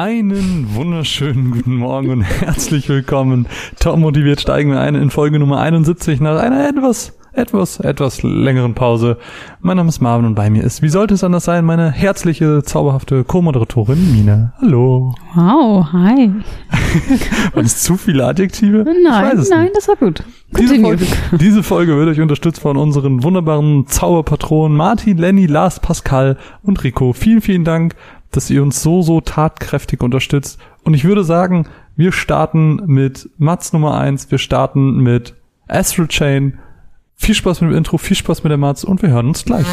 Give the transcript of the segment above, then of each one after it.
Einen wunderschönen guten Morgen und herzlich willkommen. Top motiviert steigen wir ein in Folge Nummer 71 nach einer etwas, etwas, etwas längeren Pause. Mein Name ist Marvin und bei mir ist, wie sollte es anders sein, meine herzliche, zauberhafte Co-Moderatorin Mine. Hallo. Wow, hi. Waren es zu viele Adjektive? Nein, nein, nicht. das war gut. Diese Folge, diese Folge wird euch unterstützt von unseren wunderbaren Zauberpatronen Martin, Lenny, Lars, Pascal und Rico. Vielen, vielen Dank dass ihr uns so, so tatkräftig unterstützt. Und ich würde sagen, wir starten mit Mats Nummer eins. wir starten mit Astral Chain. Viel Spaß mit dem Intro, viel Spaß mit der Mats und wir hören uns gleich.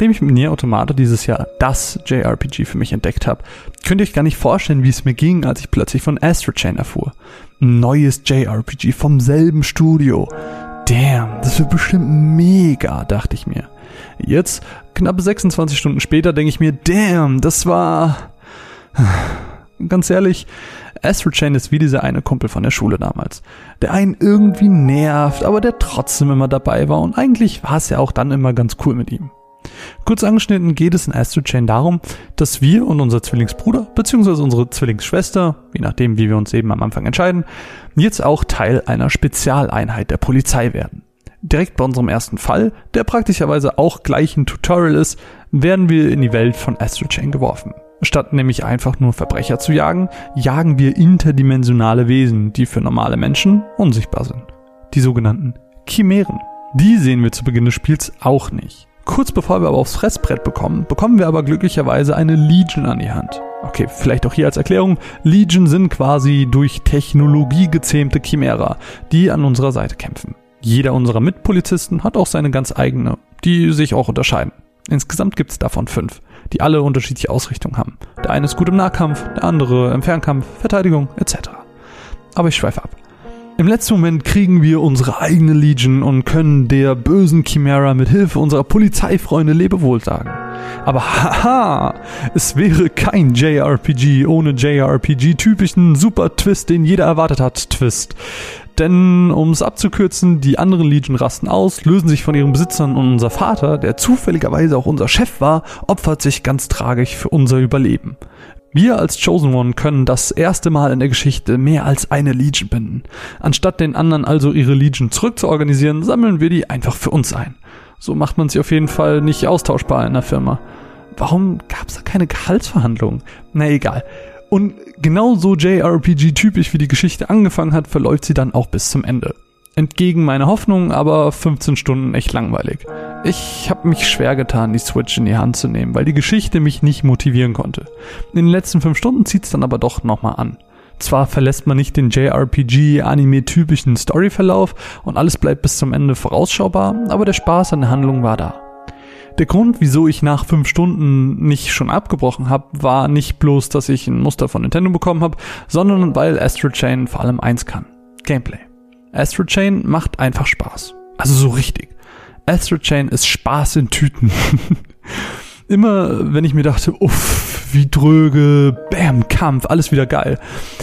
Nachdem ich mit Nier Automata dieses Jahr das JRPG für mich entdeckt habe, könnte ich gar nicht vorstellen, wie es mir ging, als ich plötzlich von Astro Chain erfuhr. Ein neues JRPG vom selben Studio. Damn, das wird bestimmt mega, dachte ich mir. Jetzt, knapp 26 Stunden später, denke ich mir, damn, das war... Ganz ehrlich, Astro Chain ist wie dieser eine Kumpel von der Schule damals, der einen irgendwie nervt, aber der trotzdem immer dabei war und eigentlich war es ja auch dann immer ganz cool mit ihm. Kurz angeschnitten geht es in Astro Chain darum, dass wir und unser Zwillingsbruder bzw. unsere Zwillingsschwester, je nachdem wie wir uns eben am Anfang entscheiden, jetzt auch Teil einer Spezialeinheit der Polizei werden. Direkt bei unserem ersten Fall, der praktischerweise auch gleich ein Tutorial ist, werden wir in die Welt von Astro Chain geworfen. Statt nämlich einfach nur Verbrecher zu jagen, jagen wir interdimensionale Wesen, die für normale Menschen unsichtbar sind. Die sogenannten Chimären. Die sehen wir zu Beginn des Spiels auch nicht. Kurz bevor wir aber aufs Fressbrett bekommen, bekommen wir aber glücklicherweise eine Legion an die Hand. Okay, vielleicht auch hier als Erklärung. Legion sind quasi durch Technologie gezähmte Chimera, die an unserer Seite kämpfen. Jeder unserer Mitpolizisten hat auch seine ganz eigene, die sich auch unterscheiden. Insgesamt gibt es davon fünf, die alle unterschiedliche Ausrichtungen haben. Der eine ist gut im Nahkampf, der andere im Fernkampf, Verteidigung etc. Aber ich schweife ab. Im letzten Moment kriegen wir unsere eigene Legion und können der bösen Chimera mit Hilfe unserer Polizeifreunde Lebewohl sagen. Aber haha, es wäre kein JRPG ohne JRPG-typischen Super-Twist, den jeder erwartet hat, Twist. Denn, um es abzukürzen, die anderen Legion rasten aus, lösen sich von ihren Besitzern und unser Vater, der zufälligerweise auch unser Chef war, opfert sich ganz tragisch für unser Überleben. Wir als Chosen One können das erste Mal in der Geschichte mehr als eine Legion binden. Anstatt den anderen also ihre Legion zurückzuorganisieren, sammeln wir die einfach für uns ein. So macht man sie auf jeden Fall nicht austauschbar in der Firma. Warum gab es da keine Gehaltsverhandlungen? Na egal. Und genauso JRPG-typisch wie die Geschichte angefangen hat, verläuft sie dann auch bis zum Ende. Entgegen meiner Hoffnung, aber 15 Stunden echt langweilig. Ich habe mich schwer getan, die Switch in die Hand zu nehmen, weil die Geschichte mich nicht motivieren konnte. In den letzten 5 Stunden zieht's dann aber doch nochmal an. Zwar verlässt man nicht den JRPG-Anime-typischen Storyverlauf und alles bleibt bis zum Ende vorausschaubar, aber der Spaß an der Handlung war da. Der Grund, wieso ich nach 5 Stunden nicht schon abgebrochen habe, war nicht bloß, dass ich ein Muster von Nintendo bekommen habe, sondern weil Astro Chain vor allem eins kann. Gameplay. Astro Chain macht einfach Spaß. Also so richtig. Astro Chain ist Spaß in Tüten. Immer wenn ich mir dachte, uff, wie dröge, bam, Kampf, alles wieder geil.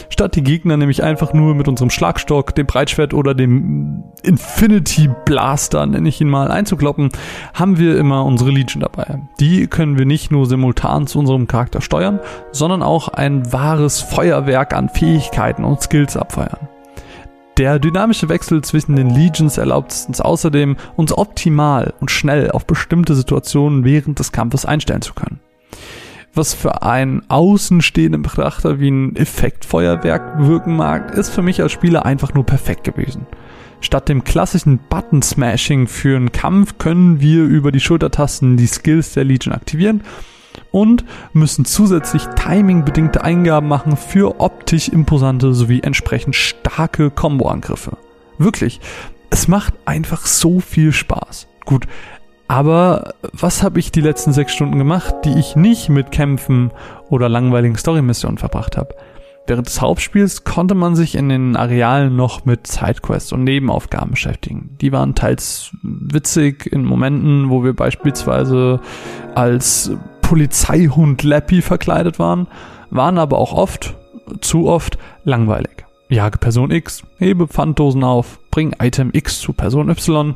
Statt die Gegner nämlich einfach nur mit unserem Schlagstock, dem Breitschwert oder dem Infinity Blaster, nenne ich ihn mal, einzukloppen, haben wir immer unsere Legion dabei. Die können wir nicht nur simultan zu unserem Charakter steuern, sondern auch ein wahres Feuerwerk an Fähigkeiten und Skills abfeuern. Der dynamische Wechsel zwischen den Legions erlaubt es uns außerdem, uns optimal und schnell auf bestimmte Situationen während des Kampfes einstellen zu können. Was für einen außenstehenden Betrachter wie ein Effektfeuerwerk wirken mag, ist für mich als Spieler einfach nur perfekt gewesen. Statt dem klassischen Button-Smashing für einen Kampf können wir über die Schultertasten die Skills der Legion aktivieren und müssen zusätzlich timingbedingte Eingaben machen für optisch imposante sowie entsprechend starke Combo-Angriffe. Wirklich, es macht einfach so viel Spaß. Gut, aber was habe ich die letzten sechs Stunden gemacht, die ich nicht mit Kämpfen oder langweiligen Story-Missionen verbracht habe? Während des Hauptspiels konnte man sich in den Arealen noch mit Sidequests und Nebenaufgaben beschäftigen. Die waren teils witzig in Momenten, wo wir beispielsweise als Polizeihund Lappy verkleidet waren, waren aber auch oft, zu oft, langweilig. Jage Person X, hebe Pfanddosen auf, bring Item X zu Person Y.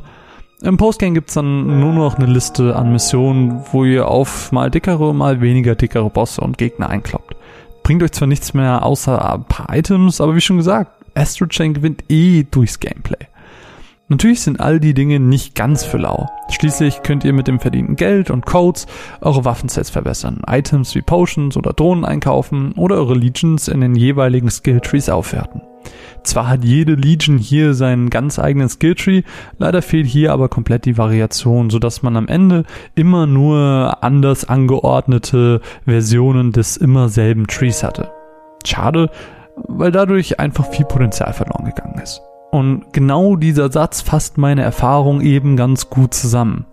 Im Postgame gibt's dann nur noch eine Liste an Missionen, wo ihr auf mal dickere, mal weniger dickere Bosse und Gegner einkloppt bringt euch zwar nichts mehr außer ein paar Items, aber wie schon gesagt, Astro Chain gewinnt eh durchs Gameplay. Natürlich sind all die Dinge nicht ganz für lau. Schließlich könnt ihr mit dem verdienten Geld und Codes eure Waffensets verbessern, Items wie Potions oder Drohnen einkaufen oder eure Legions in den jeweiligen Skilltrees aufwerten. Zwar hat jede Legion hier seinen ganz eigenen Skilltree, leider fehlt hier aber komplett die Variation, sodass man am Ende immer nur anders angeordnete Versionen des immer selben Trees hatte. Schade, weil dadurch einfach viel Potenzial verloren gegangen ist. Und genau dieser Satz fasst meine Erfahrung eben ganz gut zusammen.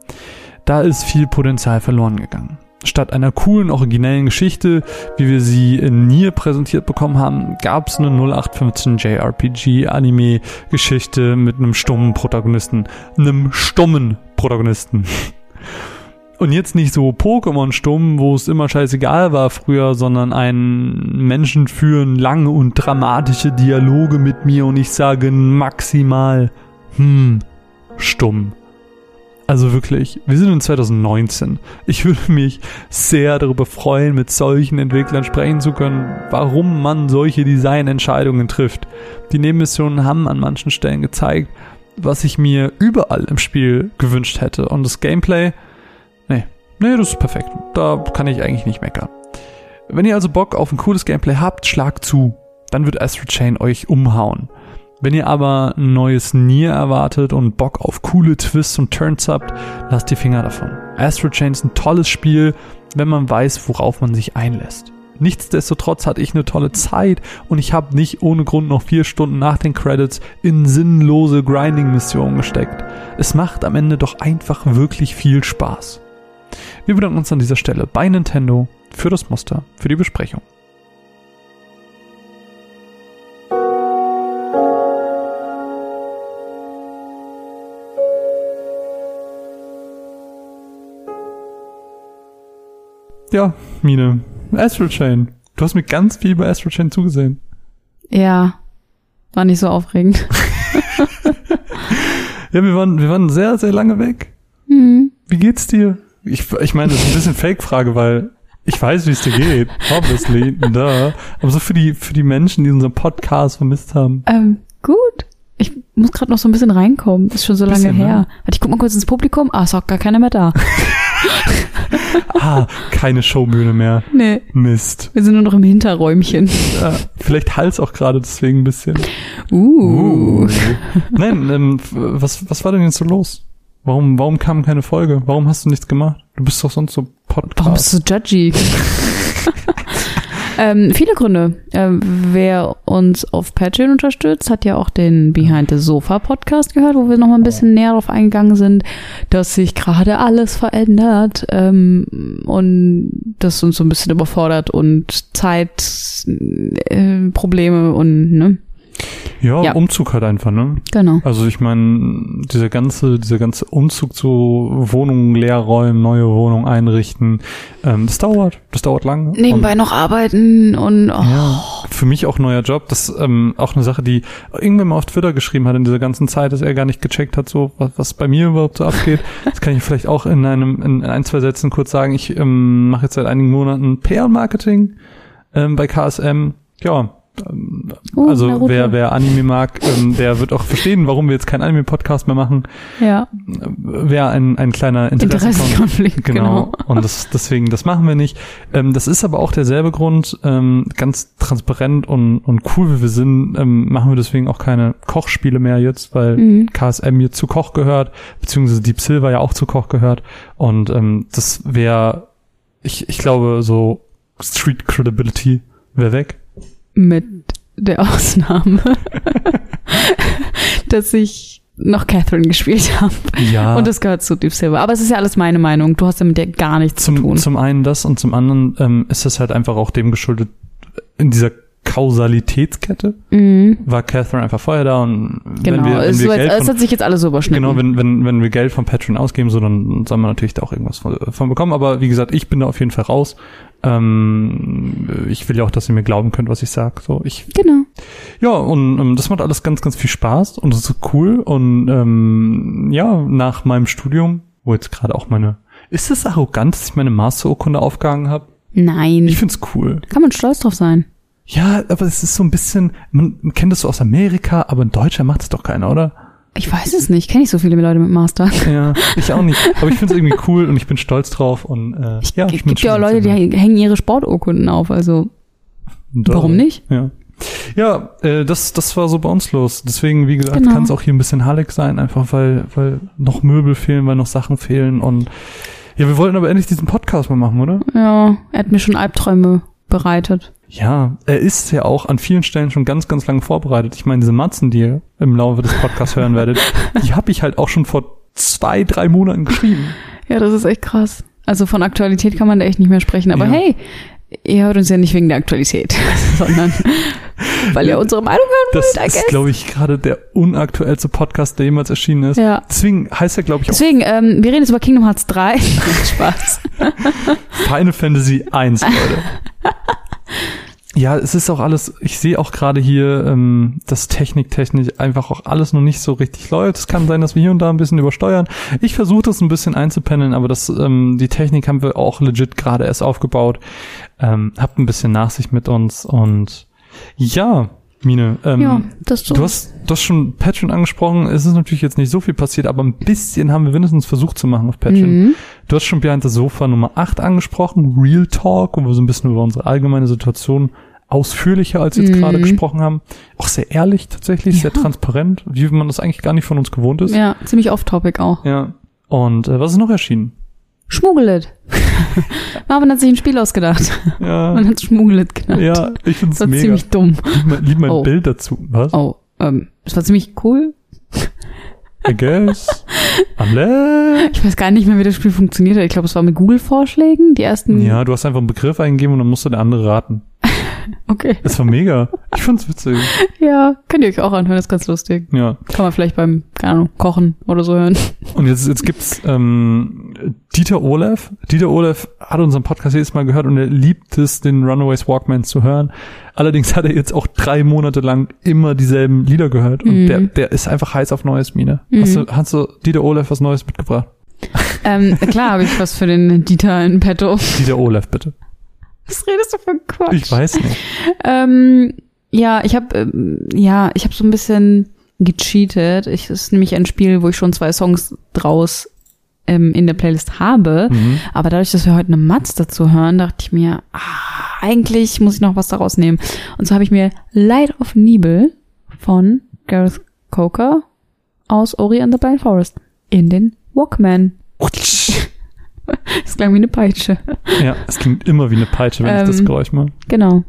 Da ist viel Potenzial verloren gegangen. Statt einer coolen, originellen Geschichte, wie wir sie in Nier präsentiert bekommen haben, gab es eine 0815 JRPG-Anime-Geschichte mit einem stummen Protagonisten. Einem stummen Protagonisten. Und jetzt nicht so Pokémon-stumm, wo es immer scheißegal war früher, sondern ein Menschen führen lange und dramatische Dialoge mit mir und ich sage maximal, hm, stumm. Also wirklich, wir sind in 2019. Ich würde mich sehr darüber freuen, mit solchen Entwicklern sprechen zu können, warum man solche Designentscheidungen trifft. Die Nebenmissionen haben an manchen Stellen gezeigt, was ich mir überall im Spiel gewünscht hätte. Und das Gameplay, nee, das ist perfekt. Da kann ich eigentlich nicht meckern. Wenn ihr also Bock auf ein cooles Gameplay habt, schlagt zu. Dann wird Astro Chain euch umhauen. Wenn ihr aber ein neues Nier erwartet und Bock auf coole Twists und Turns habt, lasst die Finger davon. Astro Chain ist ein tolles Spiel, wenn man weiß, worauf man sich einlässt. Nichtsdestotrotz hatte ich eine tolle Zeit und ich habe nicht ohne Grund noch vier Stunden nach den Credits in sinnlose Grinding-Missionen gesteckt. Es macht am Ende doch einfach wirklich viel Spaß. Wir bedanken uns an dieser Stelle bei Nintendo für das Muster, für die Besprechung. Ja, Mine. Astral Chain. Du hast mir ganz viel bei Astral Chain zugesehen. Ja, war nicht so aufregend. ja, wir waren, wir waren sehr, sehr lange weg. Mhm. Wie geht's dir? Ich, ich meine, das ist ein bisschen Fake-Frage, weil ich weiß, wie es dir geht. Obviously, da. Aber so für die, für die Menschen, die unseren Podcast vermisst haben. Ähm, gut. Ich muss gerade noch so ein bisschen reinkommen. Ist schon so lange bisschen, her. Ne? Warte, ich guck mal kurz ins Publikum. Ah, ist auch gar keiner mehr da. ah, keine Showbühne mehr. Nee. Mist. Wir sind nur noch im Hinterräumchen. Ja, vielleicht Hals auch gerade deswegen ein bisschen. Uh. uh. Nein, ähm, was, was war denn jetzt so los? Warum, warum kam keine Folge? Warum hast du nichts gemacht? Du bist doch sonst so Podcast. Warum bist du so judgy? Ähm, viele Gründe. Ähm, wer uns auf Patreon unterstützt, hat ja auch den Behind the Sofa Podcast gehört, wo wir noch mal ein bisschen näher darauf eingegangen sind, dass sich gerade alles verändert ähm, und das uns so ein bisschen überfordert und Zeitprobleme äh, und ne, ja, ja, Umzug halt einfach, ne? Genau. Also ich meine, dieser ganze, dieser ganze Umzug zu Wohnungen leerräumen, neue Wohnungen einrichten, ähm, das dauert, das dauert lang. Nebenbei und, noch arbeiten und oh. ja, für mich auch neuer Job. Das ähm, auch eine Sache, die irgendwann mal auf Twitter geschrieben hat in dieser ganzen Zeit, dass er gar nicht gecheckt hat, so was, was bei mir überhaupt so abgeht. das kann ich vielleicht auch in einem in ein zwei Sätzen kurz sagen. Ich ähm, mache jetzt seit einigen Monaten PR-Marketing ähm, bei KSM. Ja, Oh, also wer, wer Anime mag, ähm, der wird auch verstehen, warum wir jetzt keinen Anime-Podcast mehr machen. Ja. Wäre ein, ein kleiner Interessenkonflikt. Genau. genau. Und das, deswegen, das machen wir nicht. Ähm, das ist aber auch derselbe Grund, ähm, ganz transparent und, und cool wie wir sind, ähm, machen wir deswegen auch keine Kochspiele mehr jetzt, weil mhm. KSM jetzt zu Koch gehört, beziehungsweise Deep Silver ja auch zu Koch gehört. Und ähm, das wäre, ich, ich glaube, so Street Credibility wäre weg mit der Ausnahme, dass ich noch Catherine gespielt habe. Ja. Und das gehört zu Deep Silver. Aber es ist ja alles meine Meinung. Du hast ja gar nichts zum, zu tun. Zum einen das und zum anderen ähm, ist es halt einfach auch dem geschuldet, in dieser Kausalitätskette. Mhm. War Catherine einfach vorher da und Genau. wenn wir, wenn es, wir so, Geld von, hat sich jetzt alles so überschnitten. Genau, wenn, wenn, wenn wir Geld von Patreon ausgeben, so, dann soll man natürlich da auch irgendwas von, von bekommen. Aber wie gesagt, ich bin da auf jeden Fall raus. Ähm, ich will ja auch, dass ihr mir glauben könnt, was ich sag. So, ich, genau. ja, und ähm, das macht alles ganz, ganz viel Spaß und das ist cool. Und ähm, ja, nach meinem Studium, wo jetzt gerade auch meine, ist es arrogant, dass ich meine Masterurkunde aufgehangen habe? Nein. Ich find's cool. Kann man stolz drauf sein. Ja, aber es ist so ein bisschen, man kennt das so aus Amerika, aber in Deutschland macht es doch keiner, oder? Ich weiß es nicht. Kenne ich so viele Leute mit Master. Ja, ich auch nicht. Aber ich finde es irgendwie cool und ich bin stolz drauf und äh, Ich, ja, es ich gibt ja auch Leute, die hängen ihre Sporturkunden auf. Also warum nicht? Ja. Ja, äh, das, das war so bei uns los. Deswegen, wie gesagt, Genau. kann es auch hier ein bisschen hallig sein, einfach weil, weil noch Möbel fehlen, weil noch Sachen fehlen und ja, wir wollten aber endlich diesen Podcast mal machen, oder? Ja, er hat mir schon Albträume bereitet. Ja, er ist ja auch an vielen Stellen schon ganz, ganz lange vorbereitet. Ich meine, diese Matzen, die ihr im Laufe des Podcasts hören werdet, die habe ich halt auch schon vor zwei, drei Monaten geschrieben. Ja, das ist echt krass. Also von Aktualität kann man da echt nicht mehr sprechen. Aber Ja. hey, ihr hört uns ja nicht wegen der Aktualität, sondern weil ihr unsere Meinung hören Das wollt, I ist, glaube ich, gerade der unaktuellste Podcast, der jemals erschienen ist. Ja. Deswegen heißt er, glaube ich, auch Deswegen, ähm, wir reden jetzt über Kingdom Hearts 3. Spaß. Final Fantasy 1, Leute. Ja, es ist auch alles, ich sehe auch gerade hier, ähm, dass techniktechnisch einfach auch alles noch nicht so richtig läuft. Es kann sein, dass wir hier und da ein bisschen übersteuern. Ich versuche das ein bisschen einzupendeln, aber das, ähm, die Technik haben wir auch legit gerade erst aufgebaut. Ähm, habt ein bisschen Nachsicht mit uns und ja, Mine, ähm, ja, das so. Du hast, du hast schon Patreon angesprochen. Es ist natürlich jetzt nicht so viel passiert, aber ein bisschen haben wir wenigstens versucht zu machen auf Patreon. Mhm. Du hast schon Behind the Sofa Nummer 8 angesprochen, Real Talk, wo wir so ein bisschen über unsere allgemeine Situation ausführlicher als jetzt Mhm. gerade gesprochen haben. Auch sehr ehrlich tatsächlich, sehr Ja. transparent, wie man das eigentlich gar nicht von uns gewohnt ist. Ja, ziemlich off-topic auch. Ja. Und äh, was ist noch erschienen? Schmuggelit. Marvin hat sich ein Spiel ausgedacht Ja, und hat Schmuggelit genannt. ja ich finde es Das war mega. ziemlich dumm. Lieb mein, lieb mein Oh. Bild dazu. Was? Oh, ähm, das war ziemlich cool. I guess. Amle. Ich weiß gar nicht mehr, wie das Spiel funktioniert hat. Ich glaube, es war mit Google-Vorschlägen. Die ersten. Ja, du hast einfach einen Begriff eingegeben und dann musste der andere raten. Okay. Das war mega. Ich fand's witzig. Ja, könnt ihr euch auch anhören. Das ist ganz lustig. Ja. Kann man vielleicht beim, keine Ahnung, Kochen oder so hören. Und jetzt, jetzt gibt's ähm, Dieter Olaf. Dieter Olaf hat unseren Podcast jedes Mal gehört und er liebt es, den Runaways Walkman zu hören. Allerdings hat er jetzt auch drei Monate lang immer dieselben Lieder gehört und Mhm. der, der ist einfach heiß auf Neues, Mine. Mhm. Hast, du, hast du Dieter Olaf was Neues mitgebracht? ähm, klar habe ich was für den Dieter in petto. Dieter Olaf, bitte. Was redest du für Quatsch? Ich weiß nicht. Ähm, ja, ich habe ähm, ja, ich habe so ein bisschen gecheatet. Ich, es ist nämlich ein Spiel, wo ich schon zwei Songs draus ähm, in der Playlist habe. Mhm. Aber dadurch, dass wir heute eine Matz dazu hören, dachte ich mir, ah, eigentlich muss ich noch was daraus nehmen. Und so habe ich mir Light of Nebel von Gareth Coker aus Ori and the Blind Forest in den Walkman. Das klang wie eine Peitsche. Ja, es klingt immer wie eine Peitsche, wenn ich das Ähm. Geräusch mache. Genau.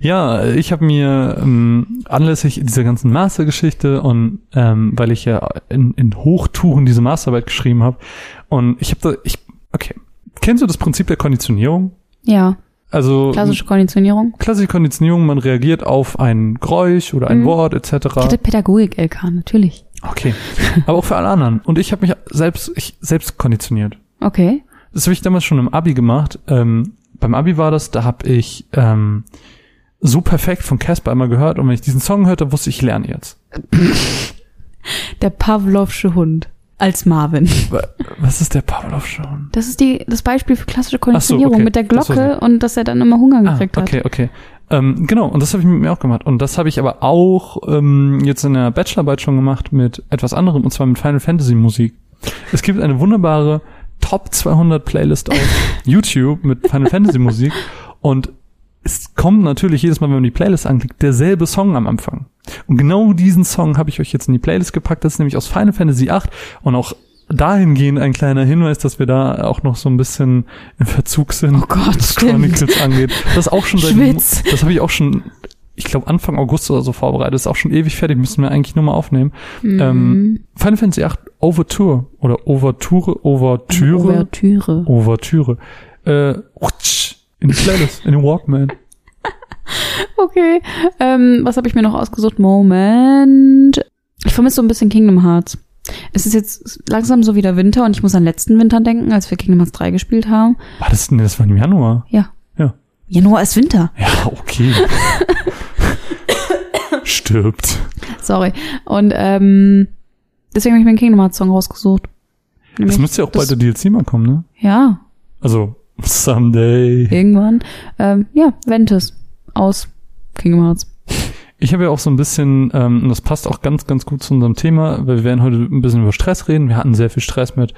Ja, ich habe mir ähm, anlässlich dieser ganzen Mastergeschichte und ähm, weil ich ja in, in Hochtouren diese Masterarbeit geschrieben habe und ich habe da, ich, okay, kennst du das Prinzip der Konditionierung? Ja, Also klassische Konditionierung. klassische Konditionierung, man reagiert auf ein Geräusch oder ein Mhm. Wort Ich hatte etc. Pädagogik LK, natürlich. Okay, aber auch für alle anderen. Und ich habe mich selbst, ich selbst konditioniert. Okay. Das habe ich damals schon im Abi gemacht. Ähm, beim Abi war das, da habe ich ähm, so perfekt von Casper einmal gehört und wenn ich diesen Song hörte, wusste ich, ich lerne jetzt. Der Pavlovsche Hund als Marvin. Wa- Was ist der Pavlov schon? Das ist die, das Beispiel für klassische Konditionierung okay. mit der Glocke und dass er dann immer Hunger Ah, gekriegt okay, okay. Ähm, genau, und das habe ich mit mir auch gemacht. Und das habe ich aber auch ähm, jetzt in der Bachelorarbeit schon gemacht mit etwas anderem, und zwar mit Final Fantasy Musik. Es gibt eine wunderbare Top 200 Playlist auf YouTube mit Final Fantasy Musik und es kommt natürlich jedes Mal, wenn man die Playlist anklickt, derselbe Song am Anfang. Und genau diesen Song habe ich euch jetzt in die Playlist gepackt. Das ist nämlich aus Final Fantasy 8 und auch dahingehend ein kleiner Hinweis, dass wir da auch noch so ein bisschen im Verzug sind, Oh Gott, was stimmt. Chronicles angeht. Das ist auch schon seit Schwitz. das habe ich auch schon, ich glaube Anfang August oder so vorbereitet. Das ist auch schon ewig fertig, müssen wir eigentlich nur mal aufnehmen. hat. Ähm, Final Fantasy 8 Overture oder Overture, Overtüre, Ouvertüre. Overtüre. Äh, in die Playlist, in den Walkman. Okay. Ähm, was habe ich mir noch ausgesucht? Moment. Ich vermisse so ein bisschen Kingdom Hearts. Es ist jetzt langsam so wieder Winter und ich muss an letzten Winter denken, als wir Kingdom Hearts 3 gespielt haben. War das denn, das war im Januar? Ja. Ja. Januar ist Winter. Ja, okay. Stirbt. Sorry. Und ähm, deswegen habe ich mir einen Kingdom Hearts Song rausgesucht. Das Nämlich, müsste ja auch das- bald der DLC mal kommen, ne? ja, Also, someday. irgendwann. Ähm, ja, Ventus aus Kingdom Hearts. Ich habe ja auch so ein bisschen, ähm, und das passt auch ganz, ganz gut zu unserem Thema, weil wir werden heute ein bisschen über Stress reden. Wir hatten sehr viel Stress mit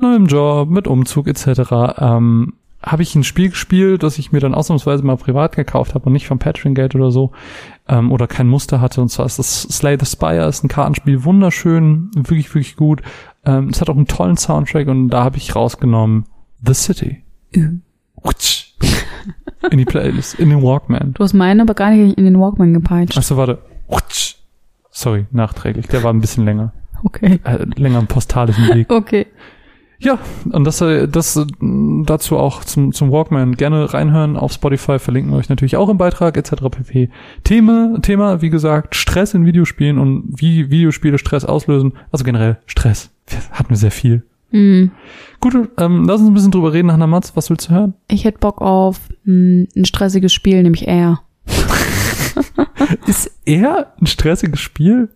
neuem Job, mit Umzug etc. Ähm, habe ich ein Spiel gespielt, das ich mir dann ausnahmsweise mal privat gekauft habe und nicht vom Patreon Geld oder so ähm, oder kein Muster hatte. Und zwar ist das Slay the Spire, ist ein Kartenspiel, wunderschön, wirklich, wirklich gut. Ähm, es hat auch einen tollen Soundtrack und da habe ich rausgenommen The City. Mhm. Utsch. In die Playlist, in den Walkman. Du hast meinen aber gar nicht in den Walkman gepeitscht. Achso, warte. Sorry, nachträglich. Der war ein bisschen länger. Okay. Äh, länger im postalischen Weg. Okay. Ja, und das, äh, das äh, dazu auch zum, zum Walkman. Gerne reinhören auf Spotify, verlinken wir euch natürlich auch im Beitrag etc. pp. Thema, Thema, wie gesagt, Stress in Videospielen und wie Videospiele Stress auslösen. Also generell Stress. Hatten wir sehr viel. Hm. Gut, ähm, lass uns ein bisschen drüber reden, Hannah Matz. Was willst du hören? Ich hätte Bock auf mh, ein stressiges Spiel, nämlich Air. Ist er ein stressiges Spiel?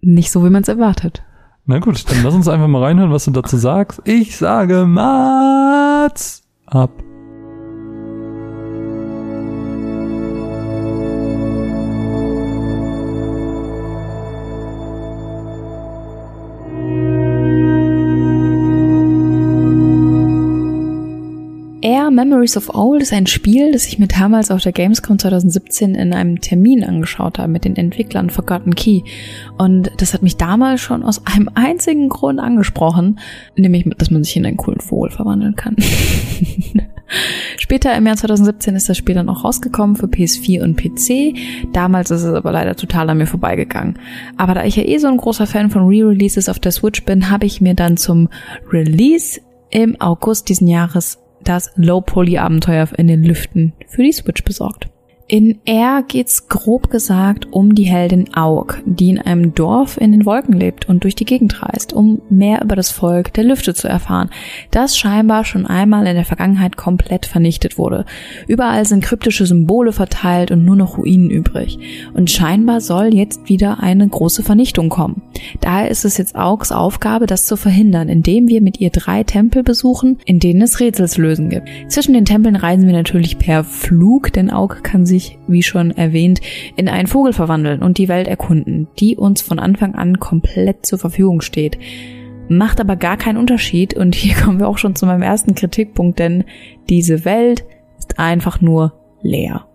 Nicht so, wie man es erwartet. Na gut, dann lass uns einfach mal reinhören, was du dazu sagst. Ich sage Mats ab. Memories of Old ist ein Spiel, das ich mir damals auf der Gamescom 2017 in einem Termin angeschaut habe mit den Entwicklern Forgotten Key. Und das hat mich damals schon aus einem einzigen Grund angesprochen, nämlich, dass man sich in einen coolen Vogel verwandeln kann. Später im Jahr 2017 ist das Spiel dann auch rausgekommen für PS4 und PC. Damals ist es aber leider total an mir vorbeigegangen. Aber da ich ja eh so ein großer Fan von Re-Releases auf der Switch bin, habe ich mir dann zum Release im August diesen Jahres das Low-Poly-Abenteuer in den Lüften für die Switch besorgt. In R geht's grob gesagt um die Heldin Auk, die in einem Dorf in den Wolken lebt und durch die Gegend reist, um mehr über das Volk der Lüfte zu erfahren, das scheinbar schon einmal in der Vergangenheit komplett vernichtet wurde. Überall sind kryptische Symbole verteilt und nur noch Ruinen übrig. Und scheinbar soll jetzt wieder eine große Vernichtung kommen. Daher ist es jetzt Auks Aufgabe, das zu verhindern, indem wir mit ihr drei Tempel besuchen, in denen es Rätselslösen gibt. Zwischen den Tempeln reisen wir natürlich per Flug, denn Auk kann sich, wie schon erwähnt, in einen Vogel verwandeln und die Welt erkunden, die uns von Anfang an komplett zur Verfügung steht. Macht aber gar keinen Unterschied und hier kommen wir auch schon zu meinem ersten Kritikpunkt, denn diese Welt ist einfach nur leer.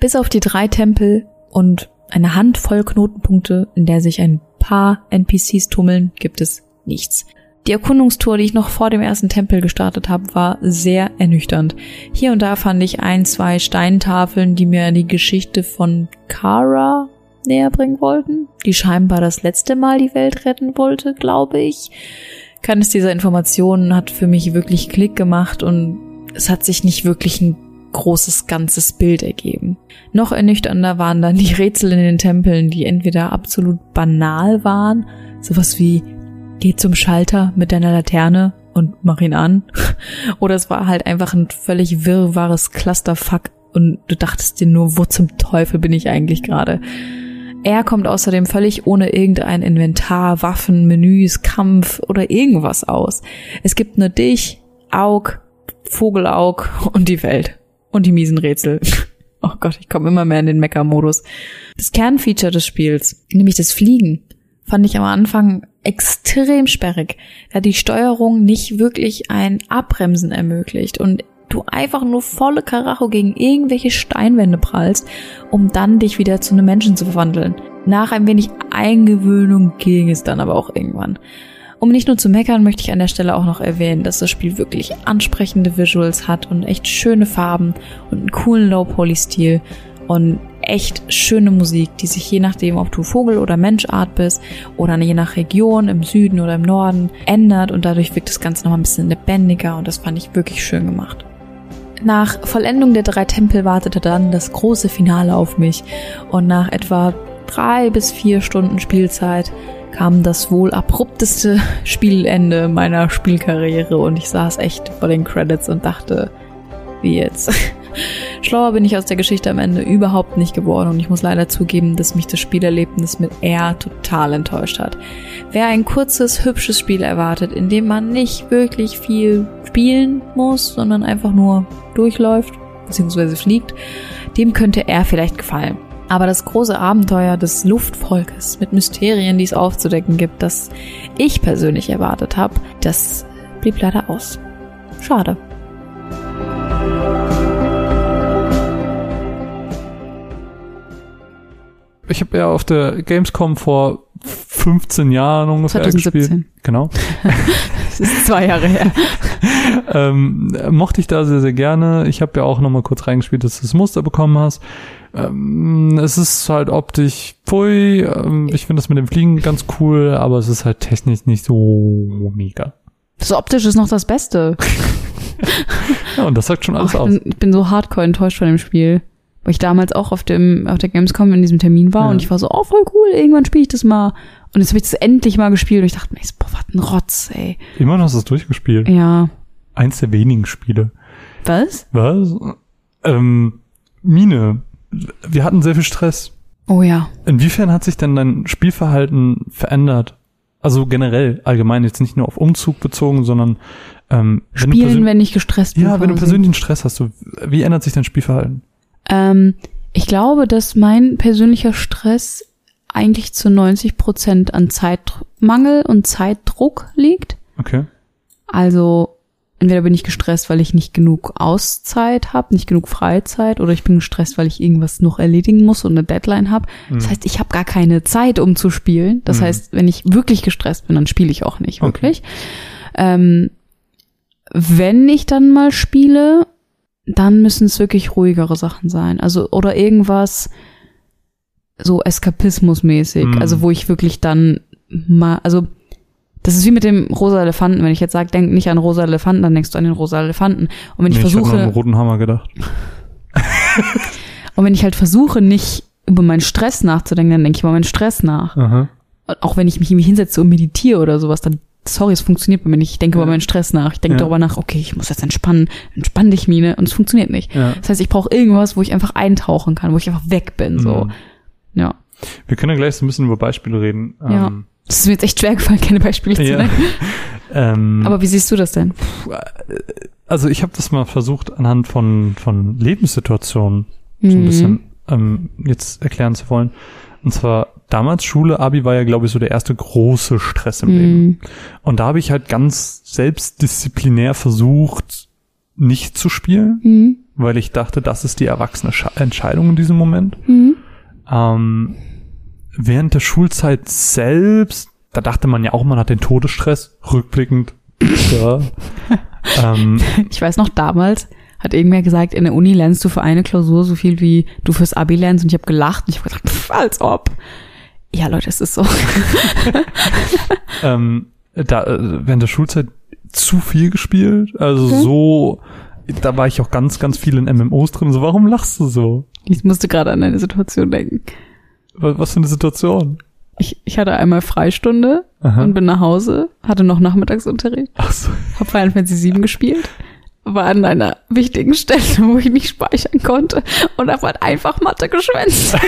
Bis auf die drei Tempel und eine Handvoll Knotenpunkte, in der sich ein paar NPCs tummeln, gibt es nichts. Die Erkundungstour, die ich noch vor dem ersten Tempel gestartet habe, war sehr ernüchternd. Hier und da fand ich ein, zwei Steintafeln, die mir die Geschichte von Kara näher bringen wollten, die scheinbar das letzte Mal die Welt retten wollte, glaube ich. Keines dieser Informationen hat für mich wirklich Klick gemacht und es hat sich nicht wirklich ein großes ganzes Bild ergeben. Noch ernüchternder waren dann die Rätsel in den Tempeln, die entweder absolut banal waren, sowas wie geh zum Schalter mit deiner Laterne und mach ihn an, oder es war halt einfach ein völlig wirrwarres Clusterfuck und du dachtest dir nur, wo zum Teufel bin ich eigentlich gerade? Er kommt außerdem völlig ohne irgendein Inventar, Waffen, Menüs, Kampf oder irgendwas aus. Es gibt nur dich, Aug, Vogelaug und die Welt. Und die miesen Rätsel. Oh Gott, ich komme immer mehr in den Mecker-Modus. Das Kernfeature des Spiels, nämlich das Fliegen, fand ich am Anfang extrem sperrig, da die Steuerung nicht wirklich ein Abbremsen ermöglicht und du einfach nur volle Karacho gegen irgendwelche Steinwände prallst, um dann dich wieder zu einem Menschen zu verwandeln. Nach ein wenig Eingewöhnung ging es dann aber auch irgendwann. Um nicht nur zu meckern, möchte ich an der Stelle auch noch erwähnen, dass das Spiel wirklich ansprechende Visuals hat und echt schöne Farben und einen coolen Low-Poly-Stil und echt schöne Musik, die sich je nachdem, ob du Vogel- oder Menschart bist oder je nach Region im Süden oder im Norden ändert und dadurch wirkt das Ganze nochmal ein bisschen lebendiger und das fand ich wirklich schön gemacht. Nach Vollendung der drei Tempel wartete dann das große Finale auf mich und nach etwa drei bis vier Stunden Spielzeit kam das wohl abrupteste Spielende meiner Spielkarriere und ich saß echt vor den Credits und dachte, wie jetzt? Schlauer bin ich aus der Geschichte am Ende überhaupt nicht geworden und ich muss leider zugeben, dass mich das Spielerlebnis mit R total enttäuscht hat. Wer ein kurzes, hübsches Spiel erwartet, in dem man nicht wirklich viel spielen muss, sondern einfach nur durchläuft bzw. fliegt, dem könnte R vielleicht gefallen. Aber das große Abenteuer des Luftvolkes mit Mysterien, die es aufzudecken gibt, das ich persönlich erwartet habe, das blieb leider aus. Schade. Ich habe ja auf der Gamescom vor 15 Jahren ungefähr 2017. gespielt. Genau. Das ist zwei Jahre her. ähm, mochte ich da sehr, sehr gerne. Ich habe ja auch nochmal kurz reingespielt, dass du das Muster bekommen hast. Ähm, es ist halt optisch, pfui, ähm, ich finde das mit dem Fliegen ganz cool, aber es ist halt technisch nicht so mega. Das optisch ist noch das Beste. Ja, und das sagt schon alles Oh, ich, aus. bin, ich bin so hardcore enttäuscht von dem Spiel. Weil ich damals auch auf dem auf der Gamescom in diesem Termin war Ja. und ich war so, oh, voll cool, irgendwann spiele ich das mal. Und jetzt habe ich das endlich mal gespielt und ich dachte mir, boah, was ein Rotz, ey. Immerhin hast du es durchgespielt. Ja. Eins der wenigen Spiele. Was? Was? Ähm, Mine, wir hatten sehr viel Stress. Oh ja. Inwiefern hat sich denn dein Spielverhalten verändert? Also generell, allgemein, jetzt nicht nur auf Umzug bezogen, sondern ähm, wenn Spielen, wenn ich gestresst bin. Ja, wenn du persönlichen Stress hast, so, wie ändert sich dein Spielverhalten? Ähm, ich glaube, dass mein persönlicher Stress eigentlich zu 90 Prozent an Zeitmangel und Zeitdruck liegt. Okay. Also entweder bin ich gestresst, weil ich nicht genug Auszeit habe, nicht genug Freizeit, oder ich bin gestresst, weil ich irgendwas noch erledigen muss und eine Deadline habe. Das heißt, ich habe gar keine Zeit, um zu spielen. Das Mhm. heißt, wenn ich wirklich gestresst bin, dann spiele ich auch nicht Okay. wirklich. Ähm, wenn ich dann mal spiele, dann müssen es wirklich ruhigere Sachen sein. Also oder irgendwas so Eskapismusmäßig. Mhm. Also wo ich wirklich dann mal, also das ist wie mit dem rosa Elefanten. Wenn ich jetzt sage, denk nicht an rosa Elefanten, dann denkst du an den rosa Elefanten. Und wenn ich Nee, ich hab nur an versuche, den roten Hammer gedacht. und wenn ich halt versuche, nicht über meinen Stress nachzudenken, dann denke ich über meinen Stress nach. Aha. Und auch wenn ich mich irgendwie hinsetze und meditiere oder sowas, dann, sorry, es funktioniert bei mir nicht. Ich denke Ja. über meinen Stress nach. Ich denke Ja. darüber nach, okay, ich muss jetzt entspannen, entspann dich, Mine. Und es funktioniert nicht. Ja. Das heißt, ich brauche irgendwas, wo ich einfach eintauchen kann, wo ich einfach weg bin, so. Mhm. Ja. Wir können ja gleich so ein bisschen über Beispiele reden. Ja. Ähm, Das ist mir jetzt echt schwer gefallen, keine Beispiele zu nennen. ähm, Aber wie siehst du das denn? also ich habe das mal versucht anhand von von Lebenssituationen so ein Mhm. bisschen ähm, jetzt erklären zu wollen. Und zwar damals Schule, Abi war ja glaube ich so der erste große Stress im Leben. Mhm. Und da habe ich halt ganz selbstdisziplinär versucht, nicht zu spielen, Mhm. weil ich dachte, das ist die erwachsene Sche Entscheidung in diesem Moment. Mhm. Ähm, während der Schulzeit selbst, da dachte man ja auch, man hat den Todesstress, rückblickend. Ja. ähm, Ich weiß noch, damals hat irgendwer gesagt, in der Uni lernst du für eine Klausur so viel wie du fürs Abi lernst. Und ich habe gelacht und ich habe gesagt, pff, als ob. Ja, Leute, es ist so. ähm, da, äh, während der Schulzeit zu viel gespielt. Also Mhm. so, da war ich auch ganz, ganz viel in MMOs drin. So, warum lachst du so? Ich musste gerade an eine Situation denken. Was, was für eine Situation? Ich, ich hatte einmal Freistunde Aha. und bin nach Hause, hatte noch Nachmittagsunterricht, Ach so. hab Final Fantasy VII gespielt, war an einer wichtigen Stelle, wo ich nicht speichern konnte und hab halt einfach Mathe geschwänzt.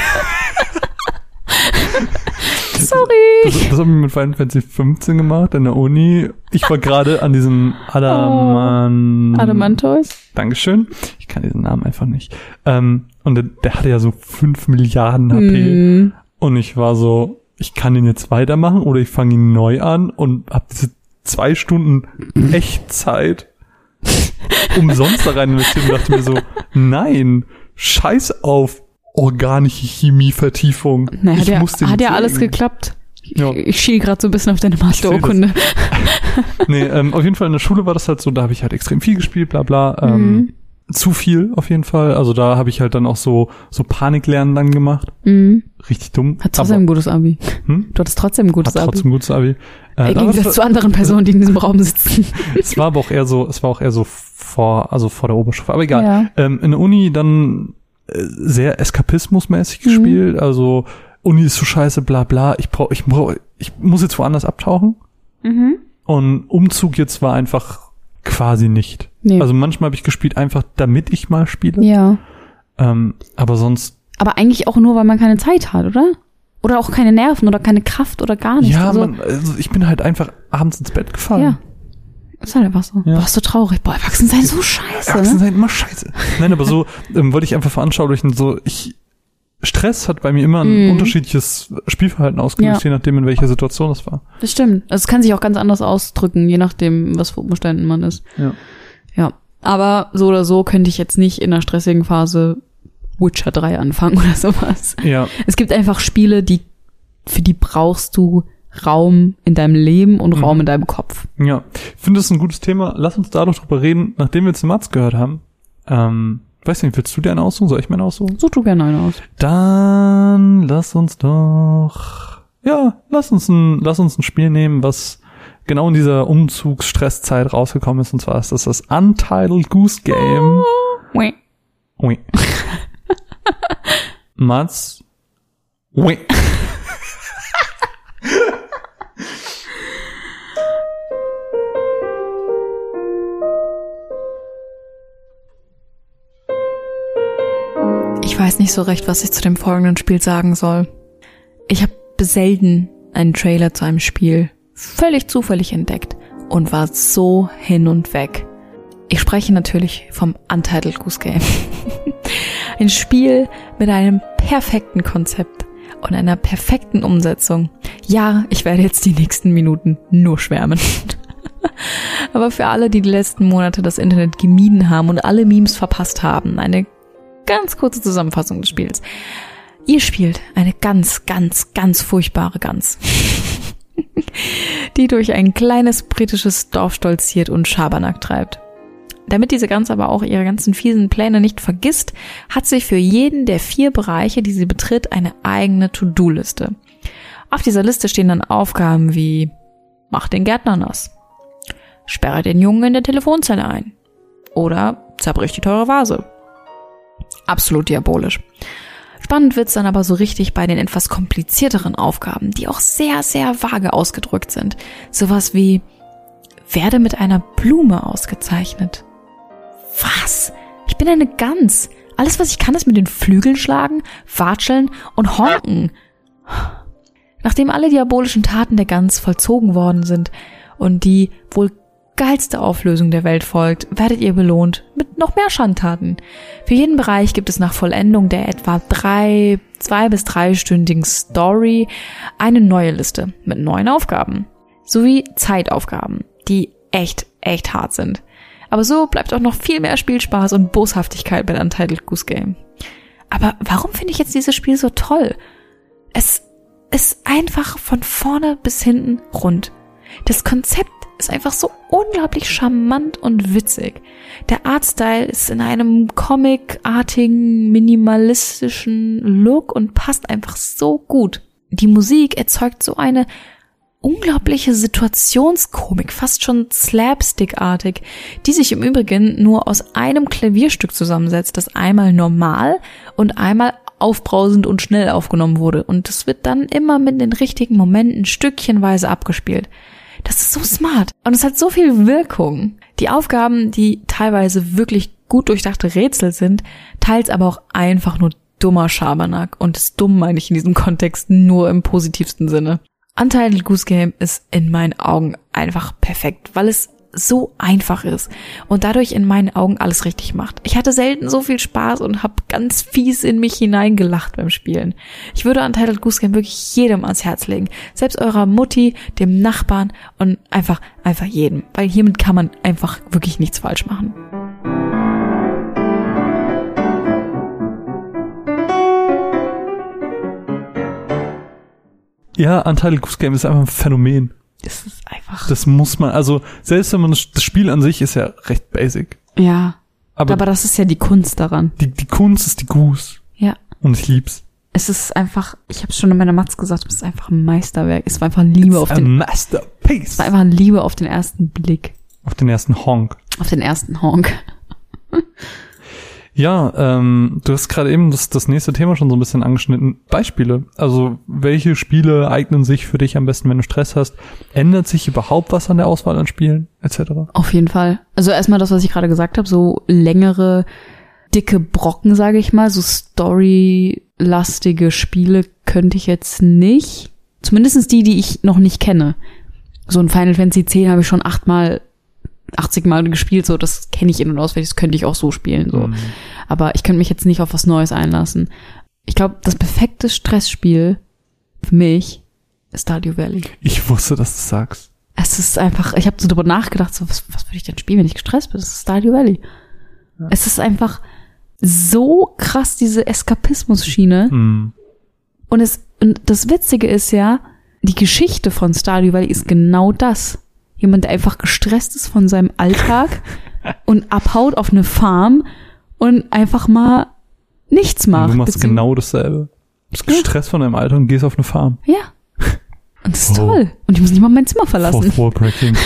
Sorry. Das, das haben wir mit Final Fantasy 15 gemacht in der Uni. Ich war gerade an diesem Adaman... Adamantois? Dankeschön. Ich kann diesen Namen einfach nicht. Ähm, und der, der hatte ja so 5 Milliarden HP. Hm. Und ich war so, ich kann den jetzt weitermachen oder ich fange ihn neu an und habe diese zwei Stunden Echtzeit umsonst da rein investiert und dachte mir so, nein, scheiß auf organische Chemievertiefung. Na, hat ja, hat ja alles geklappt. Ich, Ja. ich schiel gerade so ein bisschen auf deine. Masterurkunde. Nee, ähm, auf jeden Fall in der Schule war das halt so, da habe ich halt extrem viel gespielt, bla bla. Ähm, Mhm. Zu viel auf jeden Fall. Also da habe ich halt dann auch so so Paniklernen dann gemacht. Mhm. Richtig dumm. Hat trotzdem ein gutes Abi. hm? Du hattest trotzdem ein gutes Hat Abi. trotzdem gutes Abi. Äh, Im Gegensatz zu anderen Personen, die in diesem Raum sitzen. es war aber auch eher so, es war auch eher so vor, also vor der Oberstufe. Aber egal. Ja. Ähm, in der Uni dann sehr eskapismusmäßig Mhm. gespielt. Also Uni ist so scheiße, bla bla. Ich brauch, ich brauch, ich muss jetzt woanders abtauchen. Mhm. Und Umzug jetzt war einfach quasi nicht. Nee. Also manchmal habe ich gespielt einfach, damit ich mal spiele. ja. Ähm, aber sonst, Aber eigentlich auch nur, weil man keine Zeit hat, oder? Oder auch keine Nerven oder keine Kraft oder gar nichts. ja, also, man, also ich bin halt einfach abends ins Bett gefallen. Ja. Ist halt einfach so. Ja. Boah, ist so traurig. Boah, erwachsen sein so scheiße. Erwachsene Ne? immer scheiße. Nein, aber so ähm, wollte ich einfach veranschaulichen, so ich Stress hat bei mir immer ein Mhm. unterschiedliches Spielverhalten ausgelöst, Ja. je nachdem, in welcher Situation es war. Das stimmt. Also Es kann sich auch ganz anders ausdrücken, je nachdem, was für Umständen man ist. Ja. Ja. Aber so oder so könnte ich jetzt nicht in einer stressigen Phase Witcher 3 anfangen oder sowas. Ja, Es gibt einfach Spiele, die, für die brauchst du Raum in deinem Leben und Mhm. Raum in deinem Kopf. ja. Ich finde das ein gutes Thema. Lass uns da doch drüber reden, nachdem wir jetzt Mats gehört haben. Ähm, weiß nicht, willst du dir einen aussuchen? Soll ich mir einen aussuchen? Such du gerne einen aus. Dann lass uns doch, ja, lass uns ein, lass uns ein Spiel nehmen, was genau in dieser Umzugsstresszeit rausgekommen ist. Und zwar ist das das Untitled Goose Game. Ui. Ui. Mats. Ui. Ich weiß nicht so recht, was ich zu dem folgenden Spiel sagen soll. Ich habe selten einen Trailer zu einem Spiel völlig zufällig entdeckt und war so hin und weg. Ich spreche natürlich vom Untitled Goose Game. Ein Spiel mit einem perfekten Konzept und einer perfekten Umsetzung. Ja, ich werde jetzt die nächsten Minuten nur schwärmen. Aber für alle, die die letzten Monate das Internet gemieden haben und alle Memes verpasst haben, eine ganz kurze Zusammenfassung des Spiels. Ihr spielt eine ganz, ganz, ganz furchtbare Gans, die durch ein kleines britisches Dorf stolziert und Schabernack treibt. Damit diese Gans aber auch ihre ganzen fiesen Pläne nicht vergisst, hat sie für jeden der vier Bereiche, die sie betritt, eine eigene To-Do-Liste. Auf dieser Liste stehen dann Aufgaben wie Mach den Gärtner nass, Sperre den Jungen in der Telefonzelle ein oder Zerbrich die teure Vase. Absolut diabolisch. Spannend wird's dann aber so richtig bei den etwas komplizierteren Aufgaben, die auch sehr, sehr vage ausgedrückt sind. Sowas wie werde mit einer Blume ausgezeichnet. Was? Ich bin eine Gans. Alles, was ich kann, ist mit den Flügeln schlagen, watscheln und honken. Nachdem alle diabolischen Taten der Gans vollzogen worden sind und die wohl geilste Auflösung der Welt folgt, werdet ihr belohnt mit noch mehr Schandtaten. Für jeden Bereich gibt es nach Vollendung der etwa drei, zwei bis dreistündigen Story eine neue Liste mit neuen Aufgaben. Sowie Zeitaufgaben, die echt, echt hart sind. Aber so bleibt auch noch viel mehr Spielspaß und Boshaftigkeit bei Untitled Goose Game. Aber warum finde ich jetzt dieses Spiel so toll? Es ist einfach von vorne bis hinten rund. Das Konzept ist einfach so unglaublich charmant und witzig. Der Artstyle ist in einem comicartigen, minimalistischen Look und passt einfach so gut. Die Musik erzeugt so eine unglaubliche Situationskomik, fast schon slapstickartig, die sich im Übrigen nur aus einem Klavierstück zusammensetzt, das einmal normal und einmal aufbrausend und schnell aufgenommen wurde. Und es wird dann immer mit den richtigen Momenten stückchenweise abgespielt. Das ist so smart. Und es hat so viel Wirkung. Die Aufgaben, die teilweise wirklich gut durchdachte Rätsel sind, teils aber auch einfach nur dummer Schabernack. Und das dumm meine ich in diesem Kontext nur im positivsten Sinne. Untitled Goose Game ist in meinen Augen einfach perfekt, weil es so einfach ist und dadurch in meinen Augen alles richtig macht. Ich hatte selten so viel Spaß und habe ganz fies in mich hineingelacht beim Spielen. Ich würde Untitled Goose Game wirklich jedem ans Herz legen, selbst eurer Mutti, dem Nachbarn und einfach einfach jedem, weil hiermit kann man einfach wirklich nichts falsch machen. Ja, Untitled Goose Game ist einfach ein Phänomen. Das ist einfach Das muss man, also selbst wenn man das, das Spiel an sich ist ja recht basic. ja, Aber, aber das ist ja die Kunst daran. die, die Kunst ist die Goose. Ja. Und ich lieb's. Es ist einfach, ich habe schon in meiner Matz gesagt, es ist einfach ein Meisterwerk. Es war einfach Liebe auf It's a den Masterpiece. Es war einfach Liebe auf den ersten Blick. Auf den ersten Honk. Auf den ersten Honk. Ja, ähm, du hast gerade eben das, das nächste Thema schon so ein bisschen angeschnitten. Beispiele. Also, welche Spiele eignen sich für dich am besten, wenn du Stress hast? Ändert sich überhaupt was an der Auswahl an Spielen, etc.? Auf jeden Fall. Also erstmal das, was ich gerade gesagt habe, so längere, dicke Brocken, sage ich mal, so storylastige Spiele könnte ich jetzt nicht. Zumindestens die, die ich noch nicht kenne. So ein Final Fantasy X habe ich schon achtmal 80 Mal gespielt, so das kenne ich in und auswendig, das könnte ich auch so spielen, so. Mhm. Aber ich könnte mich jetzt nicht auf was Neues einlassen. Ich glaube, das perfekte Stressspiel für mich ist Stardew Valley. Ich wusste, dass du sagst. Es ist einfach, ich habe so darüber nachgedacht, so was, was würde ich denn spielen, wenn ich gestresst bin? Das ist Stardew Valley. Es ist einfach so krass diese Eskapismus-Schiene. Mhm. Und es und das Witzige ist ja, die Geschichte von Stardew Valley ist genau das. Jemand, der einfach gestresst ist von seinem Alltag und abhaut auf eine Farm und einfach mal nichts macht. du machst genau dasselbe. Du bist gestresst von deinem Alter und gehst auf eine Farm. Ja. Und das ist Oh. toll. Und ich muss nicht mal mein Zimmer verlassen. Fourth Wall Cracking.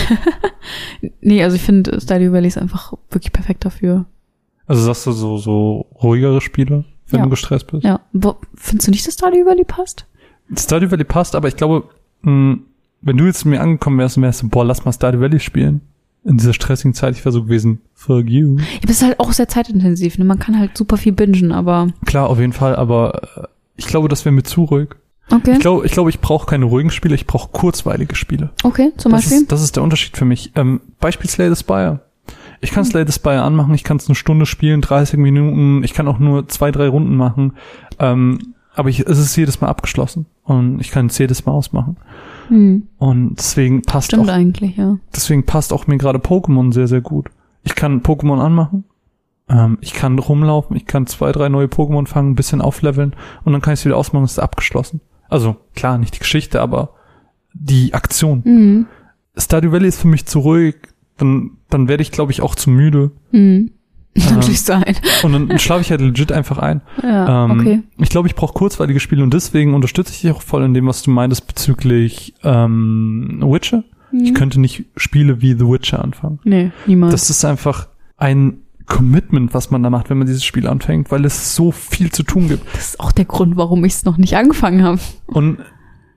Nee, also ich finde Stardew Valley ist einfach wirklich perfekt dafür. Also sagst du so, so ruhigere Spiele, wenn Ja. du gestresst bist? Ja. Findest du nicht, dass Stardew Valley passt? Stardew Valley passt, aber ich glaube, mh, wenn du jetzt zu mir angekommen wärst und wärst boah, lass mal Stardew Valley spielen. In dieser stressigen Zeit, ich wäre so gewesen, fuck you. Ja, aber es ist halt auch sehr zeitintensiv. Ne? Man kann halt super viel bingen, aber Klar, auf jeden Fall, aber äh, ich glaube, das wäre mir zu ruhig. okay. Ich glaube, ich, glaube, ich brauche keine ruhigen Spiele, ich brauche kurzweilige Spiele. okay, zum Das Beispiel. ist, das ist der Unterschied für mich. Ähm, Beispiel Slay the Spire. Ich kann Slay the Spire anmachen, ich kann es eine Stunde spielen, 30 Minuten, ich kann auch nur zwei, drei Runden machen. Ähm, aber ich, es ist jedes Mal abgeschlossen und ich kann es jedes Mal ausmachen. Hm. Und deswegen passt Stimmt auch, eigentlich, ja. deswegen passt auch mir gerade Pokémon sehr, sehr gut. Ich kann Pokémon anmachen, ähm, ich kann rumlaufen, ich kann zwei, drei neue Pokémon fangen, ein bisschen aufleveln und dann kann ich es wieder ausmachen, es ist abgeschlossen. Also klar, nicht die Geschichte, aber die Aktion. Mhm. Stardew Valley ist für mich zu ruhig, dann, dann werde ich, glaube ich, auch zu müde. Mhm. Ähm, Natürlich sein. Und dann schlafe ich halt legit einfach ein. Ja, Ähm, okay. Ich glaube, ich brauche kurzweilige Spiele und deswegen unterstütze ich dich auch voll in dem, was du meintest bezüglich ähm, Witcher. Ich Mhm. könnte nicht Spiele wie The Witcher anfangen. Nee, niemals. Das ist einfach ein Commitment, was man da macht, wenn man dieses Spiel anfängt, weil es so viel zu tun gibt. Das ist auch der Grund, warum ich es noch nicht angefangen habe. Und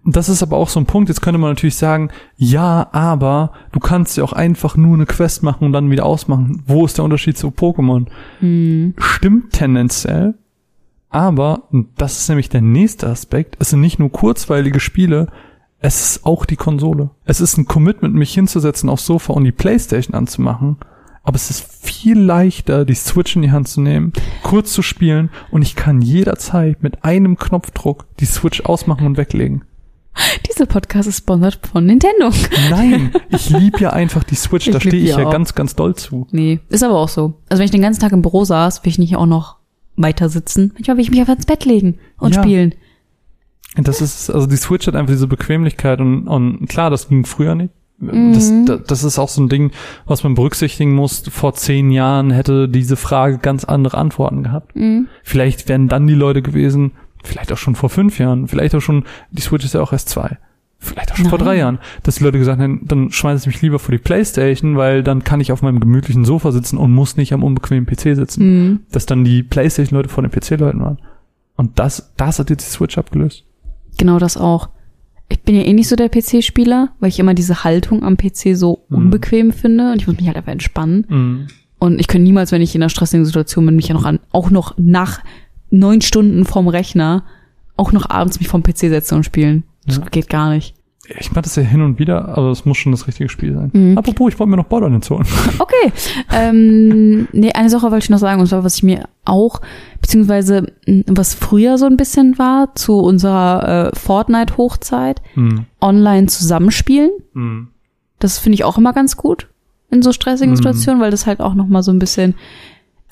das ist aber auch so ein Punkt, jetzt könnte man natürlich sagen, ja, aber du kannst ja auch einfach nur eine Quest machen und dann wieder ausmachen. Wo ist der Unterschied zu Pokémon? Hm. Stimmt tendenziell, aber, und das ist nämlich der nächste Aspekt, es sind nicht nur kurzweilige Spiele, es ist auch die Konsole. Es ist ein Commitment, mich hinzusetzen aufs Sofa und die Playstation anzumachen. Aber es ist viel leichter, die Switch in die Hand zu nehmen, kurz zu spielen und ich kann jederzeit mit einem Knopfdruck die Switch ausmachen und weglegen. Dieser Podcast ist sponsert von Nintendo. Nein, ich lieb ja einfach die Switch, da stehe ich ja auch. ganz, ganz doll zu. Nee, ist aber auch so. Also wenn ich den ganzen Tag im Büro saß, will ich nicht auch noch weiter sitzen. Manchmal will ich mich einfach ins Bett legen und Ja. spielen. Das ist, also die Switch hat einfach diese Bequemlichkeit und, und klar, das ging früher nicht. Das, Mhm. da- das ist auch so ein Ding, was man berücksichtigen muss. Vor zehn Jahren hätte diese Frage ganz andere Antworten gehabt. Mhm. Vielleicht wären dann die Leute gewesen, vielleicht auch schon vor fünf Jahren, vielleicht auch schon, die Switch ist ja auch erst zwei. Vielleicht auch schon vor Nein. drei Jahren, dass die Leute gesagt haben, dann schmeiße ich mich lieber vor die Playstation, weil dann kann ich auf meinem gemütlichen Sofa sitzen und muss nicht am unbequemen PC sitzen. Mhm. Dass dann die Playstation-Leute vor den PC-Leuten waren. Und das, das hat jetzt die Switch abgelöst. Genau das auch. Ich bin ja eh nicht so der PC-Spieler, weil ich immer diese Haltung am PC so Mhm. unbequem finde und ich muss mich halt einfach entspannen. Mhm. Und ich könnte niemals, wenn ich in einer stressigen Situation bin, mich ja noch an, auch noch nach neun Stunden vorm Rechner, auch noch abends mich vom PC setzen und spielen. Das Ja. geht gar nicht. Ich mache das ja hin und wieder, aber es muss schon das richtige Spiel sein. Mhm. Apropos, ich wollte mir noch Borderlands holen. Okay. ähm, nee, eine Sache wollte ich noch sagen, und zwar, was ich mir auch, beziehungsweise was früher so ein bisschen war, zu unserer äh, Fortnite-Hochzeit, Hm. online zusammenspielen. Hm. Das finde ich auch immer ganz gut in so stressigen Mhm. Situationen, weil das halt auch noch mal so ein bisschen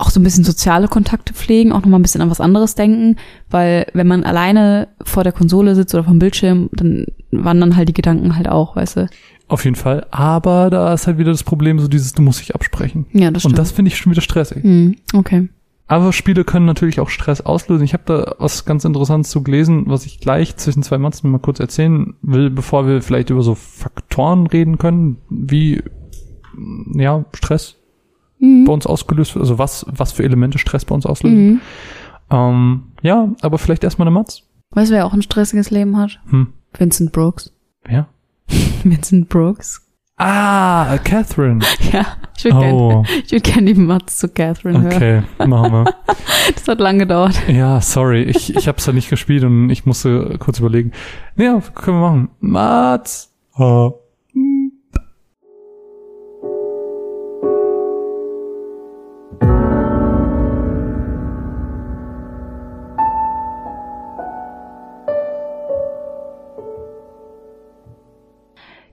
auch so ein bisschen soziale Kontakte pflegen, auch noch mal ein bisschen an was anderes denken, weil wenn man alleine vor der Konsole sitzt oder vom Bildschirm, dann wandern halt die Gedanken halt auch, weißt du. Auf jeden Fall. Aber da ist halt wieder das Problem, so dieses, du musst dich absprechen. Ja, das und stimmt. das finde ich schon wieder stressig. Hm, okay. Aber Spiele können natürlich auch Stress auslösen. Ich habe da was ganz Interessantes zu gelesen, was ich gleich zwischen zwei Matzen mal kurz erzählen will, bevor wir vielleicht über so Faktoren reden können, wie ja Stress Mhm. bei uns ausgelöst wird, also was was für Elemente Stress bei uns auslösen. Mhm. Ähm, ja, aber vielleicht erstmal eine Matz. Weißt du, wer auch ein stressiges Leben hat? Hm. Vincent Brooks. Wer? Vincent Brooks. Ah, Catherine. Ja, ich würde gerne Oh, ich würd gern die Matz zu Catherine hören. okay, machen wir. Das hat lange gedauert. Ja, sorry, ich, ich hab's ja nicht gespielt und ich musste kurz überlegen. Ja, können wir machen. Mats. Ah.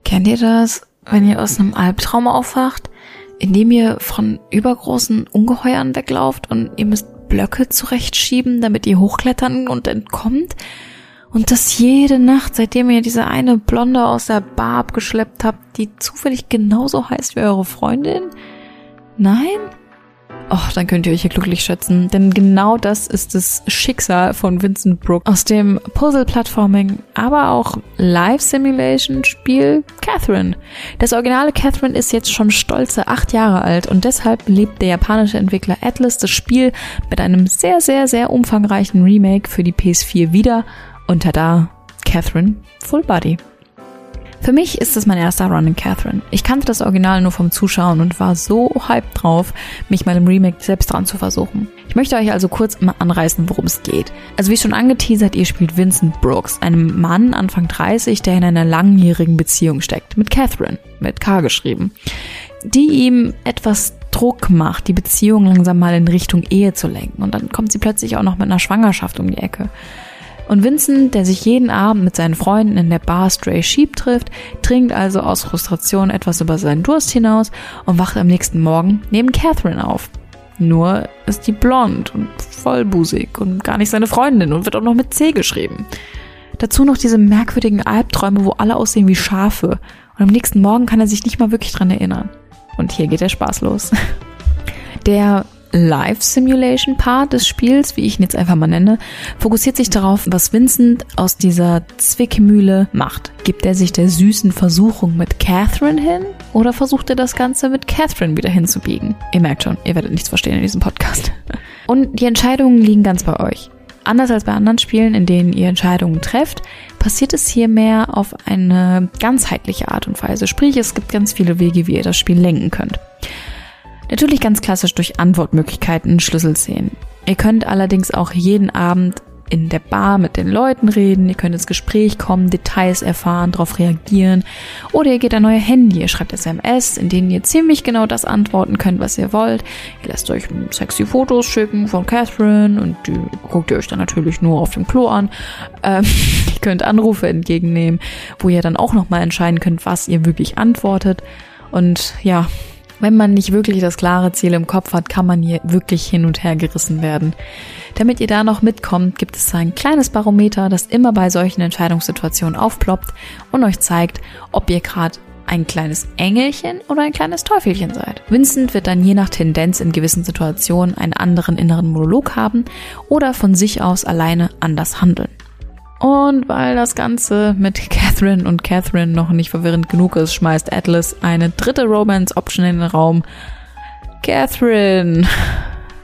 Kennt ihr das, wenn ihr aus einem Albtraum aufwacht, in dem ihr von übergroßen Ungeheuern weglauft und ihr müsst Blöcke zurechtschieben, damit ihr hochklettern und entkommt? Und das jede Nacht, seitdem ihr diese eine Blonde aus der Bar abgeschleppt habt, die zufällig genauso heißt wie eure Freundin? Nein? Och, dann könnt ihr euch hier glücklich schätzen, denn genau das ist das Schicksal von Vincent Brooke aus dem Puzzle-Plattforming, aber auch Live-Simulation-Spiel Catherine. Das originale Catherine ist jetzt schon stolze acht Jahre alt und deshalb lebt der japanische Entwickler Atlas das Spiel mit einem sehr, sehr, sehr umfangreichen Remake für die PS4 wieder und tada, Catherine Full Body. Für mich ist das mein erster Run in Catherine. Ich kannte das Original nur vom Zuschauen und war so hyped drauf, mich mal im Remake selbst dran zu versuchen. Ich möchte euch also kurz mal anreißen, worum es geht. Also wie schon angeteasert, ihr spielt Vincent Brooks, einem Mann Anfang 30, der in einer langjährigen Beziehung steckt, mit Catherine, mit K geschrieben, die ihm etwas Druck macht, die Beziehung langsam mal in Richtung Ehe zu lenken. Und dann kommt sie plötzlich auch noch mit einer Schwangerschaft um die Ecke. Und Vincent, der sich jeden Abend mit seinen Freunden in der Bar Stray Sheep trifft, trinkt also aus Frustration etwas über seinen Durst hinaus und wacht am nächsten Morgen neben Catherine auf. Nur ist die blond und vollbusig und gar nicht seine Freundin und wird auch noch mit C geschrieben. Dazu noch diese merkwürdigen Albträume, wo alle aussehen wie Schafe. Und am nächsten Morgen kann er sich nicht mal wirklich dran erinnern. Und hier geht der Spaß los. Der Live-Simulation-Part des Spiels, wie ich ihn jetzt einfach mal nenne, fokussiert sich darauf, was Vincent aus dieser Zwickmühle macht. Gibt er sich der süßen Versuchung mit Catherine hin oder versucht er das Ganze mit Catherine wieder hinzubiegen? Ihr merkt schon, ihr werdet nichts verstehen in diesem Podcast. Und die Entscheidungen liegen ganz bei euch. Anders als bei anderen Spielen, in denen ihr Entscheidungen trefft, passiert es hier mehr auf eine ganzheitliche Art und Weise. Sprich, es gibt ganz viele Wege, wie ihr das Spiel lenken könnt. Natürlich ganz klassisch durch Antwortmöglichkeiten Schlüsselszenen. Ihr könnt allerdings auch jeden Abend in der Bar mit den Leuten reden, ihr könnt ins Gespräch kommen, Details erfahren, darauf reagieren oder ihr geht an euer Handy, ihr schreibt SMS, in denen ihr ziemlich genau das antworten könnt, was ihr wollt. Ihr lasst euch sexy Fotos schicken von Catherine und die guckt ihr euch dann natürlich nur auf dem Klo an. Ähm, ihr könnt Anrufe entgegennehmen, wo ihr dann auch nochmal entscheiden könnt, was ihr wirklich antwortet. Und ja, wenn man nicht wirklich das klare Ziel im Kopf hat, kann man hier wirklich hin und her gerissen werden. Damit ihr da noch mitkommt, gibt es ein kleines Barometer, das immer bei solchen Entscheidungssituationen aufploppt und euch zeigt, ob ihr gerade ein kleines Engelchen oder ein kleines Teufelchen seid. Vincent wird dann je nach Tendenz in gewissen Situationen einen anderen inneren Monolog haben oder von sich aus alleine anders handeln. Und weil das Ganze mit Catherine und Catherine noch nicht verwirrend genug ist, schmeißt Atlas eine dritte Romance-Option in den Raum. Catherine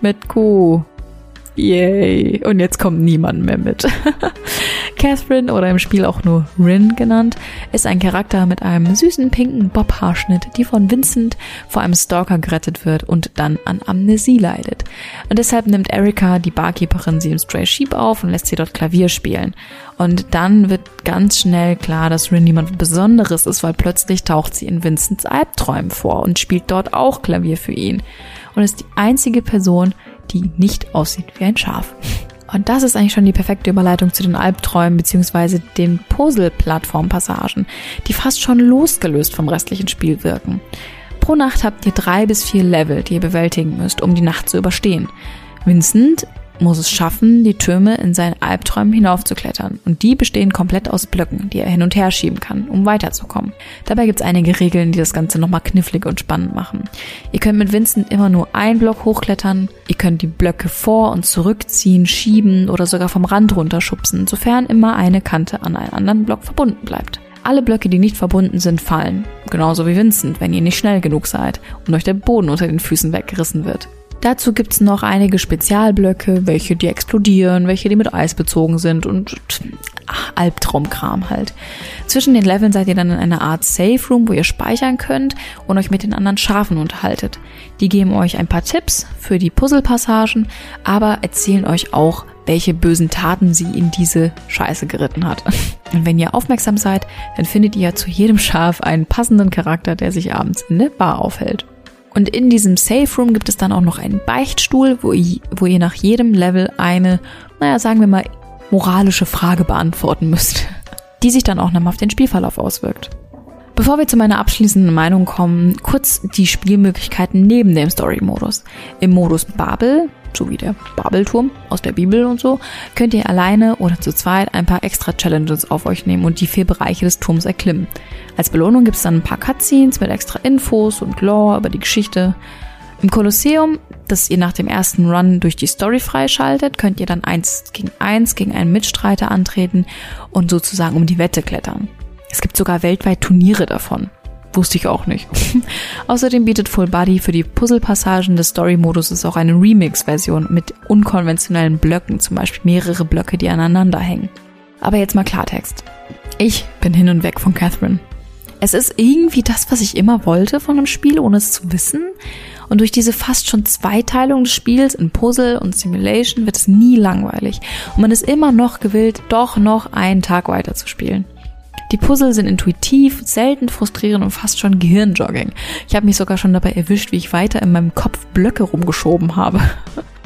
mit Q. Yay. Und jetzt kommt niemand mehr mit. Catherine oder im Spiel auch nur Rin genannt, ist ein Charakter mit einem süßen pinken Bob-Haarschnitt, die von Vincent vor einem Stalker gerettet wird und dann an Amnesie leidet. Und deshalb nimmt Erika, die Barkeeperin, sie im Stray Sheep auf und lässt sie dort Klavier spielen. Und dann wird ganz schnell klar, dass Rin niemand Besonderes ist, weil plötzlich taucht sie in Vincents Albträumen vor und spielt dort auch Klavier für ihn. Und ist die einzige Person, die nicht aussieht wie ein Schaf. Und das ist eigentlich schon die perfekte Überleitung zu den Albträumen bzw. den Puzzle-Plattform-Passagen, die fast schon losgelöst vom restlichen Spiel wirken. Pro Nacht habt ihr drei bis vier Level, die ihr bewältigen müsst, um die Nacht zu überstehen. Vincent muss es schaffen, die Türme in seinen Albträumen hinaufzuklettern. Und die bestehen komplett aus Blöcken, die er hin und her schieben kann, um weiterzukommen. Dabei gibt es einige Regeln, die das Ganze nochmal knifflig und spannend machen. Ihr könnt mit Vincent immer nur einen Block hochklettern, ihr könnt die Blöcke vor- und zurückziehen, schieben oder sogar vom Rand runterschubsen, sofern immer eine Kante an einen anderen Block verbunden bleibt. Alle Blöcke, die nicht verbunden sind, fallen. Genauso wie Vincent, wenn ihr nicht schnell genug seid und euch der Boden unter den Füßen weggerissen wird. Dazu gibt's noch einige Spezialblöcke, welche die explodieren, welche die mit Eis bezogen sind und ach, Albtraumkram halt. Zwischen den Leveln seid ihr dann in einer Art Safe Room, wo ihr speichern könnt und euch mit den anderen Schafen unterhaltet. Die geben euch ein paar Tipps für die Puzzlepassagen, aber erzählen euch auch, welche bösen Taten sie in diese Scheiße geritten hat. Und wenn ihr aufmerksam seid, dann findet ihr zu jedem Schaf einen passenden Charakter, der sich abends in der Bar aufhält. Und in diesem Safe Room gibt es dann auch noch einen Beichtstuhl, wo ihr, wo ihr nach jedem Level eine, naja, sagen wir mal, moralische Frage beantworten müsst, die sich dann auch nochmal auf den Spielverlauf auswirkt. Bevor wir zu meiner abschließenden Meinung kommen, kurz die Spielmöglichkeiten neben dem Story-Modus. Im Modus Babel, so wie der Babelturm aus der Bibel und so, könnt ihr alleine oder zu zweit ein paar extra Challenges auf euch nehmen und die vier Bereiche des Turms erklimmen. Als Belohnung gibt es dann ein paar Cutscenes mit extra Infos und Lore über die Geschichte. Im Kolosseum, das ihr nach dem ersten Run durch die Story freischaltet, könnt ihr dann eins gegen eins gegen einen Mitstreiter antreten und sozusagen um die Wette klettern. Es gibt sogar weltweit Turniere davon. Wusste ich auch nicht. Außerdem bietet Full Body für die Puzzlepassagen des Story-Moduses auch eine Remix-Version mit unkonventionellen Blöcken, zum Beispiel mehrere Blöcke, die aneinander hängen. Aber jetzt mal Klartext. Ich bin hin und weg von Catherine. Es ist irgendwie das, was ich immer wollte von einem Spiel, ohne es zu wissen. Und durch diese fast schon Zweiteilung des Spiels in Puzzle und Simulation wird es nie langweilig. Und man ist immer noch gewillt, doch noch einen Tag weiter zu spielen. Die Puzzle sind intuitiv, selten frustrierend und fast schon Gehirnjogging. Ich habe mich sogar schon dabei erwischt, wie ich weiter in meinem Kopf Blöcke rumgeschoben habe.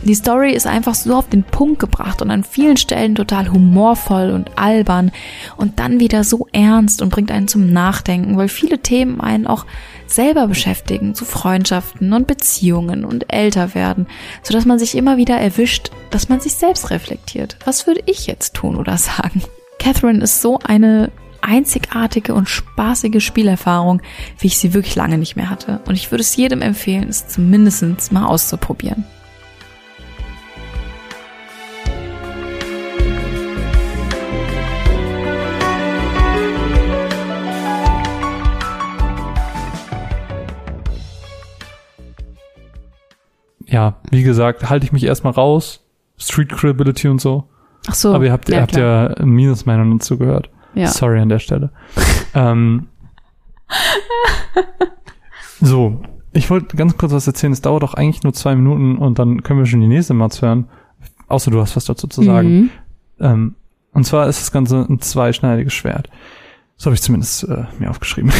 Die Story ist einfach so auf den Punkt gebracht und an vielen Stellen total humorvoll und albern und dann wieder so ernst und bringt einen zum Nachdenken, weil viele Themen einen auch selber beschäftigen, zu Freundschaften und Beziehungen und älter werden, sodass man sich immer wieder erwischt, dass man sich selbst reflektiert. Was würde ich jetzt tun oder sagen? Catherine ist so eine einzigartige und spaßige Spielerfahrung, wie ich sie wirklich lange nicht mehr hatte. Und ich würde es jedem empfehlen, es zumindest mal auszuprobieren. Ja, wie gesagt, halte ich mich erstmal raus. Street Credibility und so. Ach so. Aber ihr habt, ihr habt ja Minusmeinungen dazu gehört. Ja. Sorry an der Stelle. ähm, so, ich wollte ganz kurz was erzählen. Es dauert doch eigentlich nur zwei Minuten und dann können wir schon die nächste Matz hören. Außer du hast was dazu zu sagen. Mhm. Ähm, und zwar ist das Ganze ein zweischneidiges Schwert. So habe ich zumindest äh, mir aufgeschrieben.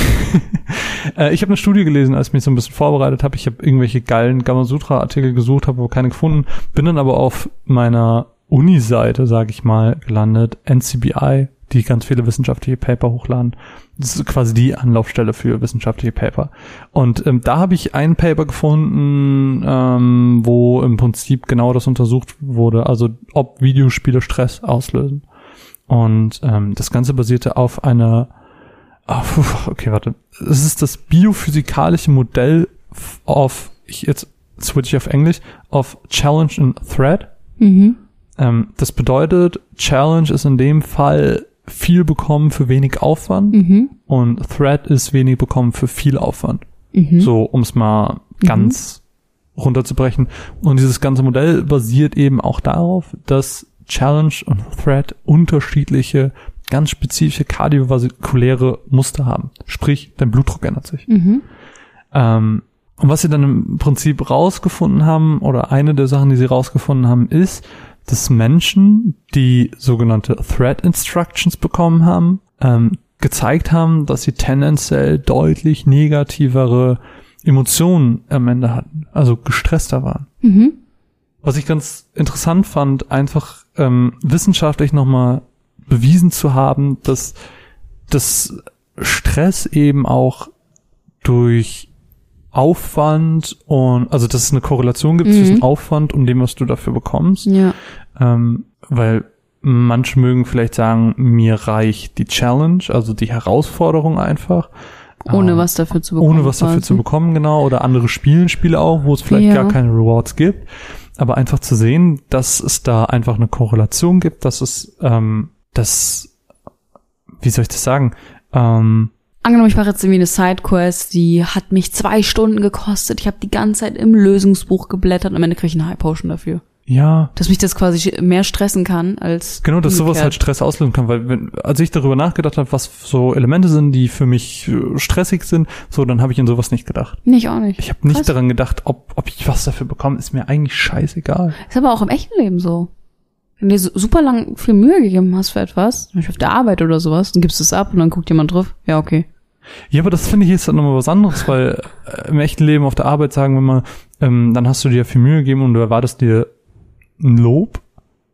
äh, ich habe eine Studie gelesen, als ich mich so ein bisschen vorbereitet habe. Ich habe irgendwelche geilen Gamasutra-Artikel gesucht, habe aber keine gefunden. Bin dann aber auf meiner Uni-Seite, sage ich mal, gelandet. NCBI, die ganz viele wissenschaftliche Paper hochladen. Das ist quasi die Anlaufstelle für wissenschaftliche Paper. Und ähm, da habe ich ein Paper gefunden, ähm, wo im Prinzip genau das untersucht wurde, also ob Videospiele Stress auslösen. Und ähm, das Ganze basierte auf einer, puh, okay, warte, es ist das biophysikalische Modell auf, ich jetzt switch ich auf Englisch, auf Challenge and Threat. Mhm. Ähm, das bedeutet, Challenge ist in dem Fall viel bekommen für wenig Aufwand Mhm. und Threat ist wenig bekommen für viel Aufwand. Mhm. So, um es mal ganz runterzubrechen. Und dieses ganze Modell basiert eben auch darauf, dass Challenge und Threat unterschiedliche, ganz spezifische kardiovaskuläre Muster haben. Sprich, dein Blutdruck ändert sich. Mhm. Ähm, und was sie dann im Prinzip rausgefunden haben, oder eine der Sachen, die sie rausgefunden haben, ist, dass Menschen, die sogenannte Threat Instructions bekommen haben, ähm, gezeigt haben, dass sie tendenziell deutlich negativere Emotionen am Ende hatten, also gestresster waren. Mhm. Was ich ganz interessant fand, einfach ähm, wissenschaftlich nochmal bewiesen zu haben, dass das Stress eben auch durch Aufwand und also dass es eine Korrelation gibt Mhm. zwischen Aufwand und dem, was du dafür bekommst. Ja. Ähm, weil manche mögen vielleicht sagen, mir reicht die Challenge, also die Herausforderung einfach. Ohne Ähm, was dafür zu bekommen. ohne was dafür quasi. zu bekommen, genau. Oder andere spielen Spiele auch, wo es vielleicht Ja. gar keine Rewards gibt. Aber einfach zu sehen, dass es da einfach eine Korrelation gibt, dass es, ähm, das, wie soll ich das sagen? Ähm, Angenommen, ich mache jetzt irgendwie eine Sidequest, die hat mich zwei Stunden gekostet. Ich habe die ganze Zeit im Lösungsbuch geblättert und am Ende kriege ich eine High Potion dafür. ja, Dass mich das quasi mehr stressen kann als. genau, dass sowas umgekehrt. halt Stress auslösen kann, weil wenn, als ich darüber nachgedacht habe, was so Elemente sind, die für mich äh, stressig sind, so, dann habe ich in sowas nicht gedacht. Nee, ich auch nicht. Ich habe nicht daran gedacht, ob, ob ich was dafür bekomme, ist mir eigentlich scheißegal. Ist aber auch im echten Leben so. Wenn du dir super lang viel Mühe gegeben hast für etwas, zum Beispiel auf der Arbeit oder sowas, dann gibst du es ab und dann guckt jemand drauf. Ja, okay. Ja, aber das finde ich jetzt dann nochmal was anderes, weil äh, im echten Leben auf der Arbeit sagen wir mal, ähm, dann hast du dir viel Mühe gegeben und du erwartest dir ein Lob,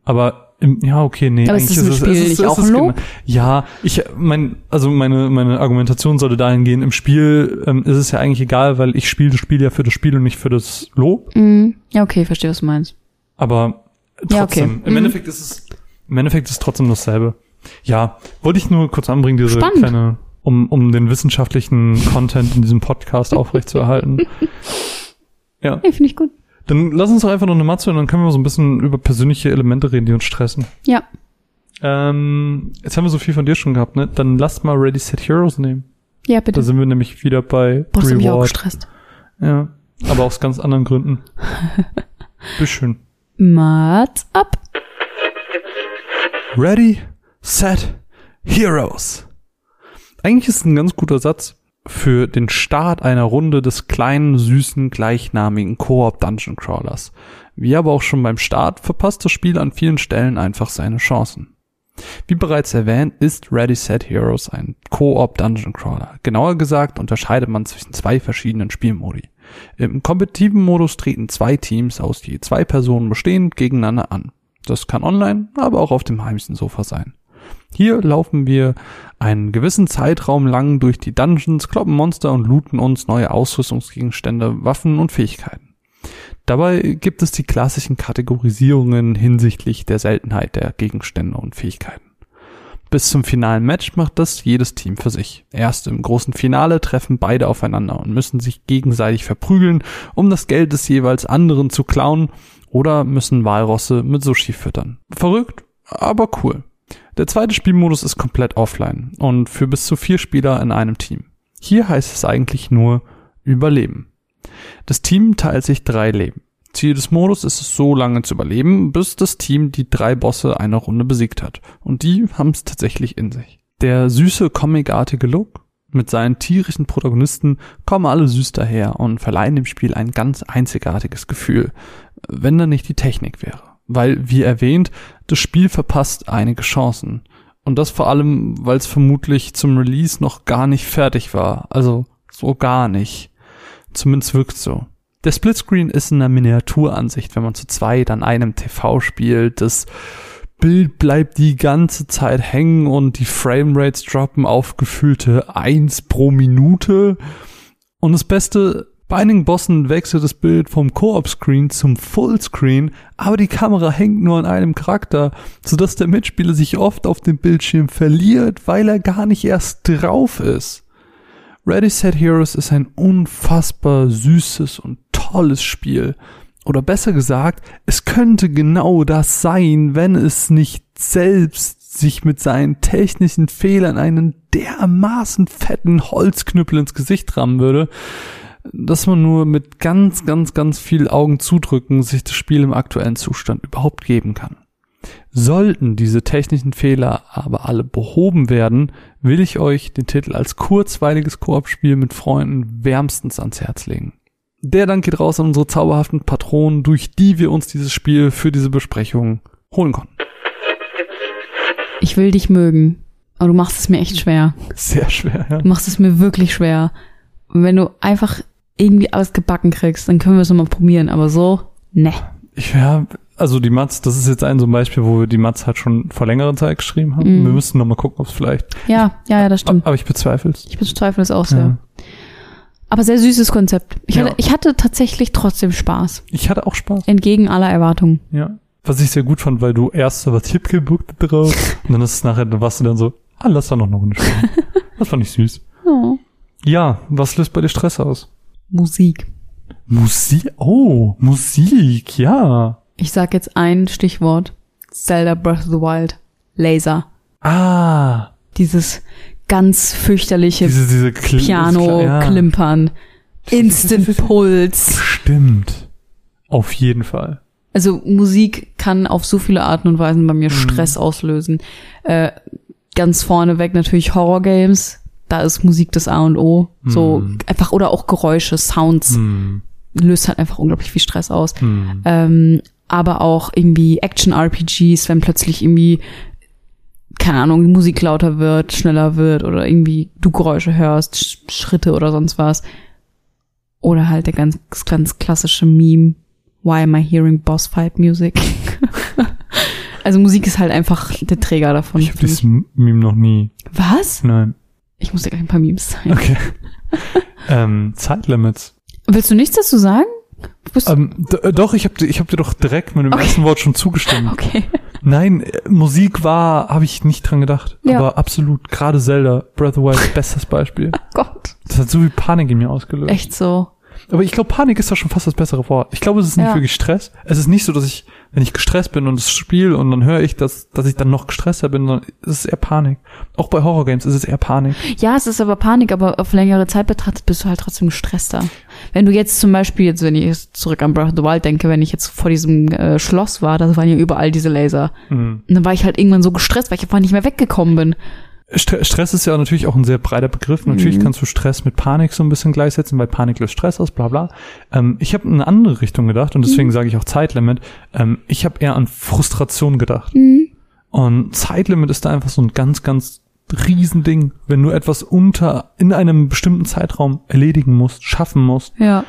aber im, ja, okay, nee. Aber ist eigentlich im es- Spiel es ist- auch ist ein Lob? Ja, ich, mein, also meine, meine Argumentation sollte dahin gehen, im Spiel ähm, ist es ja eigentlich egal, weil ich spiele das Spiel ja für das Spiel und nicht für das Lob, Mhm. Ja, okay, verstehe, was du meinst. aber Ja, okay. trotzdem, im Mhm. Endeffekt ist es, im Endeffekt ist es trotzdem dasselbe. Ja, wollte ich nur kurz anbringen, diese Spannend. kleine, um, um den wissenschaftlichen Content in diesem Podcast aufrechtzuerhalten. Ja, Nee, finde ich gut. dann lass uns doch einfach noch eine Matze und dann können wir so ein bisschen über persönliche Elemente reden, die uns stressen. Ja. Ähm, jetzt haben wir so viel von dir schon gehabt, ne? Dann lass mal Ready Set Heroes nehmen. Ja, Da bitte. sind wir nämlich wieder bei Boah, hat mich auch Reward. gestresst. Ja, aber aus ganz anderen Gründen. Bisschen. Mats ab. Ready, Set, Heroes. Eigentlich ist ein ganz guter Satz für den Start einer Runde des kleinen, süßen, gleichnamigen Koop Dungeon Crawlers. Wie aber auch schon beim Start verpasst das Spiel an vielen Stellen einfach seine Chancen. Wie bereits erwähnt, ist Ready Set Heroes ein Koop Dungeon Crawler. Genauer gesagt unterscheidet man zwischen zwei verschiedenen Spielmodi. Im kompetitiven Modus treten zwei Teams aus je zwei Personen bestehend gegeneinander an. Das kann online, aber auch auf dem heimischen Sofa sein. Hier laufen wir einen gewissen Zeitraum lang durch die Dungeons, kloppen Monster und looten uns neue Ausrüstungsgegenstände, Waffen und Fähigkeiten. Dabei gibt es die klassischen Kategorisierungen hinsichtlich der Seltenheit der Gegenstände und Fähigkeiten. Bis zum finalen Match macht das jedes Team für sich. Erst im großen Finale treffen beide aufeinander und müssen sich gegenseitig verprügeln, um das Geld des jeweils anderen zu klauen oder müssen Walrosse mit Sushi füttern. Verrückt, aber cool. Der zweite Spielmodus ist komplett offline und für bis zu vier Spieler in einem Team. Hier heißt es eigentlich nur Überleben. Das Team teilt sich drei Leben. Ziel des Modus ist es so lange zu überleben, bis das Team die drei Bosse einer Runde besiegt hat. Und die haben es tatsächlich in sich. Der süße, comicartige Look mit seinen tierischen Protagonisten kommen alle süß daher und verleihen dem Spiel ein ganz einzigartiges Gefühl, wenn da nicht die Technik wäre. Weil, wie erwähnt, das Spiel verpasst einige Chancen. Und das vor allem, weil es vermutlich zum Release noch gar nicht fertig war. Also so gar nicht. Zumindest wirkt so. Der Splitscreen ist in einer Miniaturansicht, wenn man zu zweit an einem TV spielt. Das Bild bleibt die ganze Zeit hängen und die Framerates droppen auf gefühlte 1 pro Minute. Und das Beste, bei einigen Bossen wechselt das Bild vom Koop-Screen zum Fullscreen, aber die Kamera hängt nur an einem Charakter, sodass der Mitspieler sich oft auf dem Bildschirm verliert, weil er gar nicht erst drauf ist. Ready Set Heroes ist ein unfassbar süßes und tolles Spiel. Oder besser gesagt, es könnte genau das sein, wenn es nicht selbst sich mit seinen technischen Fehlern einen dermaßen fetten Holzknüppel ins Gesicht rammen würde, dass man nur mit ganz, ganz, ganz viel Augen zudrücken sich das Spiel im aktuellen Zustand überhaupt geben kann. Sollten diese technischen Fehler aber alle behoben werden, will ich euch den Titel als kurzweiliges Koop-Spiel mit Freunden wärmstens ans Herz legen. Der Dank geht raus an unsere zauberhaften Patronen, durch die wir uns dieses Spiel für diese Besprechung holen konnten. Ich will dich mögen. Aber du machst es mir echt schwer. Sehr schwer, ja. Du machst es mir wirklich schwer. Und wenn du einfach irgendwie alles gebacken kriegst, dann können wir es nochmal probieren. Aber so, ne. Ich, ja, also die Mats, das ist jetzt ein so ein Beispiel, wo wir die Mats halt schon vor längerer Zeit geschrieben haben. Mhm. Wir müssen noch mal gucken, ob es vielleicht. Ja, ja, ja, das stimmt. Aber ich bezweifle es. Ich bezweifle es auch sehr. Ja. Aber sehr süßes Konzept. Ich, Ja. hatte, ich hatte tatsächlich trotzdem Spaß. Ich hatte auch Spaß. Entgegen aller Erwartungen. Ja. Was ich sehr gut fand, weil du erst so was hip gebuckt drauf und dann ist es nachher, dann warst du dann so, ah, lass da noch eine Runde spielen. das fand ich süß. Oh. Ja, was löst bei dir Stress aus? Musik. Musik, oh, Musik, ja. Ich sag jetzt ein Stichwort. Zelda Breath of the Wild. Laser. Ah, Dieses ganz fürchterliche diese, diese Kl Piano ja. klimpern. Instant Puls. Stimmt. Auf jeden Fall. Also Musik kann auf so viele Arten und Weisen bei mir Stress auslösen. Äh, ganz vorneweg natürlich Horror-Games. Da ist Musik das A und O. So Mhm. einfach oder auch Geräusche, Sounds Hm, löst halt einfach unglaublich viel Stress aus. hm. Ähm, aber auch irgendwie Action-RPGs, wenn plötzlich irgendwie keine Ahnung, die Musik lauter wird, schneller wird oder irgendwie du Geräusche hörst, Sch Schritte oder sonst was. Oder halt der ganz, ganz klassische Meme, why am I hearing Boss Fight Music? also Musik ist halt einfach der Träger davon. Ich habe für dieses. Meme noch nie. Was? Nein. Ich muss dir gleich ein paar Memes zeigen. Okay. ähm, Zeitlimits. Willst du nichts dazu sagen? Ähm, d- doch, ich habe ich hab dir doch direkt mit dem Okay. ersten Wort schon zugestimmt. okay. Nein, äh, Musik war, habe ich nicht dran gedacht. Ja. Aber absolut, gerade Zelda, Breath of the Wild, bestes Beispiel. Gott. Das hat so viel Panik in mir ausgelöst. Echt so. Aber ich glaube, Panik ist da schon fast das bessere Wort. Ich glaube, es ist nicht Ja. wirklich Stress. Es ist nicht so, dass ich, wenn ich gestresst bin und es spiele und dann höre ich, dass, dass ich dann noch gestresster bin, sondern es ist eher Panik. Auch bei Horrorgames ist es eher Panik. Ja, es ist aber Panik, aber auf längere Zeit betrachtet bist du halt trotzdem gestresster. Wenn du jetzt zum Beispiel, jetzt, wenn ich jetzt zurück an Breath of the Wild denke, wenn ich jetzt vor diesem äh, Schloss war, da waren ja überall diese Laser. Mhm. Und dann war ich halt irgendwann so gestresst, weil ich einfach nicht mehr weggekommen bin. Stre- Stress ist ja natürlich auch ein sehr breiter Begriff. Natürlich Mhm. kannst du Stress mit Panik so ein bisschen gleichsetzen, weil Panik löst Stress aus, bla bla. Ähm, ich habe in eine andere Richtung gedacht und Mhm. deswegen sage ich auch Zeitlimit. Ähm, ich habe eher an Frustration gedacht. Mhm. Und Zeitlimit ist da einfach so ein ganz, ganz Riesending. Wenn du etwas unter, in einem bestimmten Zeitraum erledigen musst, schaffen musst. Ja.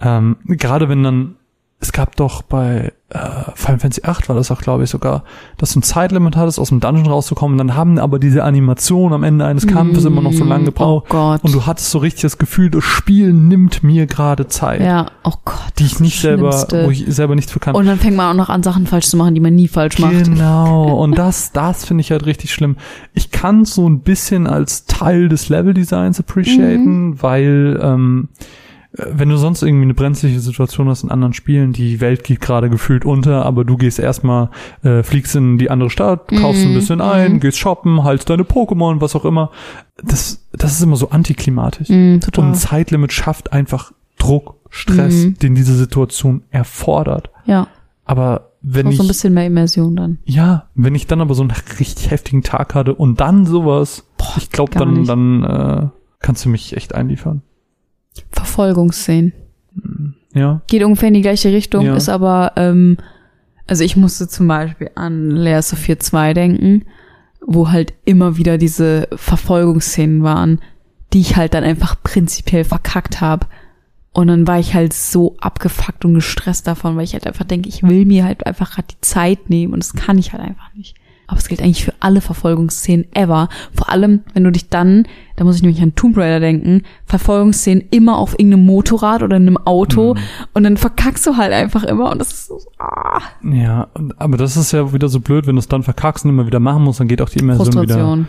Ähm, gerade wenn dann, es gab doch bei äh, Final Fantasy 8 war das auch, glaube ich, sogar, dass du ein Zeitlimit hattest, aus dem Dungeon rauszukommen. Dann haben aber diese Animation am Ende eines Kampfes immer noch so lange gebraucht. Oh Gott. Und du hattest so richtig das Gefühl, das Spiel nimmt mir gerade Zeit, ja, oh Gott. die ich nicht selber, Schlimmste. wo ich selber nichts für kann. Und dann fängt man auch noch an, Sachen falsch zu machen, die man nie falsch macht. Genau, und das, das finde ich halt richtig schlimm. Ich kann so ein bisschen als Teil des Level-Designs appreciaten, Mhm. weil ähm, äh, wenn du sonst irgendwie eine brenzliche Situation hast in anderen Spielen, die Welt geht gerade gefühlt unter, aber du gehst erstmal, äh, fliegst in die andere Stadt, kaufst ein Mhm, bisschen ein, mhm. gehst shoppen, heilst deine Pokémon, was auch immer. Das, das ist immer so antiklimatisch. Mhm, total. Und ein Zeitlimit schafft einfach Druck, Stress, Mhm. den diese Situation erfordert. ja, Aber wenn ich so ein bisschen mehr Immersion dann. ja, wenn ich dann aber so einen richtig heftigen Tag hatte und dann sowas, ich glaube, dann, nicht. dann äh, kannst du mich echt einliefern. Verfolgungsszenen. Ja. Geht ungefähr in die gleiche Richtung, Ja. ist aber, ähm, also ich musste zum Beispiel an Lea Sophia 2 denken, wo halt immer wieder diese Verfolgungsszenen waren, die ich halt dann einfach prinzipiell verkackt habe. Und dann war ich halt so abgefuckt und gestresst davon, weil ich halt einfach denke, ich will mir halt einfach gerade die Zeit nehmen und das kann ich halt einfach nicht. Aber es gilt eigentlich für alle Verfolgungsszenen ever. Vor allem, wenn du dich dann, da muss ich nämlich an Tomb Raider denken, Verfolgungsszenen immer auf irgendeinem Motorrad oder in einem Auto und dann verkackst du halt einfach immer und das ist so, ah, Ja, aber das ist ja wieder so blöd, wenn du es dann verkackst und immer wieder machen musst, dann geht auch die Immersion wieder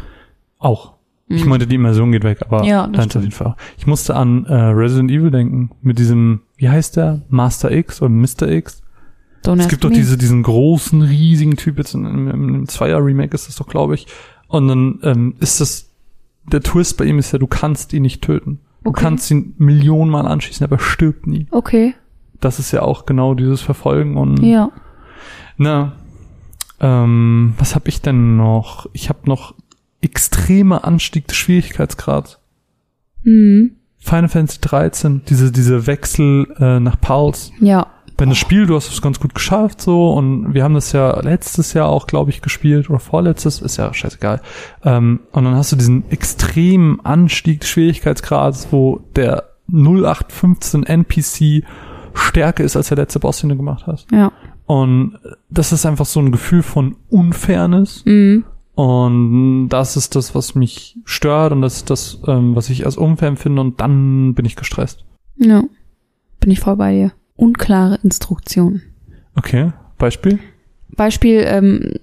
auch. Ich meinte, die Immersion geht weg, aber Ja, das deins auf jeden Fall. Ich musste an äh, Resident Evil denken, mit diesem, wie heißt der? Master X oder Mr. X? Don't Es gibt doch diese, diesen großen, riesigen Typ, jetzt in, im Zweier-Remake ist das doch, glaube ich. Und dann ähm, ist das, der Twist bei ihm ist ja, du kannst ihn nicht töten. Du Okay. kannst ihn Millionenmal anschießen, aber er stirbt nie. Okay, Das ist ja auch genau dieses Verfolgen und ja. na, ähm, was habe ich denn noch? Ich habe noch extreme Anstieg des Schwierigkeitsgrads. Mhm. Final Fantasy 13, diese, diese Wechsel äh, nach Pulse. Ja. Wenn das Spiel, du hast es ganz gut geschafft, so, und wir haben das ja letztes Jahr auch, glaube ich, gespielt, oder vorletztes, ist ja scheißegal. Ähm, und dann hast du diesen extremen Anstieg des Schwierigkeitsgrades, wo der 0815 NPC stärker ist als der letzte Boss, den du gemacht hast. Ja. Und das ist einfach so ein Gefühl von Unfairness Mhm. Und das ist das, was mich stört und das ist das, ähm, was ich als unfair empfinde und dann bin ich gestresst. Ja. Bin ich voll bei dir. Unklare Instruktionen. Okay, Beispiel? Beispiel, ähm,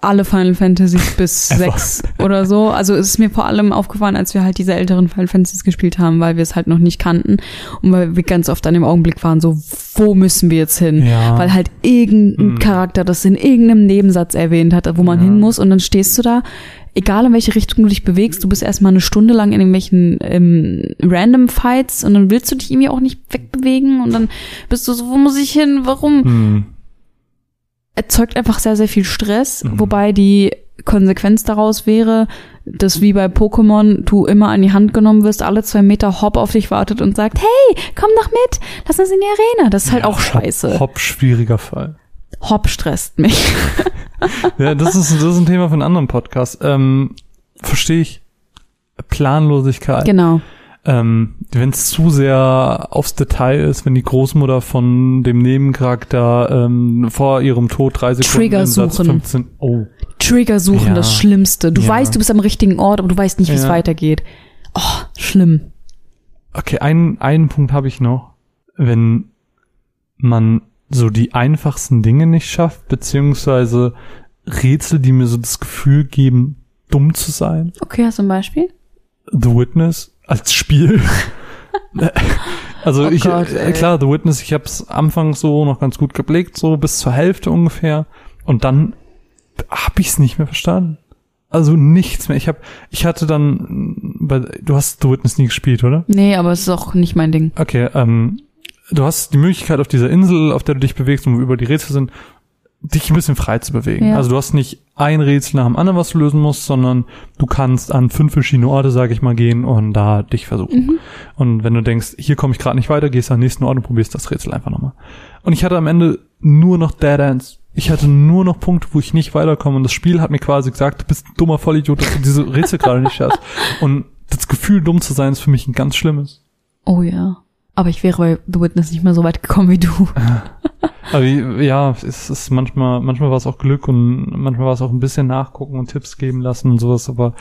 alle Final Fantasies bis sechs oder so. Also es ist mir vor allem aufgefallen, als wir halt diese älteren Final Fantasies gespielt haben, weil wir es halt noch nicht kannten und weil wir ganz oft an dem Augenblick waren, so, wo müssen wir jetzt hin? Ja. Weil halt irgendein Mhm. Charakter das in irgendeinem Nebensatz erwähnt hat, wo man Ja. hin muss und dann stehst du da, egal in welche Richtung du dich bewegst, du bist erstmal eine Stunde lang in irgendwelchen ähm, Random Fights und dann willst du dich irgendwie auch nicht wegbewegen und dann bist du so, wo muss ich hin? Warum? Hm. erzeugt einfach sehr, sehr viel Stress, Mhm. wobei die Konsequenz daraus wäre, dass wie bei Pokémon du immer an die Hand genommen wirst, alle zwei Meter Hop auf dich wartet und sagt, hey, komm doch mit, lass uns in die Arena. Das ist halt auch scheiße. Hopp, hopp, schwieriger Fall. Hop stresst mich. Ja, das ist, das ist ein Thema für einen anderen Podcast. Ähm, Verstehe ich. Planlosigkeit. genau. Ähm, wenn es zu sehr aufs Detail ist, wenn die Großmutter von dem Nebencharakter ähm, vor ihrem Tod drei Sekunden Trigger suchen. 15, oh, Trigger suchen, Ja. das Schlimmste. Du Ja. weißt, du bist am richtigen Ort, aber du weißt nicht, wie es Ja. weitergeht. Oh, schlimm. Okay, einen, einen Punkt habe ich noch. Wenn man so die einfachsten Dinge nicht schafft, beziehungsweise Rätsel, die mir so das Gefühl geben, dumm zu sein. Okay, hast du ein Beispiel? The Witness als Spiel. also Oh ich, Gott, äh, klar, The Witness, ich habe es anfangs so noch ganz gut geblickt, so bis zur Hälfte ungefähr. Und dann habe ich es nicht mehr verstanden. Also nichts mehr. Ich habe, ich hatte dann, du hast The Witness nie gespielt, oder? Nee, aber es ist auch nicht mein Ding. Okay, ähm, du hast die Möglichkeit auf dieser Insel, auf der du dich bewegst und wo über die Rätsel sind, dich ein bisschen frei zu bewegen. Ja. Also du hast nicht ein Rätsel nach dem anderen, was du lösen musst, sondern du kannst an fünf verschiedene Orte, sage ich mal, gehen und da dich versuchen. Mhm. Und wenn du denkst, hier komme ich gerade nicht weiter, gehst an den nächsten Ort und probierst das Rätsel einfach nochmal. Und ich hatte am Ende nur noch Dead Ends. Ich hatte nur noch Punkte, wo ich nicht weiterkomme. Und das Spiel hat mir quasi gesagt, du bist ein dummer Vollidiot, dass du diese Rätsel gerade nicht schaffst. Und das Gefühl, dumm zu sein, ist für mich ein ganz schlimmes. Oh ja. Aber ich wäre bei The Witness nicht mehr so weit gekommen wie du. Aber ja, es ist manchmal, manchmal war es auch Glück und manchmal war es auch ein bisschen nachgucken und Tipps geben lassen und sowas, aber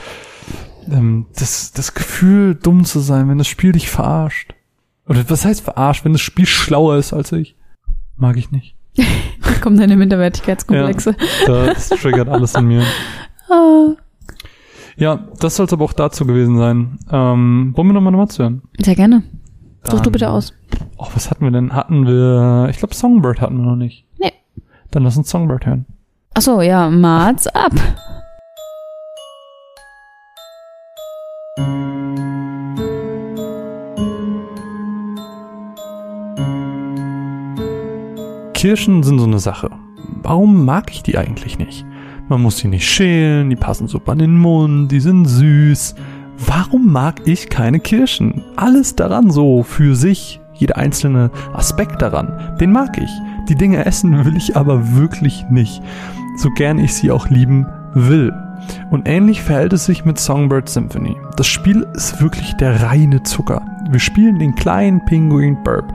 ähm, das, das Gefühl, dumm zu sein, wenn das Spiel dich verarscht. Oder was heißt verarscht, wenn das Spiel schlauer ist als ich? Mag ich nicht. Da kommen deine Minderwertigkeitskomplexe. Das triggert alles in mir. Ah. Ja, das soll es aber auch dazu gewesen sein. Ähm, wollen wir nochmal eine Matze hören? Sehr gerne. Such du bitte aus. Oh, was hatten wir denn? Hatten wir, ich glaube Songbird hatten wir noch nicht. Nee. Dann lass uns Songbird hören. Ach so, ja, Mats ab. Kirschen sind so eine Sache. Warum mag ich die eigentlich nicht? Man muss sie nicht schälen, die passen super an den Mund, die sind süß. Warum mag ich keine Kirschen? Alles daran so für sich, jeder einzelne Aspekt daran, den mag ich. Die Dinge essen will ich aber wirklich nicht, so gern ich sie auch lieben will. Und ähnlich verhält es sich mit Songbird Symphony. Das Spiel ist wirklich der reine Zucker. Wir spielen den kleinen Pinguin Burp,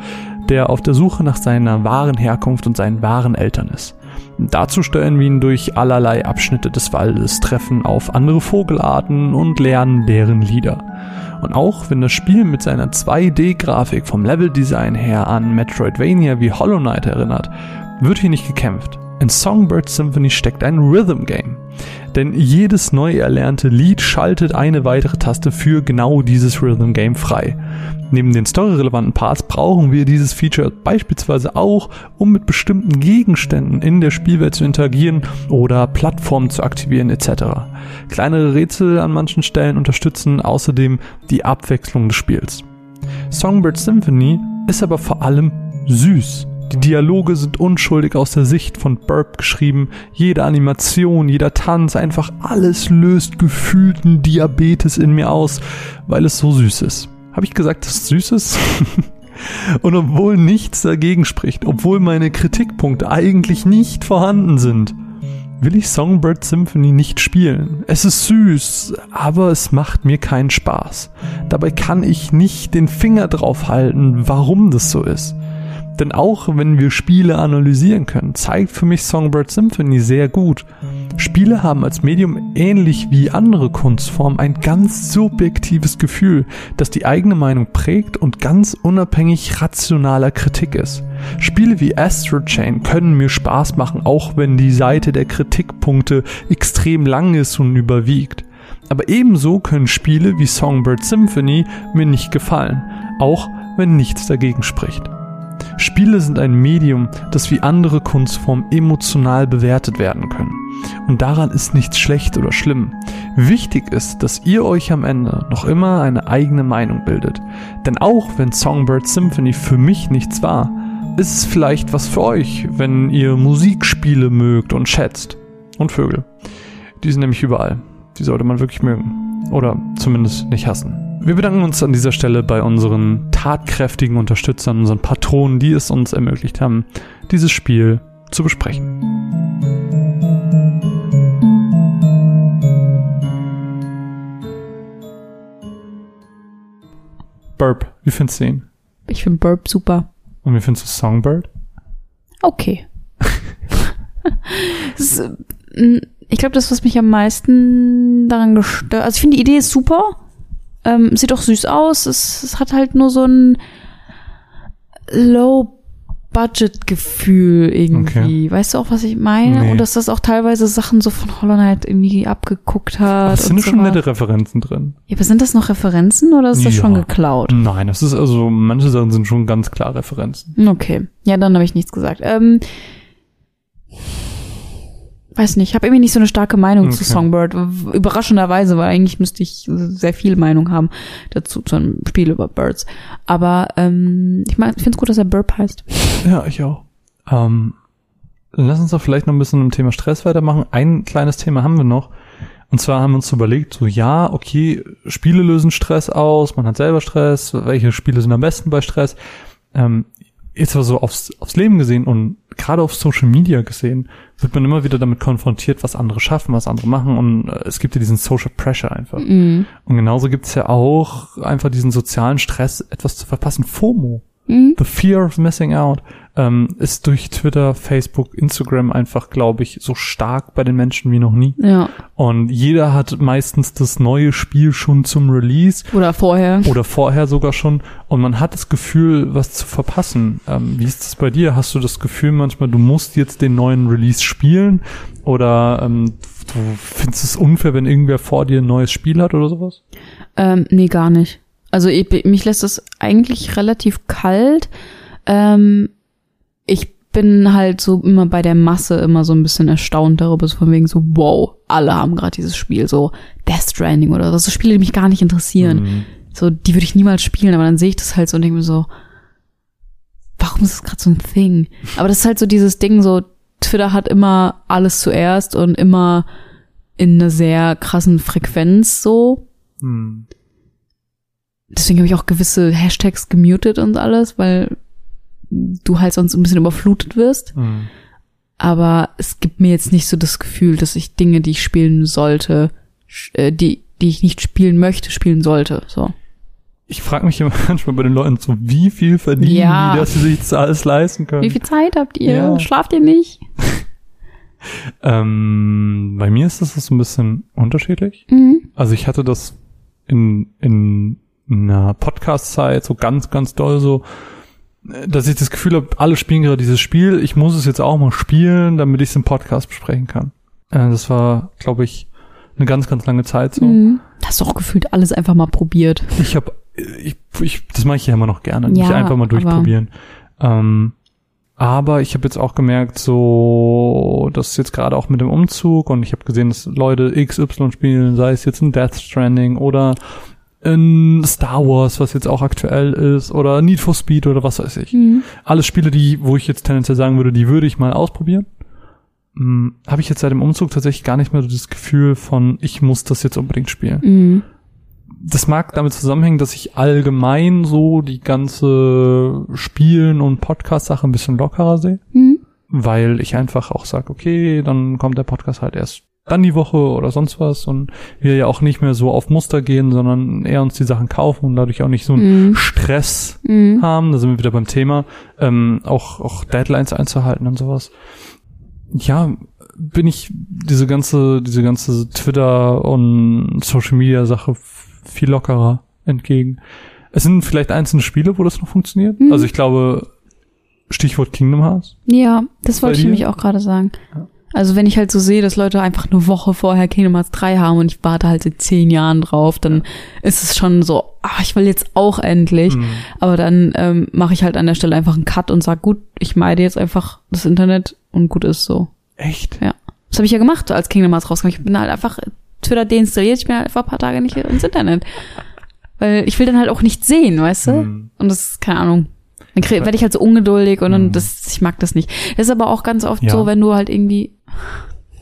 der auf der Suche nach seiner wahren Herkunft und seinen wahren Eltern ist. Dazu steuern wir ihn durch allerlei Abschnitte des Waldes, treffen auf andere Vogelarten und lernen deren Lieder. Und auch wenn das Spiel mit seiner 2D-Grafik vom Leveldesign her an Metroidvania wie Hollow Knight erinnert, wird hier nicht gekämpft. In Songbird Symphony steckt ein Rhythm Game. Denn jedes neu erlernte Lied schaltet eine weitere Taste für genau dieses Rhythm Game frei. Neben den storyrelevanten Parts brauchen wir dieses Feature beispielsweise auch, um mit bestimmten Gegenständen in der Spielwelt zu interagieren oder Plattformen zu aktivieren etc. Kleinere Rätsel an manchen Stellen unterstützen außerdem die Abwechslung des Spiels. Songbird Symphony ist aber vor allem süß. Die Dialoge sind unschuldig aus der Sicht von Burp geschrieben. Jede Animation, jeder Tanz, einfach alles löst gefühlten Diabetes in mir aus, weil es so süß ist. Habe ich gesagt, dass es süß ist? Und obwohl nichts dagegen spricht, obwohl meine Kritikpunkte eigentlich nicht vorhanden sind, will ich Songbird Symphony nicht spielen. Es ist süß, aber es macht mir keinen Spaß. Dabei kann ich nicht den Finger drauf halten, warum das so ist. Denn auch wenn wir Spiele analysieren können, zeigt für mich Songbird Symphony sehr gut. Spiele haben als Medium ähnlich wie andere Kunstformen ein ganz subjektives Gefühl, das die eigene Meinung prägt und ganz unabhängig rationaler Kritik ist. Spiele wie Astro Chain können mir Spaß machen, auch wenn die Seite der Kritikpunkte extrem lang ist und überwiegt. Aber ebenso können Spiele wie Songbird Symphony mir nicht gefallen, auch wenn nichts dagegen spricht. Spiele sind ein Medium, das wie andere Kunstformen emotional bewertet werden können. Und daran ist nichts schlecht oder schlimm. Wichtig ist, dass ihr euch am Ende noch immer eine eigene Meinung bildet. Denn auch wenn Songbird Symphony für mich nichts war, ist es vielleicht was für euch, wenn ihr Musikspiele mögt und schätzt. Und Vögel. Die sind nämlich überall. Die sollte man wirklich mögen. Oder zumindest nicht hassen. Wir bedanken uns an dieser Stelle bei unseren tatkräftigen Unterstützern, unseren Patronen, die es uns ermöglicht haben, dieses Spiel zu besprechen. Burp, wie findest du ihn? Ich finde Burp super. Und wie findest du Songbird? Okay. ist, äh, ich glaube, das, was mich am meisten daran gestört, also ich finde die Idee ist super. Ähm, sieht auch süß aus. Es, es hat halt nur so ein Low Budget-Gefühl irgendwie. Okay. Weißt du auch, was ich meine? Nee. Und dass das auch teilweise Sachen so von Hollow Knight irgendwie abgeguckt hat. Es sind so schon nette Referenzen drin. Ja, aber sind das noch Referenzen oder ist das ja. schon geklaut? Nein, das ist also, manche Sachen sind schon ganz klar Referenzen. Okay. Ja, dann habe ich nichts gesagt. Ähm, weiß nicht, ich habe irgendwie nicht so eine starke Meinung okay. zu Songbird. Überraschenderweise, weil eigentlich müsste ich sehr viel Meinung haben dazu zu einem Spiel über Birds. Aber ähm, ich, mein, ich finde es gut, dass er Burp heißt. Ja, ich auch. Ähm, lass uns doch vielleicht noch ein bisschen im Thema Stress weitermachen. Ein kleines Thema haben wir noch. Und zwar haben wir uns überlegt, so ja, okay, Spiele lösen Stress aus, man hat selber Stress, welche Spiele sind am besten bei Stress? Ähm, jetzt aber so aufs, aufs Leben gesehen und gerade auf Social Media gesehen, wird man immer wieder damit konfrontiert, was andere schaffen, was andere machen und äh, es gibt ja diesen Social Pressure einfach. Mhm. Und genauso gibt es ja auch einfach diesen sozialen Stress, etwas zu verpassen. FOMO. Mhm. The Fear of Missing Out ähm, ist durch Twitter, Facebook, Instagram einfach, glaube ich, so stark bei den Menschen wie noch nie. Ja. Und jeder hat meistens das neue Spiel schon zum Release. Oder vorher. Oder vorher sogar schon. Und man hat das Gefühl, was zu verpassen. Ähm, wie ist das bei dir? Hast du das Gefühl manchmal, du musst jetzt den neuen Release spielen? Oder ähm, du findest es unfair, wenn irgendwer vor dir ein neues Spiel hat oder sowas? Ähm, nee, gar nicht. Also ich, mich lässt es eigentlich relativ kalt. Ähm, ich bin halt so immer bei der Masse immer so ein bisschen erstaunt darüber, so von wegen so, wow, alle haben gerade dieses Spiel, so Death Stranding oder so Spiele, die mich gar nicht interessieren. Mhm. So, die würde ich niemals spielen, aber dann sehe ich das halt so und denke mir so, warum ist das gerade so ein Thing? Aber das ist halt so dieses Ding, so, Twitter hat immer alles zuerst und immer in einer sehr krassen Frequenz so. Mhm. Deswegen habe ich auch gewisse Hashtags gemutet und alles, weil du halt sonst ein bisschen überflutet wirst. Mhm. Aber es gibt mir jetzt nicht so das Gefühl, dass ich Dinge, die ich spielen sollte, äh, die, die ich nicht spielen möchte, spielen sollte. So. Ich frage mich immer manchmal bei den Leuten so, wie viel verdienen ja. die, dass sie sich das alles leisten können? Wie viel Zeit habt ihr? Ja. Schlaft ihr nicht? ähm, bei mir ist das so ein bisschen unterschiedlich. Mhm. Also ich hatte das in, in einer Podcast-Zeit so ganz, ganz doll so, dass ich das Gefühl habe, alle spielen gerade dieses Spiel, ich muss es jetzt auch mal spielen, damit ich es im Podcast besprechen kann. Äh, das war, glaube ich, eine ganz, ganz lange Zeit so. Mhm. Hast du auch gefühlt alles einfach mal probiert. Ich habe, ich, ich, das mache ich ja immer noch gerne, ja, nicht einfach mal durchprobieren. Aber, ähm, aber ich habe jetzt auch gemerkt, so, dass jetzt gerade auch mit dem Umzug und ich habe gesehen, dass Leute XY spielen, sei es jetzt ein Death Stranding oder in Star Wars, was jetzt auch aktuell ist, oder Need for Speed oder was weiß ich. Mhm. Alles Spiele, die, wo ich jetzt tendenziell sagen würde, die würde ich mal ausprobieren. Hm, Habe ich jetzt seit dem Umzug tatsächlich gar nicht mehr so das Gefühl von, ich muss das jetzt unbedingt spielen. Mhm. Das mag damit zusammenhängen, dass ich allgemein so die ganze Spielen- und Podcast-Sache ein bisschen lockerer sehe. Mhm. Weil ich einfach auch sage, okay, dann kommt der Podcast halt erst dann die Woche oder sonst was und wir ja auch nicht mehr so auf Muster gehen, sondern eher uns die Sachen kaufen und dadurch auch nicht so einen mm. Stress mm. haben. Da sind wir wieder beim Thema, ähm, auch, auch Deadlines einzuhalten und sowas. ja, bin ich diese ganze, diese ganze Twitter und Social Media Sache viel lockerer entgegen. Es sind vielleicht einzelne Spiele, wo das noch funktioniert. Mhm. Also ich glaube, Stichwort Kingdom Hearts. Ja, das wollte ich nämlich auch gerade sagen. Ja. Also wenn ich halt so sehe, dass Leute einfach eine Woche vorher Kingdom Hearts 3 haben und ich warte halt seit zehn Jahren drauf, dann ist es schon so, ach, ich will jetzt auch endlich. Mhm. Aber dann ähm, mache ich halt an der Stelle einfach einen Cut und sag, gut, ich meide jetzt einfach das Internet und gut ist so. Echt? Ja. Das habe ich ja gemacht, als Kingdom Hearts rauskam. Ich bin halt einfach Twitter deinstalliert, ich bin halt einfach ein paar Tage nicht ins Internet. Weil ich will dann halt auch nicht sehen, weißt du? Mhm. Und das ist keine Ahnung. Dann werde ich halt so ungeduldig und dann Mhm. das, ich mag das nicht. Das ist aber auch ganz oft Ja. so, wenn du halt irgendwie.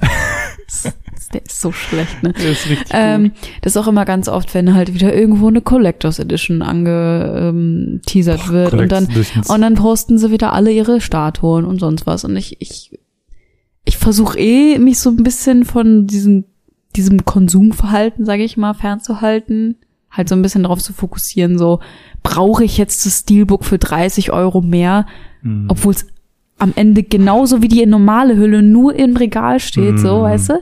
Das, der ist so schlecht, ne? Das ist richtig Ähm, das ist auch immer ganz oft, wenn halt wieder irgendwo eine Collectors Edition angeteasert gut. wird und dann Editions. und dann posten sie wieder alle ihre Statuen und sonst was. Und ich, ich, ich versuche eh, mich so ein bisschen von diesem, diesem Konsumverhalten, sage ich mal, fernzuhalten. Halt so ein bisschen darauf zu fokussieren, so, brauche ich jetzt das Steelbook für 30 Euro mehr, Mhm. obwohl es am Ende genauso wie die normale Hülle nur im Regal steht, so, Mhm. weißt du?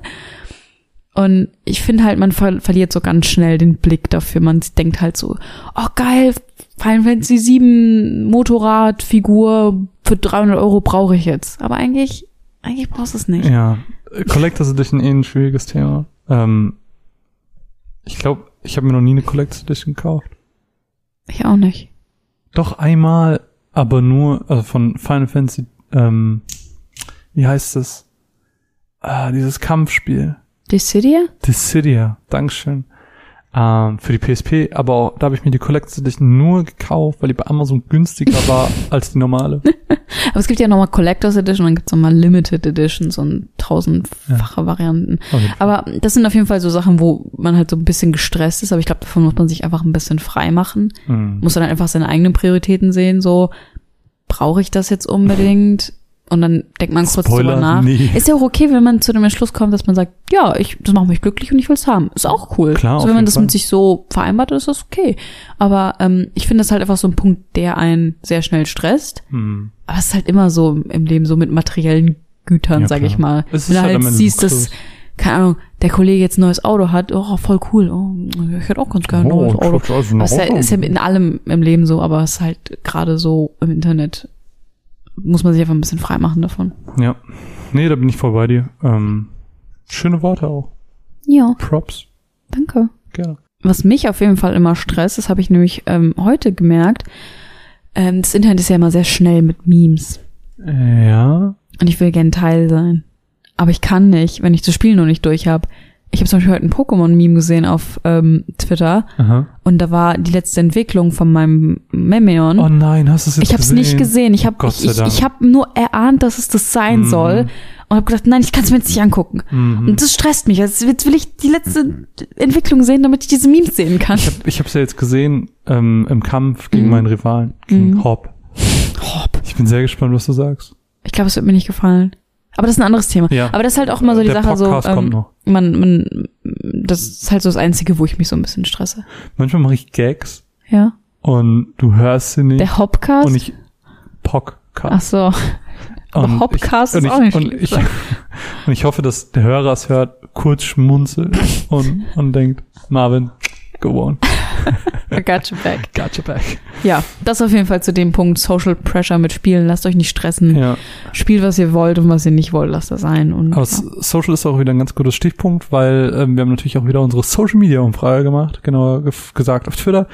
Und ich finde halt, man ver verliert so ganz schnell den Blick dafür. Man denkt halt so, oh geil, Final Fantasy 7 Motorradfigur für 300 Euro brauche ich jetzt. Aber eigentlich, eigentlich brauchst du es nicht. Ja, Collectors Edition eh ein schwieriges Thema. Ähm, ich glaube, ich habe mir noch nie eine Collectors Edition gekauft. Ich auch nicht. Doch einmal, aber nur also von Final Fantasy. Ähm, wie heißt das? Ah, dieses Kampfspiel. Dissidia? Dissidia. Dankeschön. Ähm, für die PSP, aber auch, da habe ich mir die Collectors Edition nur gekauft, weil die bei Amazon günstiger war als die normale. Aber es gibt ja nochmal Collectors Edition und dann gibt's nochmal Limited Editions und tausendfache Varianten. Jeden Fall. Aber das sind auf jeden Fall so Sachen, wo man halt so ein bisschen gestresst ist, aber ich glaube, davon muss man sich einfach ein bisschen frei machen. Mhm. Muss dann einfach seine eigenen Prioritäten sehen, so, brauche ich das jetzt unbedingt? Und dann denkt man kurz Spoiler, drüber nach. nee. Ist ja auch okay, wenn man zu dem Entschluss kommt, dass man sagt, ja, ich, das macht mich glücklich und ich will's haben. Ist auch cool. Klar, so, auf wenn man das Fall. mit sich so vereinbart, ist das okay. Aber ähm, ich finde das halt einfach so ein Punkt, der einen sehr schnell stresst. Mhm. Aber es ist halt immer so im Leben, so mit materiellen Gütern, Ja, sag klar. ich mal. Es ist Wenn du halt halt siehst, dass, Luxus. Keine Ahnung, der Kollege jetzt ein neues Auto hat, oh, voll cool. Oh, ich hätte auch ganz gerne ein neues Auto. also Das ist ja, ist ja in allem im Leben so, aber es ist halt gerade so im Internet muss man sich einfach ein bisschen frei machen davon. Ja. Nee, da bin ich voll bei dir. Ähm, schöne Worte auch. Ja, Props. danke. Gerne. Was mich auf jeden Fall immer stresst, das habe ich nämlich ähm, heute gemerkt, ähm, das Internet ist ja immer sehr schnell mit Memes. Ja. Und ich will gern Teil sein. Aber ich kann nicht, wenn ich das Spiel noch nicht durch habe. Ich habe zum Beispiel heute ein Pokémon-Meme gesehen auf ähm, Twitter Aha. und da war die letzte Entwicklung von meinem Memeon. Oh nein, hast du es jetzt ich habe es nicht gesehen. Ich habe Gott ich, ich, ich hab nur erahnt, dass es das sein Mhm. soll und habe gedacht, nein, ich kann es mir jetzt nicht angucken. Mhm. Und das stresst mich. Jetzt, jetzt will ich die letzte Entwicklung sehen, damit ich diese Memes sehen kann. Ich habe ich hab's ja jetzt gesehen ähm, im Kampf gegen Mhm. meinen Rivalen, gegen Mhm. Hop. Hopp. Ich bin sehr gespannt, was du sagst. Ich glaube, es wird mir nicht gefallen. Aber das ist ein anderes Thema. Ja. Aber das ist halt auch immer so die Der Sache, so Podcast kommt ähm, noch. man, man, das ist halt so das Einzige, wo ich mich so ein bisschen stresse. Manchmal mache ich Gags Ja. und du hörst sie nicht Der Hopcast? und ich Podcast. Ach so. aber Und Hopcast ich, ist und auch ich, nicht und schlecht. ich, und ich hoffe, dass der Hörer es hört, kurz schmunzelt und, und denkt, Marvin, go on. I got you back. Gotcha back. Ja, das auf jeden Fall zu dem Punkt Social Pressure mit Spielen. Lasst euch nicht stressen. Ja. Spielt, was ihr wollt und was ihr nicht wollt, lasst das sein. Und Aber ja. Social ist auch wieder ein ganz guter Stichpunkt, weil ähm, wir haben natürlich auch wieder unsere Social Media Umfrage gemacht, genauer gesagt auf Twitter.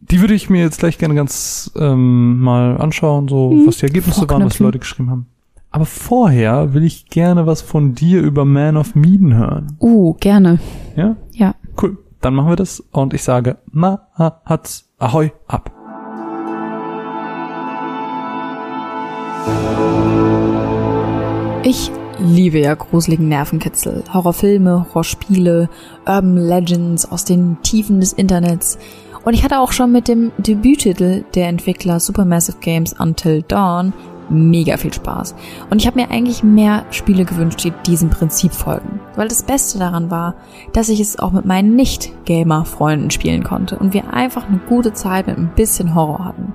Die würde ich mir jetzt gleich gerne ganz ähm, mal anschauen, so Mhm. was die Ergebnisse waren, was die. Leute geschrieben haben. Aber vorher will ich gerne was von dir über Man of Medan hören. Uh, gerne. Ja? Ja. Cool. Dann machen wir das und ich sage Ma ha, hat's Ahoi ab. Ich liebe ja gruseligen Nervenkitzel, Horrorfilme, Horrorspiele, Urban Legends aus den Tiefen des Internets. Und ich hatte auch schon mit dem Debüttitel der Entwickler Supermassive Games Until Dawn mega viel Spaß. Und ich habe mir eigentlich mehr Spiele gewünscht, die diesem Prinzip folgen. Weil das Beste daran war, dass ich es auch mit meinen Nicht-Gamer-Freunden spielen konnte und wir einfach eine gute Zeit mit ein bisschen Horror hatten.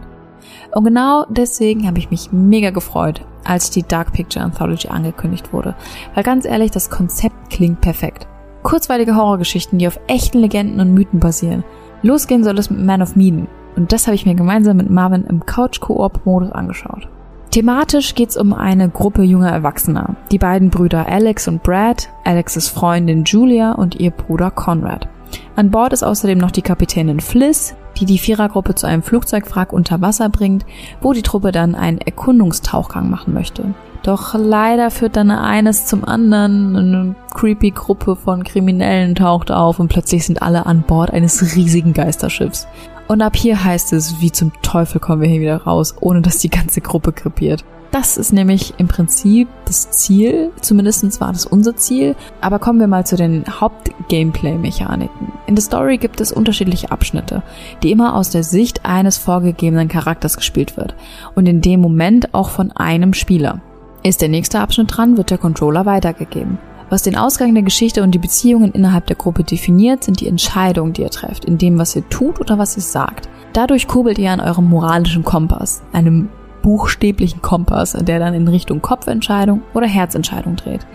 Und genau deswegen habe ich mich mega gefreut, als die Dark Picture Anthology angekündigt wurde. Weil ganz ehrlich, das Konzept klingt perfekt. Kurzweilige Horrorgeschichten, die auf echten Legenden und Mythen basieren. Losgehen soll es mit Man of Medan. Und das habe ich mir gemeinsam mit Marvin im Couch-Koop-Modus angeschaut. Thematisch geht's um eine Gruppe junger Erwachsener. Die beiden Brüder Alex und Brad, Alexes Freundin Julia und ihr Bruder Conrad. An Bord ist außerdem noch die Kapitänin Fliss, die die Vierergruppe zu einem Flugzeugwrack unter Wasser bringt, wo die Truppe dann einen Erkundungstauchgang machen möchte. Doch leider führt dann eines zum anderen. Eine creepy Gruppe von Kriminellen taucht auf und plötzlich sind alle an Bord eines riesigen Geisterschiffs. Und ab hier heißt es, wie zum Teufel kommen wir hier wieder raus, ohne dass die ganze Gruppe krepiert. Das ist nämlich im Prinzip das Ziel, zumindest war das unser Ziel. Aber kommen wir mal zu den Haupt-Gameplay-Mechaniken. In der Story gibt es unterschiedliche Abschnitte, die immer aus der Sicht eines vorgegebenen Charakters gespielt wird und in dem Moment auch von einem Spieler. Ist der nächste Abschnitt dran, wird der Controller weitergegeben. Was den Ausgang der Geschichte und die Beziehungen innerhalb der Gruppe definiert, sind die Entscheidungen, die ihr trefft, in dem, was ihr tut oder was ihr sagt. Dadurch kurbelt ihr an eurem moralischen Kompass, einem buchstäblichen Kompass, der dann in Richtung Kopfentscheidung oder Herzentscheidung dreht.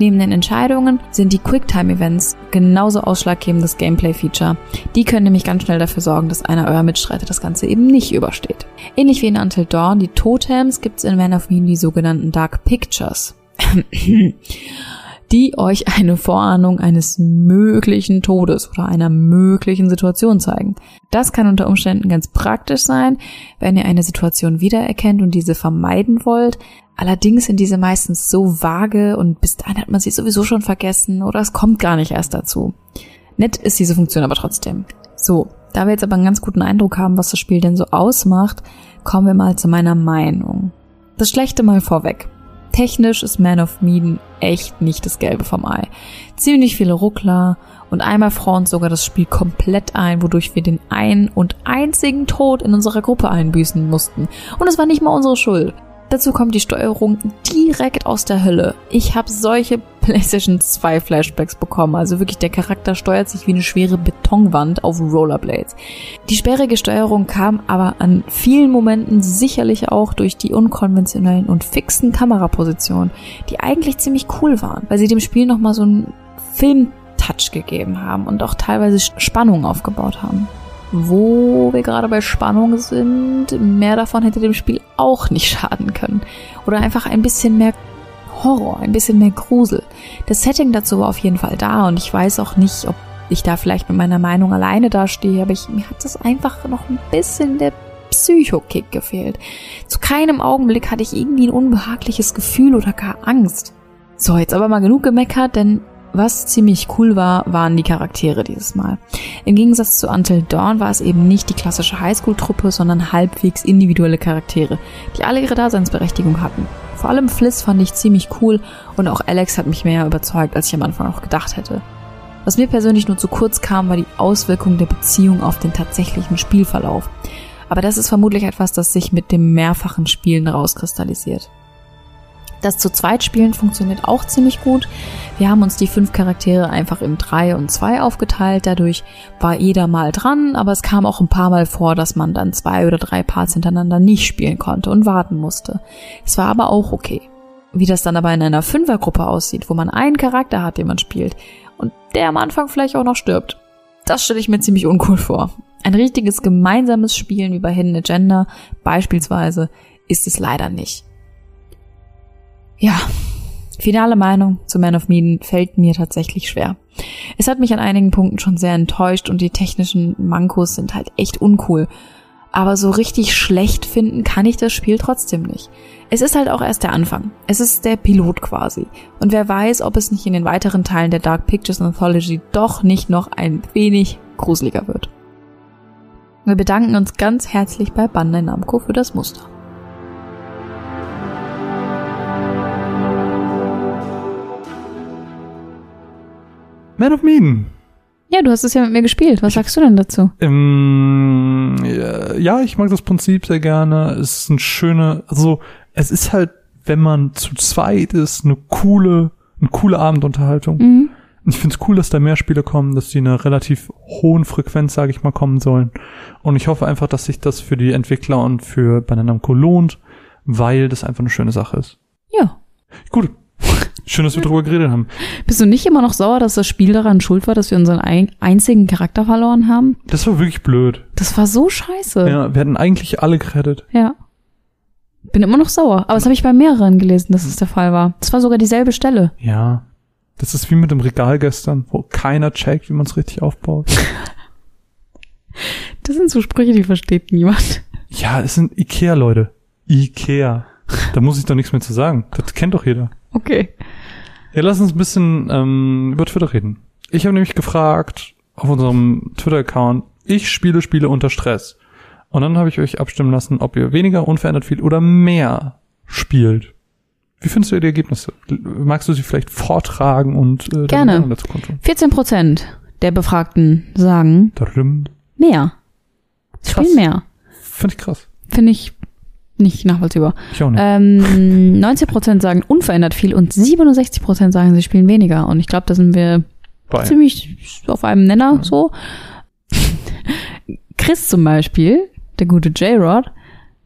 Neben den Entscheidungen sind die Quicktime-Events genauso ausschlaggebendes Gameplay-Feature. Die können nämlich ganz schnell dafür sorgen, dass einer eurer Mitstreiter das Ganze eben nicht übersteht. Ähnlich wie in Until Dawn, die Totems, gibt's in Man of Mean die sogenannten Dark Pictures. die euch eine Vorahnung eines möglichen Todes oder einer möglichen Situation zeigen. Das kann unter Umständen ganz praktisch sein, wenn ihr eine Situation wiedererkennt und diese vermeiden wollt. Allerdings sind diese meistens so vage und bis dahin hat man sie sowieso schon vergessen oder es kommt gar nicht erst dazu. Nett ist diese Funktion aber trotzdem. So, da wir jetzt aber einen ganz guten Eindruck haben, was das Spiel denn so ausmacht, kommen wir mal zu meiner Meinung. Das Schlechte mal vorweg. Technisch ist Man of Medan echt nicht das Gelbe vom Ei. Ziemlich viele Ruckler und einmal front sogar das Spiel komplett ein, wodurch wir den einen und einzigen Tod in unserer Gruppe einbüßen mussten. Und es war nicht mal unsere Schuld. Dazu kommt die Steuerung direkt aus der Hölle. Ich habe solche PlayStation 2 Flashbacks bekommen. Also wirklich, der Charakter steuert sich wie eine schwere Betonwand auf Rollerblades. Die sperrige Steuerung kam aber an vielen Momenten sicherlich auch durch die unkonventionellen und fixen Kamerapositionen, die eigentlich ziemlich cool waren, weil sie dem Spiel nochmal so einen Film-Touch gegeben haben und auch teilweise Spannung aufgebaut haben wo wir gerade bei Spannung sind, mehr davon hätte dem Spiel auch nicht schaden können. Oder einfach ein bisschen mehr Horror, ein bisschen mehr Grusel. Das Setting dazu war auf jeden Fall da und ich weiß auch nicht, ob ich da vielleicht mit meiner Meinung alleine dastehe, aber ich, mir hat das einfach noch ein bisschen der Psychokick gefehlt. Zu keinem Augenblick hatte ich irgendwie ein unbehagliches Gefühl oder gar Angst. So, jetzt aber mal genug gemeckert, denn was ziemlich cool war, waren die Charaktere dieses Mal. Im Gegensatz zu Until Dawn war es eben nicht die klassische Highschool-Truppe, sondern halbwegs individuelle Charaktere, die alle ihre Daseinsberechtigung hatten. Vor allem Fliss fand ich ziemlich cool und auch Alex hat mich mehr überzeugt, als ich am Anfang noch gedacht hätte. Was mir persönlich nur zu kurz kam, war die Auswirkung der Beziehung auf den tatsächlichen Spielverlauf. Aber das ist vermutlich etwas, das sich mit dem mehrfachen Spielen rauskristallisiert. Das zu zweit spielen funktioniert auch ziemlich gut. Wir haben uns die fünf Charaktere einfach in drei und zwei aufgeteilt. Dadurch war jeder mal dran, aber es kam auch ein paar Mal vor, dass man dann zwei oder drei Parts hintereinander nicht spielen konnte und warten musste. Es war aber auch okay. Wie das dann aber in einer Fünfergruppe aussieht, wo man einen Charakter hat, den man spielt und der am Anfang vielleicht auch noch stirbt. Das stelle ich mir ziemlich uncool vor. Ein richtiges gemeinsames Spielen bei Hidden Agenda beispielsweise ist es leider nicht. Ja, finale Meinung zu Man of Medan fällt mir tatsächlich schwer. Es hat mich an einigen Punkten schon sehr enttäuscht und die technischen Mankos sind halt echt uncool. Aber so richtig schlecht finden kann ich das Spiel trotzdem nicht. Es ist halt auch erst der Anfang. Es ist der Pilot quasi. Und wer weiß, ob es nicht in den weiteren Teilen der Dark Pictures Anthology doch nicht noch ein wenig gruseliger wird. Wir bedanken uns ganz herzlich bei Bandai Namco für das Muster. Man of Medan. Ja, du hast es ja mit mir gespielt. Was sagst du denn dazu? Ähm, ja, ich mag das Prinzip sehr gerne. Es ist ein schöne, also es ist halt, wenn man zu zweit ist, eine coole, eine coole Abendunterhaltung. Mhm. Ich find's cool, dass da mehr Spiele kommen, dass die in einer relativ hohen Frequenz, sage ich mal, kommen sollen. Und ich hoffe einfach, dass sich das für die Entwickler und für Bandai Namco lohnt, weil das einfach eine schöne Sache ist. Ja. Gut. Schön, dass wir drüber geredet haben. Bist du nicht immer noch sauer, dass das Spiel daran schuld war, dass wir unseren ein einzigen Charakter verloren haben? Das war wirklich blöd. Das war so scheiße. Ja, wir hätten eigentlich alle gerettet. Ja. Bin immer noch sauer. Aber das habe ich bei mehreren gelesen, dass es der Fall war. Das war sogar dieselbe Stelle. Ja. Das ist wie mit dem Regal gestern, wo keiner checkt, wie man es richtig aufbaut. Das sind so Sprüche, die versteht niemand. Ja, es sind Ikea, Leute. Ikea. Da muss ich doch nichts mehr zu sagen. Das kennt doch jeder. Okay. Ja, lass uns ein bisschen ähm, über Twitter reden. Ich habe nämlich gefragt auf unserem Twitter-Account, ich spiele Spiele unter Stress. Und dann habe ich euch abstimmen lassen, ob ihr weniger, unverändert viel oder mehr spielt. Wie findest du die Ergebnisse? Magst du sie vielleicht vortragen und äh, Gerne. dazu kundtun? 14 Prozent der Befragten sagen Darum. mehr. Krass. spielen mehr. Finde ich krass. Finde ich nicht nachvollziehbar. Ich auch nicht. Ähm, 19 Prozent sagen unverändert viel und 67 Prozent sagen, sie spielen weniger. Und ich glaube, da sind wir Bei. ziemlich auf einem Nenner so. Chris zum Beispiel, der gute J-Rod,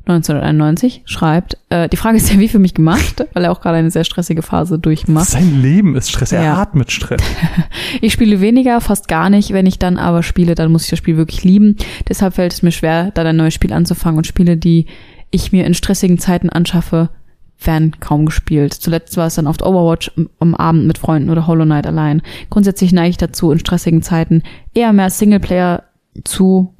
1991, schreibt, äh, die Frage ist ja wie für mich gemacht, weil er auch gerade eine sehr stressige Phase durchmacht. Sein Leben ist Stress. Er Ja. atmet Stress. Ich spiele weniger, fast gar nicht. Wenn ich dann aber spiele, dann muss ich das Spiel wirklich lieben. Deshalb fällt es mir schwer, dann ein neues Spiel anzufangen und Spiele, die ich mir in stressigen Zeiten anschaffe, werden kaum gespielt. Zuletzt war es dann oft Overwatch am- Abend mit Freunden oder Hollow Knight allein. Grundsätzlich neige ich dazu, in stressigen Zeiten eher mehr Singleplayer zu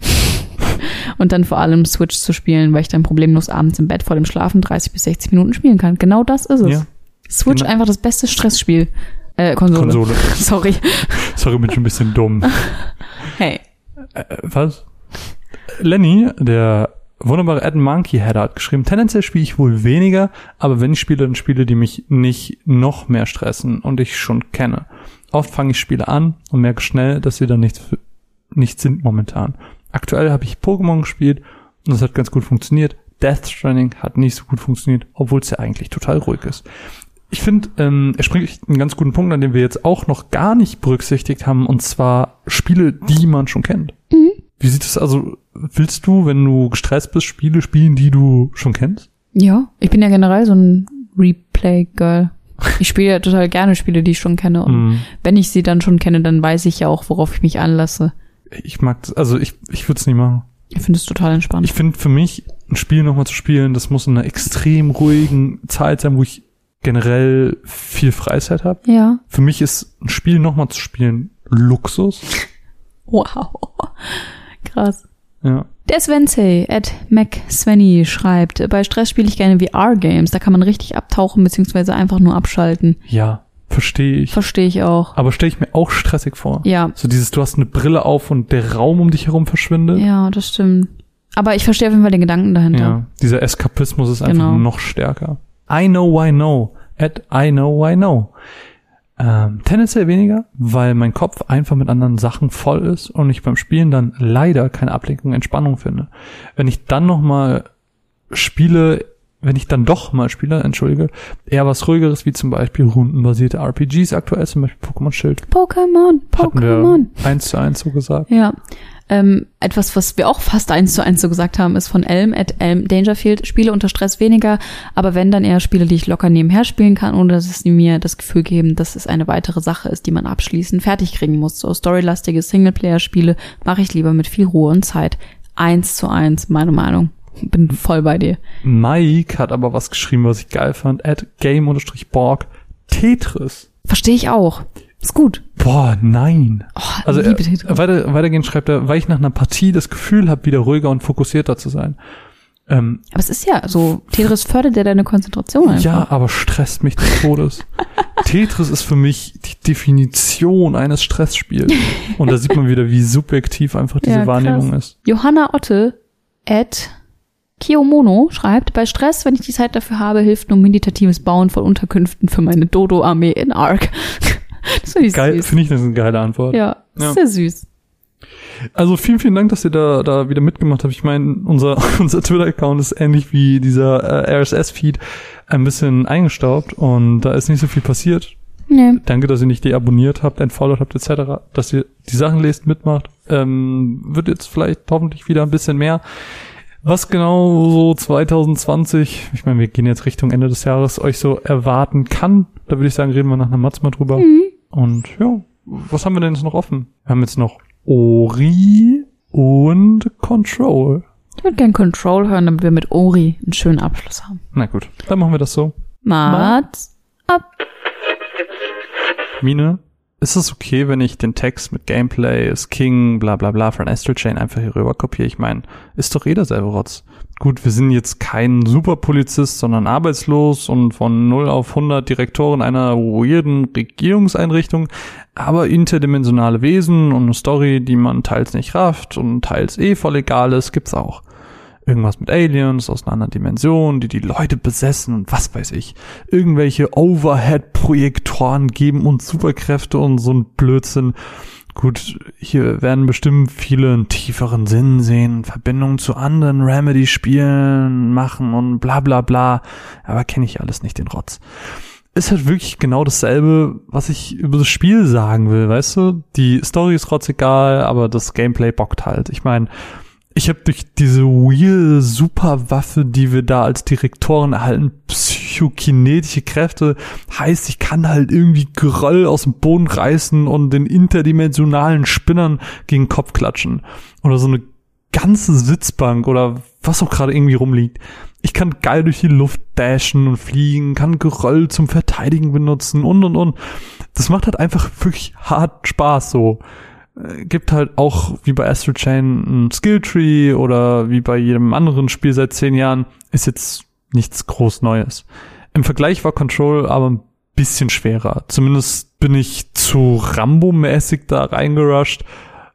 und dann vor allem Switch zu spielen, weil ich dann problemlos abends im Bett vor dem Schlafen 30 bis 60 Minuten spielen kann. Genau das ist es. Ja. Switch Genau. einfach das beste Stressspiel. Äh, Konsole. Konsole. Sorry. Sorry, bin schon ein bisschen dumm. Hey. Äh, was? Lenny, der wunderbare Ed Monkey Header hat geschrieben, tendenziell spiele ich wohl weniger, aber wenn ich spiele, dann Spiele, die mich nicht noch mehr stressen und ich schon kenne. Oft fange ich Spiele an und merke schnell, dass sie dann nichts, nichts sind momentan. Aktuell habe ich Pokémon gespielt und das hat ganz gut funktioniert. Death Stranding hat nicht so gut funktioniert, obwohl es ja eigentlich total ruhig ist. Ich finde, ähm, er spricht einen ganz guten Punkt, an dem wir jetzt auch noch gar nicht berücksichtigt haben, und zwar Spiele, die man schon kennt. Wie sieht es also, willst du, wenn du gestresst bist, Spiele spielen, die du schon kennst? Ja, ich bin ja generell so ein Replay-Girl. Ich spiele ja total gerne Spiele, die ich schon kenne. Und Mhm. wenn ich sie dann schon kenne, dann weiß ich ja auch, worauf ich mich anlasse. Ich mag das, also ich, ich würde es nicht machen. Ich finde es total entspannt. Ich finde für mich, ein Spiel nochmal zu spielen, das muss in einer extrem ruhigen Zeit sein, wo ich generell viel Freizeit habe. ja. Für mich ist ein Spiel nochmal zu spielen Luxus. Wow. Krass. Ja. Der Svensey at MacSvenny schreibt, bei Stress spiele ich gerne VR-Games. Da kann man richtig abtauchen beziehungsweise einfach nur abschalten. Ja, verstehe ich. Verstehe ich auch. Aber stelle ich mir auch stressig vor. Ja, So dieses, du hast eine Brille auf und der Raum um dich herum verschwindet. ja, das stimmt. Aber ich verstehe auf jeden Fall den Gedanken dahinter. Ja, dieser Eskapismus ist einfach Genau. noch stärker. I know why no. At I know why no. Ähm, tendenziell weniger, weil mein Kopf einfach mit anderen Sachen voll ist und ich beim Spielen dann leider keine Ablenkung, Entspannung finde. Wenn ich dann noch mal spiele, wenn ich dann doch mal spiele, entschuldige, eher was ruhigeres, wie zum Beispiel rundenbasierte RPGs aktuell, zum Beispiel Pokémon Schild. Pokémon, Hatten Pokémon. wir eins zu eins so gesagt. Ja. Ähm, etwas, was wir auch fast eins zu eins so gesagt haben, ist von Elm at Elm Dangerfield. Spiele unter Stress weniger, aber wenn dann eher Spiele, die ich locker nebenher spielen kann, ohne dass es mir das Gefühl geben, dass es eine weitere Sache ist, die man abschließend fertig kriegen muss. So storylastige Singleplayer-Spiele mache ich lieber mit viel Ruhe und Zeit. Eins zu eins, meine Meinung. Bin voll bei dir. Mike hat aber was geschrieben, was ich geil fand. At game-borg Tetris. Verstehe ich auch. Ist gut. Boah, nein. Oh, Also liebe äh, weiter, weitergehend schreibt er, weil ich nach einer Partie das Gefühl habe, wieder ruhiger und fokussierter zu sein. Ähm, Aber es ist ja so, Tetris fördert ja deine Konzentration einfach. ja, aber stresst mich des Todes. Tetris ist für mich die Definition eines Stressspiels. Und da sieht man wieder, wie subjektiv einfach diese Ja, Wahrnehmung ist. Johanna Otte at Kiyomono schreibt, bei Stress, wenn ich die Zeit dafür habe, hilft nur meditatives Bauen von Unterkünften für meine Dodo-Armee in Ark. Das finde ich Geil, süß. finde ich, das ist eine geile Antwort. Ja, Ja. sehr süß. Also vielen, vielen Dank, dass ihr da, da wieder mitgemacht habt. Ich meine, unser, unser Twitter-Account ist ähnlich wie dieser äh, RSS-Feed ein bisschen eingestaubt und da ist nicht so viel passiert. Nee. Danke, dass ihr nicht deabonniert habt, entfollowed habt, etc., dass ihr die Sachen lest, mitmacht. Ähm, wird jetzt vielleicht hoffentlich wieder ein bisschen mehr. Was genau so 2020, ich meine, wir gehen jetzt Richtung Ende des Jahres, euch so erwarten kann, da würde ich sagen, reden wir nach einer Matz mal drüber. Mhm. Und ja, was haben wir denn jetzt noch offen? Wir haben jetzt noch Ori und Control. Ich würde gern Control hören, damit wir mit Ori einen schönen Abschluss haben. Na gut, dann machen wir das so. Mats ab. Mine, ist es okay, wenn ich den Text mit Gameplay, ist King, bla bla bla von Astral Chain einfach hier rüber kopiere? Ich meine, ist doch eh derselbe Rotz. Gut, wir sind jetzt kein Superpolizist, sondern arbeitslos und von 0 auf 100 Direktoren einer weirden Regierungseinrichtung, aber interdimensionale Wesen und eine Story, die man teils nicht rafft und teils eh voll egal ist, gibt's auch. Irgendwas mit Aliens aus einer anderen Dimension, die die Leute besessen und was weiß ich. Irgendwelche Overhead-Projektoren geben uns Superkräfte und so ein Blödsinn. Gut, hier werden bestimmt viele einen tieferen Sinn sehen, Verbindungen zu anderen Remedy-Spielen machen und bla bla bla. Aber kenne ich alles nicht, den Rotz. Ist halt wirklich genau dasselbe, was ich über das Spiel sagen will, weißt du? Die Story ist rotzegal, aber das Gameplay bockt halt. Ich meine, ich habe durch diese weirde Superwaffe, die wir da als Direktoren erhalten, psychokinetische Kräfte, heißt, ich kann halt irgendwie Geröll aus dem Boden reißen und den interdimensionalen Spinnern gegen den Kopf klatschen. Oder so eine ganze Sitzbank oder was auch gerade irgendwie rumliegt. Ich kann geil durch die Luft dashen und fliegen, kann Geröll zum Verteidigen benutzen und und und. Das macht halt einfach wirklich hart Spaß so gibt halt auch wie bei Astral Chain ein Skilltree oder wie bei jedem anderen Spiel seit zehn Jahren ist jetzt nichts groß Neues. Im Vergleich war Control aber ein bisschen schwerer. Zumindest bin ich zu Rambo-mäßig da reingerusht.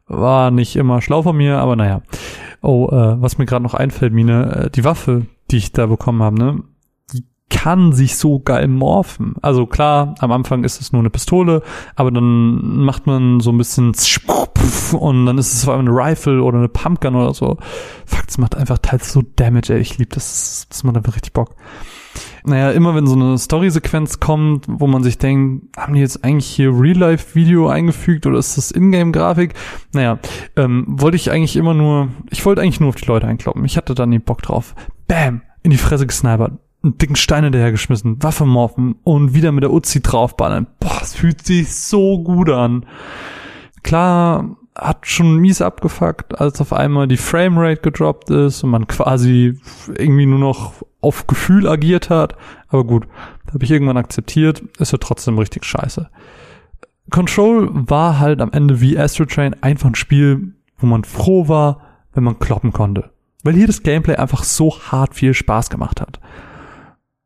War nicht immer schlau von mir, aber naja. Oh, äh, was mir gerade noch einfällt, Mine, äh, die Waffe, die ich da bekommen habe, ne? Kann sich so geil morphen. Also klar, am Anfang ist es nur eine Pistole, aber dann macht man so ein bisschen und dann ist es vor allem eine Rifle oder eine Pumpgun oder so. Fuck, das macht einfach teils so Damage, ey. Ich liebe das. Das macht einfach richtig Bock. Naja, immer wenn so eine Story-Sequenz kommt, wo man sich denkt, haben die jetzt eigentlich hier Real-Life-Video eingefügt oder ist das Ingame-Grafik? Naja, ähm, wollte ich eigentlich immer nur, ich wollte eigentlich nur auf die Leute einkloppen. Ich hatte dann den Bock drauf. Bam! In die Fresse gesnipert einen dicken Stein hinterhergeschmissen, Waffe morphen und wieder mit der Uzi draufballern. Boah, es fühlt sich so gut an. Klar, hat schon mies abgefuckt, als auf einmal die Framerate gedroppt ist und man quasi irgendwie nur noch auf Gefühl agiert hat. Aber gut, habe ich irgendwann akzeptiert, ist ja trotzdem richtig scheiße. Control war halt am Ende wie Astro Train einfach ein Spiel, wo man froh war, wenn man kloppen konnte. Weil hier das Gameplay einfach so hart viel Spaß gemacht hat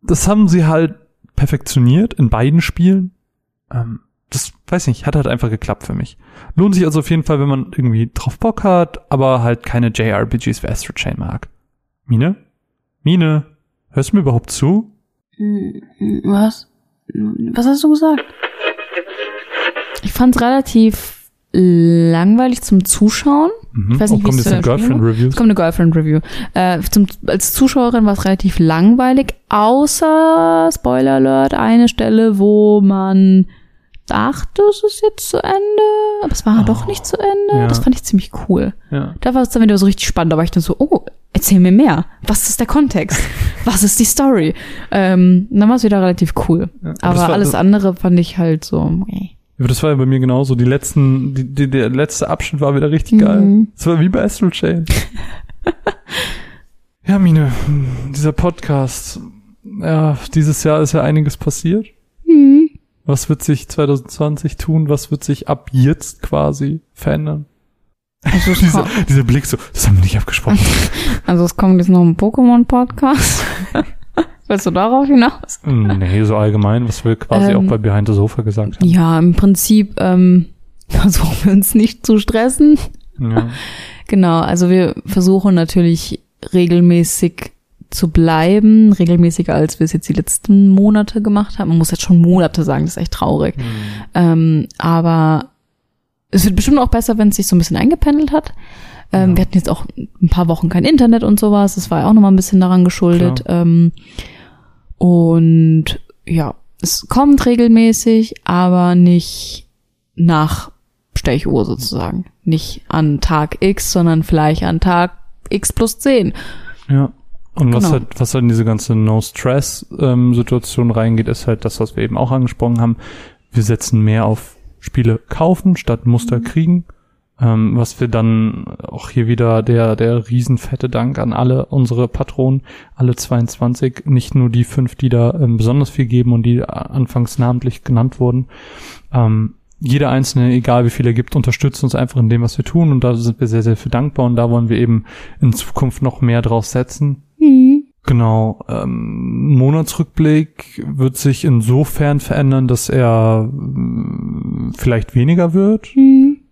das haben sie halt perfektioniert in beiden Spielen. Ähm, das weiß nicht, hat halt einfach geklappt für mich. Lohnt sich also auf jeden Fall, wenn man irgendwie drauf Bock hat, aber halt keine JRPGs wie Astro Chain mag. Mine? Mine? Hörst du mir überhaupt zu? Hm, was? Was hast du gesagt? Ich fand's relativ langweilig zum Zuschauen. Mhm. Ich weiß nicht, oh, kommt wie es jetzt eine Girlfriend war. Reviews? Es kommt eine Girlfriend Review. Äh, zum, als Zuschauerin war es relativ langweilig, außer Spoiler Alert, eine Stelle, wo man dachte, es ist jetzt zu Ende, aber es war Oh, doch nicht zu Ende. ja. Das fand ich ziemlich cool. Ja. Da war es dann wieder so richtig spannend, da war ich dann so, oh, erzähl mir mehr. Was ist der Kontext? Was ist die Story? Ähm, dann war es wieder relativ cool. Ja, Aber war- alles andere fand ich halt so, okay. Das war ja bei mir genauso. Die letzten, die, die, der letzte Abschnitt war wieder richtig geil. Mhm. Das war wie bei Astral Chain. ja, Mine, dieser Podcast. Ja, dieses Jahr ist ja einiges passiert. Mhm. Was wird sich 2020 tun? Was wird sich ab jetzt quasi verändern? Also es, Dieser, dieser Blick so, das haben wir nicht abgesprochen. also es kommt jetzt noch ein Pokémon-Podcast. Willst du darauf hinaus? nee, so allgemein, was wir quasi Ähm, auch bei Behind the Sofa gesagt haben. Ja, im Prinzip ähm, versuchen wir uns nicht zu stressen. Ja. Genau, also wir versuchen natürlich regelmäßig zu bleiben, regelmäßiger als wir es jetzt die letzten Monate gemacht haben. Man muss jetzt schon Monate sagen, das ist echt traurig. Hm. Ähm, aber es wird bestimmt auch besser, wenn es sich so ein bisschen eingependelt hat. Ähm, Ja. Wir hatten jetzt auch ein paar Wochen kein Internet und sowas. Das war ja auch nochmal ein bisschen daran geschuldet. Ähm, und ja, es kommt regelmäßig, aber nicht nach Stechuhr sozusagen. Nicht an Tag X, sondern vielleicht an Tag X plus 10. Ja. Und was Genau. halt, was halt in diese ganze No-Stress-Situation reingeht, ist halt das, was wir eben auch angesprochen haben. Wir setzen mehr auf Spiele kaufen statt Muster kriegen. Ähm, was wir dann auch hier wieder der, der riesenfette Dank an alle unsere Patronen, alle 22, nicht nur die fünf, die da ähm, besonders viel geben und die anfangs namentlich genannt wurden. Ähm, jeder Einzelne, egal wie viel er gibt, unterstützt uns einfach in dem, was wir tun und da sind wir sehr, sehr für dankbar und da wollen wir eben in Zukunft noch mehr drauf setzen. Genau, ähm, Monatsrückblick wird sich insofern verändern, dass er mm, vielleicht weniger wird.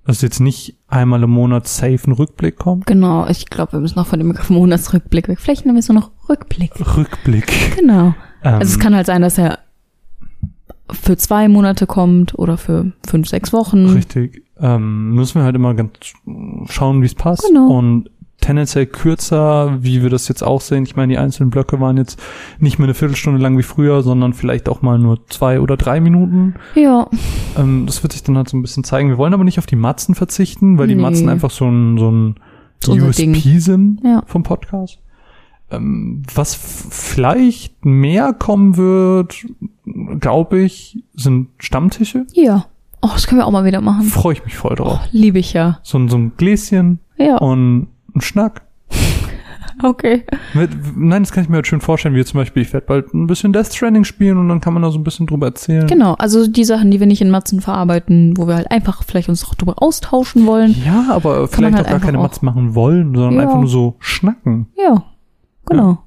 Dass jetzt nicht einmal im Monat safe ein Rückblick kommt. Genau, ich glaube, wir müssen noch von dem Begriff Monatsrückblick weg. Vielleicht nennen wir es nur noch Rückblick. Rückblick. Genau. Ähm, Also es kann halt sein, dass er für zwei Monate kommt oder für fünf, sechs Wochen. Richtig. Ähm, müssen wir halt immer ganz schauen, wie es passt. Genau. Und tendenziell kürzer, wie wir das jetzt auch sehen. Ich meine, die einzelnen Blöcke waren jetzt nicht mehr eine Viertelstunde lang wie früher, sondern vielleicht auch mal nur zwei oder drei Minuten. Ja, Ähm, das wird sich dann halt so ein bisschen zeigen. Wir wollen aber nicht auf die Matzen verzichten, weil die Nee. Matzen einfach so ein, so ein Ding. USP sind Ja. vom Podcast. Ähm, was vielleicht mehr kommen wird, glaube ich, sind Stammtische. ja. Oh, das können wir auch mal wieder machen. Freue ich mich voll drauf. Oh, liebe ich ja. So, ein- so ein Gläschen Ja, und ein Schnack. okay. Mit, nein, das kann ich mir halt schön vorstellen, wie zum Beispiel, ich werde bald ein bisschen Death Stranding spielen und dann kann man da so ein bisschen drüber erzählen. Genau, also die Sachen, die wir nicht in Matzen verarbeiten, wo wir halt einfach vielleicht uns auch drüber austauschen wollen. Ja, aber vielleicht halt auch gar keine Matzen machen wollen, sondern Ja. einfach nur so schnacken. Ja, genau.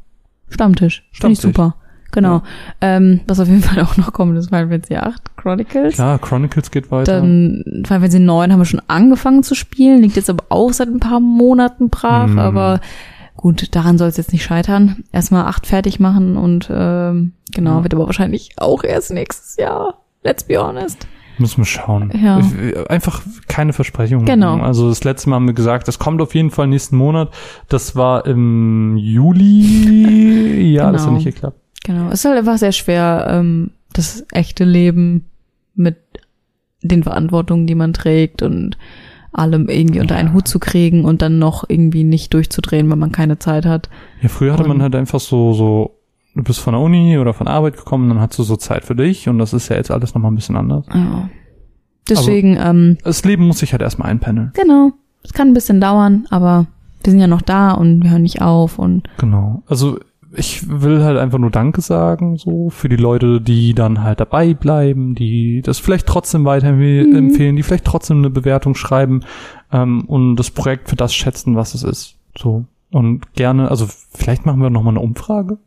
Stammtisch. Finde ich Stammtisch. super. Genau. Ähm, was auf jeden Fall auch noch kommt, ist Final Fantasy 8 Chronicles. Klar, Chronicles geht weiter. Dann Final Fantasy 9 haben wir schon angefangen zu spielen, liegt jetzt aber auch seit ein paar Monaten brach, Mhm. aber gut, daran soll es jetzt nicht scheitern. Erstmal 8 fertig machen und ähm, genau, Ja. wird aber wahrscheinlich auch erst nächstes Jahr. Let's be honest. Müssen wir schauen. Ja. Einfach keine Versprechungen. Genau. Also das letzte Mal haben wir gesagt, das kommt auf jeden Fall nächsten Monat. Das war im Juli. Ja, das hat Genau. nicht geklappt. Genau. Es ist halt einfach sehr schwer, ähm, das echte Leben mit den Verantwortungen, die man trägt und allem irgendwie unter einen Ja. Hut zu kriegen und dann noch irgendwie nicht durchzudrehen, weil man keine Zeit hat. Ja, früher hatte man Und- halt einfach so, so, du bist von der Uni oder von Arbeit gekommen, dann hast du so Zeit für dich und das ist ja jetzt alles nochmal ein bisschen anders. Ja. Deswegen, ähm, Das Leben muss sich halt erstmal einpendeln. genau. Es kann ein bisschen dauern, aber wir sind ja noch da und wir hören nicht auf und Genau. Also ich will halt einfach nur Danke sagen, so für die Leute, die dann halt dabei bleiben, die das vielleicht trotzdem weiterempfehlen, die vielleicht trotzdem eine Bewertung schreiben ähm, und das Projekt für das schätzen, was es ist. So. Und gerne, also vielleicht machen wir noch mal eine Umfrage.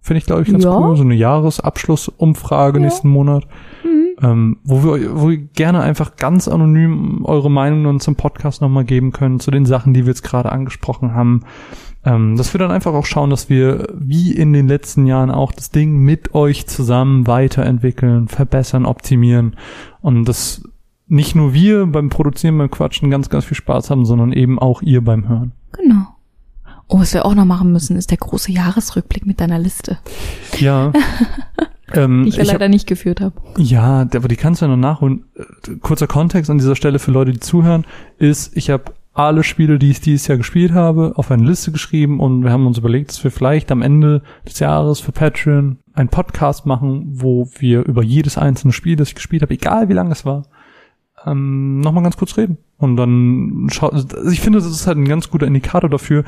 Finde ich, glaube ich, ganz Ja. cool. So eine Jahresabschlussumfrage Ja. nächsten Monat. Ähm, wo wir, wo wir gerne einfach ganz anonym eure Meinung dann zum Podcast nochmal geben können, zu den Sachen, die wir jetzt gerade angesprochen haben. Ähm, dass wir dann einfach auch schauen, dass wir, wie in den letzten Jahren auch, das Ding mit euch zusammen weiterentwickeln, verbessern, optimieren. Und dass nicht nur wir beim Produzieren, beim Quatschen ganz, ganz viel Spaß haben, sondern eben auch ihr beim Hören. genau. Oh, was wir auch noch machen müssen, ist der große Jahresrückblick mit deiner Liste, Ja. ähm, die ich ja ich hab- leider nicht geführt habe. Ja, aber die kannst du ja noch nachholen. Kurzer Kontext an dieser Stelle für Leute, die zuhören, ist, ich habe alle Spiele, die ich dieses Jahr gespielt habe, auf eine Liste geschrieben und wir haben uns überlegt, dass wir vielleicht am Ende des Jahres für Patreon einen Podcast machen, wo wir über jedes einzelne Spiel, das ich gespielt habe, egal wie lang es war, ähm, nochmal ganz kurz reden. Und dann schau, also ich finde, das ist halt ein ganz guter Indikator dafür,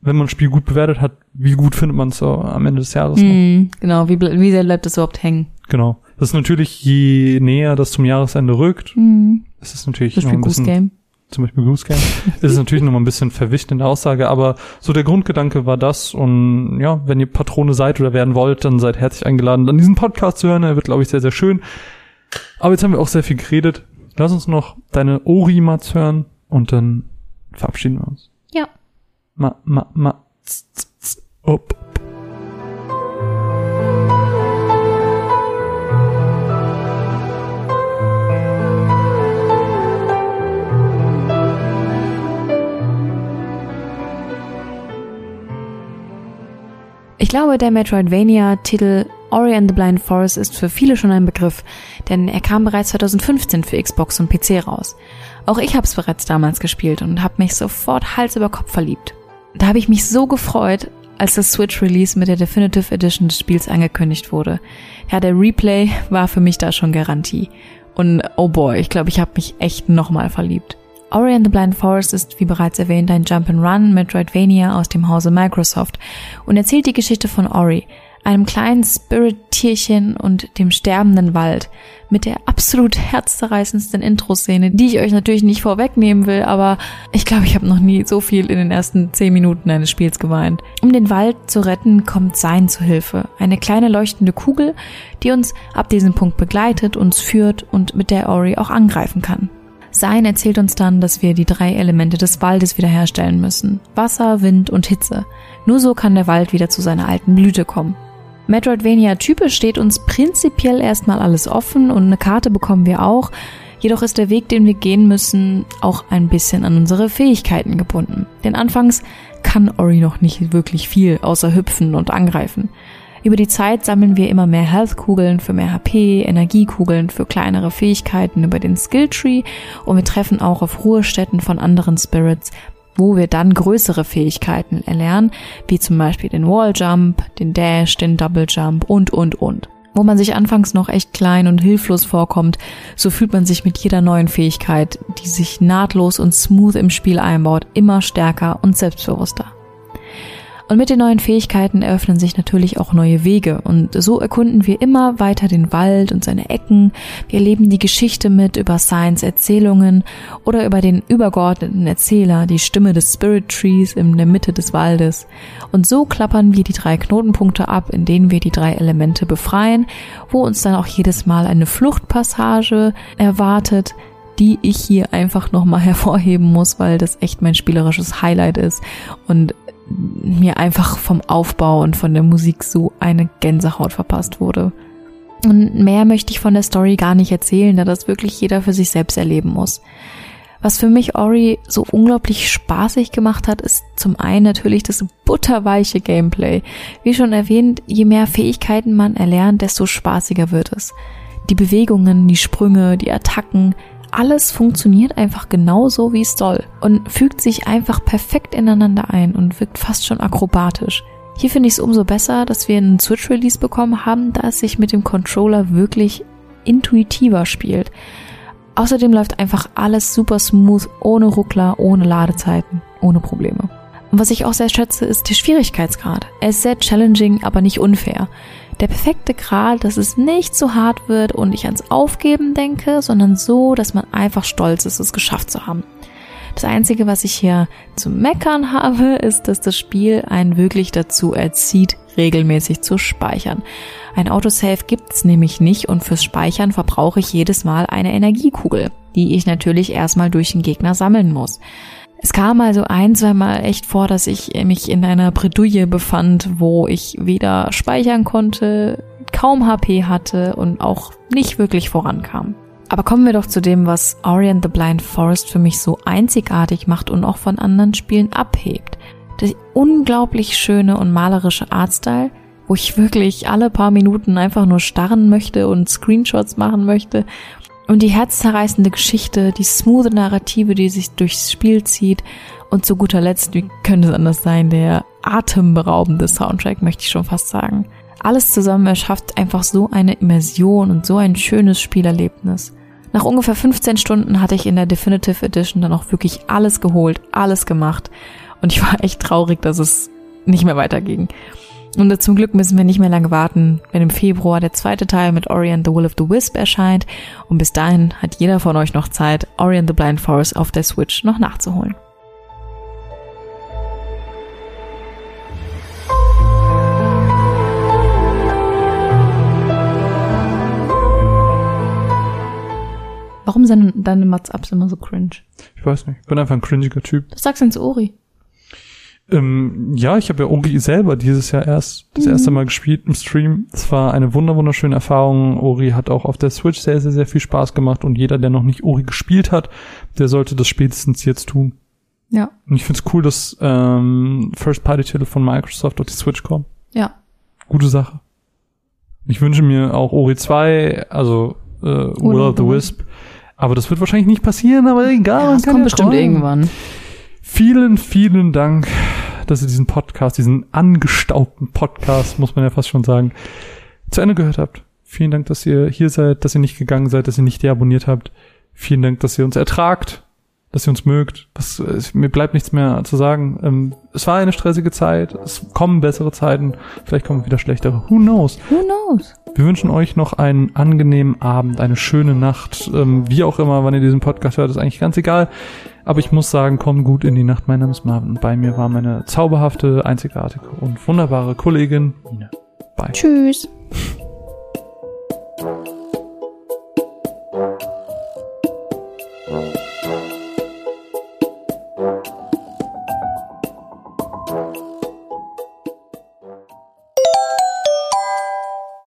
wenn man ein Spiel gut bewertet hat, wie gut findet man es so am Ende des Jahres noch. Hm, genau, wie, wie sehr bleibt das überhaupt hängen? Genau. Das ist natürlich, je näher das zum Jahresende rückt, Hm, ist es natürlich zum noch ein bisschen, Game. Zum Beispiel Goose Game, ist es natürlich noch mal ein bisschen verwischt in der Aussage, aber so der Grundgedanke war das und ja, wenn ihr Patrone seid oder werden wollt, dann seid herzlich eingeladen, dann diesen Podcast zu hören, er wird, glaube ich, sehr, sehr schön. Aber jetzt haben wir auch sehr viel geredet. Lass uns noch deine Ori-Mats hören und dann verabschieden wir uns. Ja. Ma, ma, ma, z, z, z, op. Ich glaube, der Metroidvania-Titel Ori and the Blind Forest ist für viele schon ein Begriff, denn er kam bereits 2015 für Xbox und PC raus. Auch ich habe es bereits damals gespielt und habe mich sofort Hals über Kopf verliebt. Da habe ich mich so gefreut, als das Switch-Release mit der Definitive Edition des Spiels angekündigt wurde. Ja, der Replay war für mich da schon Garantie. Und oh boy, ich glaube, ich habe mich echt nochmal verliebt. Ori and the Blind Forest ist, wie bereits erwähnt, ein Jump'n'Run Metroidvania aus dem Hause Microsoft und erzählt die Geschichte von Ori, einem kleinen Spirit-Tierchen und dem sterbenden Wald, mit der absolut herzzerreißendsten Intro-Szene, die ich euch natürlich nicht vorwegnehmen will, aber ich glaube, ich habe noch nie so viel in den ersten zehn Minuten eines Spiels geweint. Um den Wald zu retten, kommt Sein zu Hilfe. Eine kleine leuchtende Kugel, die uns ab diesem Punkt begleitet, uns führt und mit der Ori auch angreifen kann. Sein erzählt uns dann, dass wir die drei Elemente des Waldes wiederherstellen müssen. Wasser, Wind und Hitze. Nur so kann der Wald wieder zu seiner alten Blüte kommen. Metroidvania-typisch steht uns prinzipiell erstmal alles offen und eine Karte bekommen wir auch. Jedoch ist der Weg, den wir gehen müssen, auch ein bisschen an unsere Fähigkeiten gebunden. Denn anfangs kann Ori noch nicht wirklich viel, außer hüpfen und angreifen. Über die Zeit sammeln wir immer mehr Health-Kugeln für mehr HP, Energiekugeln für kleinere Fähigkeiten über den Skilltree und wir treffen auch auf Ruhestätten von anderen Spirits, wo wir dann größere Fähigkeiten erlernen, wie zum Beispiel den Walljump, den Dash, den Double Jump und, und, und. Wo man sich anfangs noch echt klein und hilflos vorkommt, so fühlt man sich mit jeder neuen Fähigkeit, die sich nahtlos und smooth im Spiel einbaut, immer stärker und selbstbewusster. Und mit den neuen Fähigkeiten eröffnen sich natürlich auch neue Wege und so erkunden wir immer weiter den Wald und seine Ecken. Wir erleben die Geschichte mit über Science Erzählungen oder über den übergeordneten Erzähler, die Stimme des Spirit Trees in der Mitte des Waldes. Und so klappern wir die drei Knotenpunkte ab, in denen wir die drei Elemente befreien, wo uns dann auch jedes Mal eine Fluchtpassage erwartet, die ich hier einfach nochmal hervorheben muss, weil das echt mein spielerisches Highlight ist und mir einfach vom Aufbau und von der Musik so eine Gänsehaut verpasst wurde. Und mehr möchte ich von der Story gar nicht erzählen, da das wirklich jeder für sich selbst erleben muss. Was für mich Ori so unglaublich spaßig gemacht hat, ist zum einen natürlich das butterweiche Gameplay. Wie schon erwähnt, je mehr Fähigkeiten man erlernt, desto spaßiger wird es. Die Bewegungen, die Sprünge, die Attacken, alles funktioniert einfach genauso, wie es soll und fügt sich einfach perfekt ineinander ein und wirkt fast schon akrobatisch. Hier finde ich es umso besser, dass wir einen Switch-Release bekommen haben, da es sich mit dem Controller wirklich intuitiver spielt. Außerdem läuft einfach alles super smooth, ohne Ruckler, ohne Ladezeiten, ohne Probleme. Und was ich auch sehr schätze, ist der Schwierigkeitsgrad. Er ist sehr challenging, aber nicht unfair der perfekte Grad, dass es nicht so hart wird und ich ans Aufgeben denke, sondern so, dass man einfach stolz ist, es geschafft zu haben. Das Einzige, was ich hier zu meckern habe, ist, dass das Spiel einen wirklich dazu erzieht, regelmäßig zu speichern. Ein Autosave gibt's nämlich nicht und fürs Speichern verbrauche ich jedes Mal eine Energiekugel, die ich natürlich erstmal durch den Gegner sammeln muss. Es kam also ein, zweimal echt vor, dass ich mich in einer Bredouille befand, wo ich weder speichern konnte, kaum HP hatte und auch nicht wirklich vorankam. Aber kommen wir doch zu dem, was Ori and the Blind Forest für mich so einzigartig macht und auch von anderen Spielen abhebt. Der unglaublich schöne und malerische Artstyle, wo ich wirklich alle paar Minuten einfach nur starren möchte und Screenshots machen möchte und die herzzerreißende Geschichte, die smooth Narrative, die sich durchs Spiel zieht und zu guter Letzt, wie könnte es anders sein, der atemberaubende Soundtrack, möchte ich schon fast sagen. Alles zusammen erschafft einfach so eine Immersion und so ein schönes Spielerlebnis. Nach ungefähr 15 Stunden hatte ich in der Definitive Edition dann auch wirklich alles geholt, alles gemacht. Und ich war echt traurig, dass es nicht mehr weiterging. Und zum Glück müssen wir nicht mehr lange warten, wenn im Februar der zweite Teil mit Ori and the Will of the Wisp erscheint. Und bis dahin hat jeder von euch noch Zeit, Ori and the Blind Forest auf der Switch noch nachzuholen. Warum sind deine Mats-Ups immer so cringe? Ich weiß nicht. Ich bin einfach ein cringiger Typ. Das sagst du ins Ori. Ähm, ja, ich habe ja Ori selber dieses Jahr erst das mhm. erste Mal gespielt im Stream. Es war eine wunderschöne Erfahrung. Ori hat auch auf der Switch sehr, sehr, sehr viel Spaß gemacht und jeder, der noch nicht Ori gespielt hat, der sollte das spätestens jetzt tun. Ja. Und ich find's cool, dass ähm, First-Party-Titel von Microsoft auf die Switch kommen. Ja. Gute Sache. Ich wünsche mir auch Ori 2, also äh, Will of the Wisp. Aber das wird wahrscheinlich nicht passieren, aber egal. Ja, das kann kommt ja bestimmt träumen. irgendwann. Vielen, vielen Dank, dass ihr diesen Podcast, diesen angestaubten Podcast, muss man ja fast schon sagen, zu Ende gehört habt. Vielen Dank, dass ihr hier seid, dass ihr nicht gegangen seid, dass ihr nicht deabonniert habt. Vielen Dank, dass ihr uns ertragt, dass ihr uns mögt. Das, äh, mir bleibt nichts mehr zu sagen. Ähm, es war eine stressige Zeit. Es kommen bessere Zeiten. Vielleicht kommen wieder schlechtere. Who knows? Who knows? Wir wünschen euch noch einen angenehmen Abend, eine schöne Nacht, ähm, wie auch immer, wann ihr diesen Podcast hört, ist eigentlich ganz egal. Aber ich muss sagen, kommt gut in die Nacht. Mein Name ist Marvin bei mir war meine zauberhafte, einzigartige und wunderbare Kollegin Nina. Bye. Tschüss.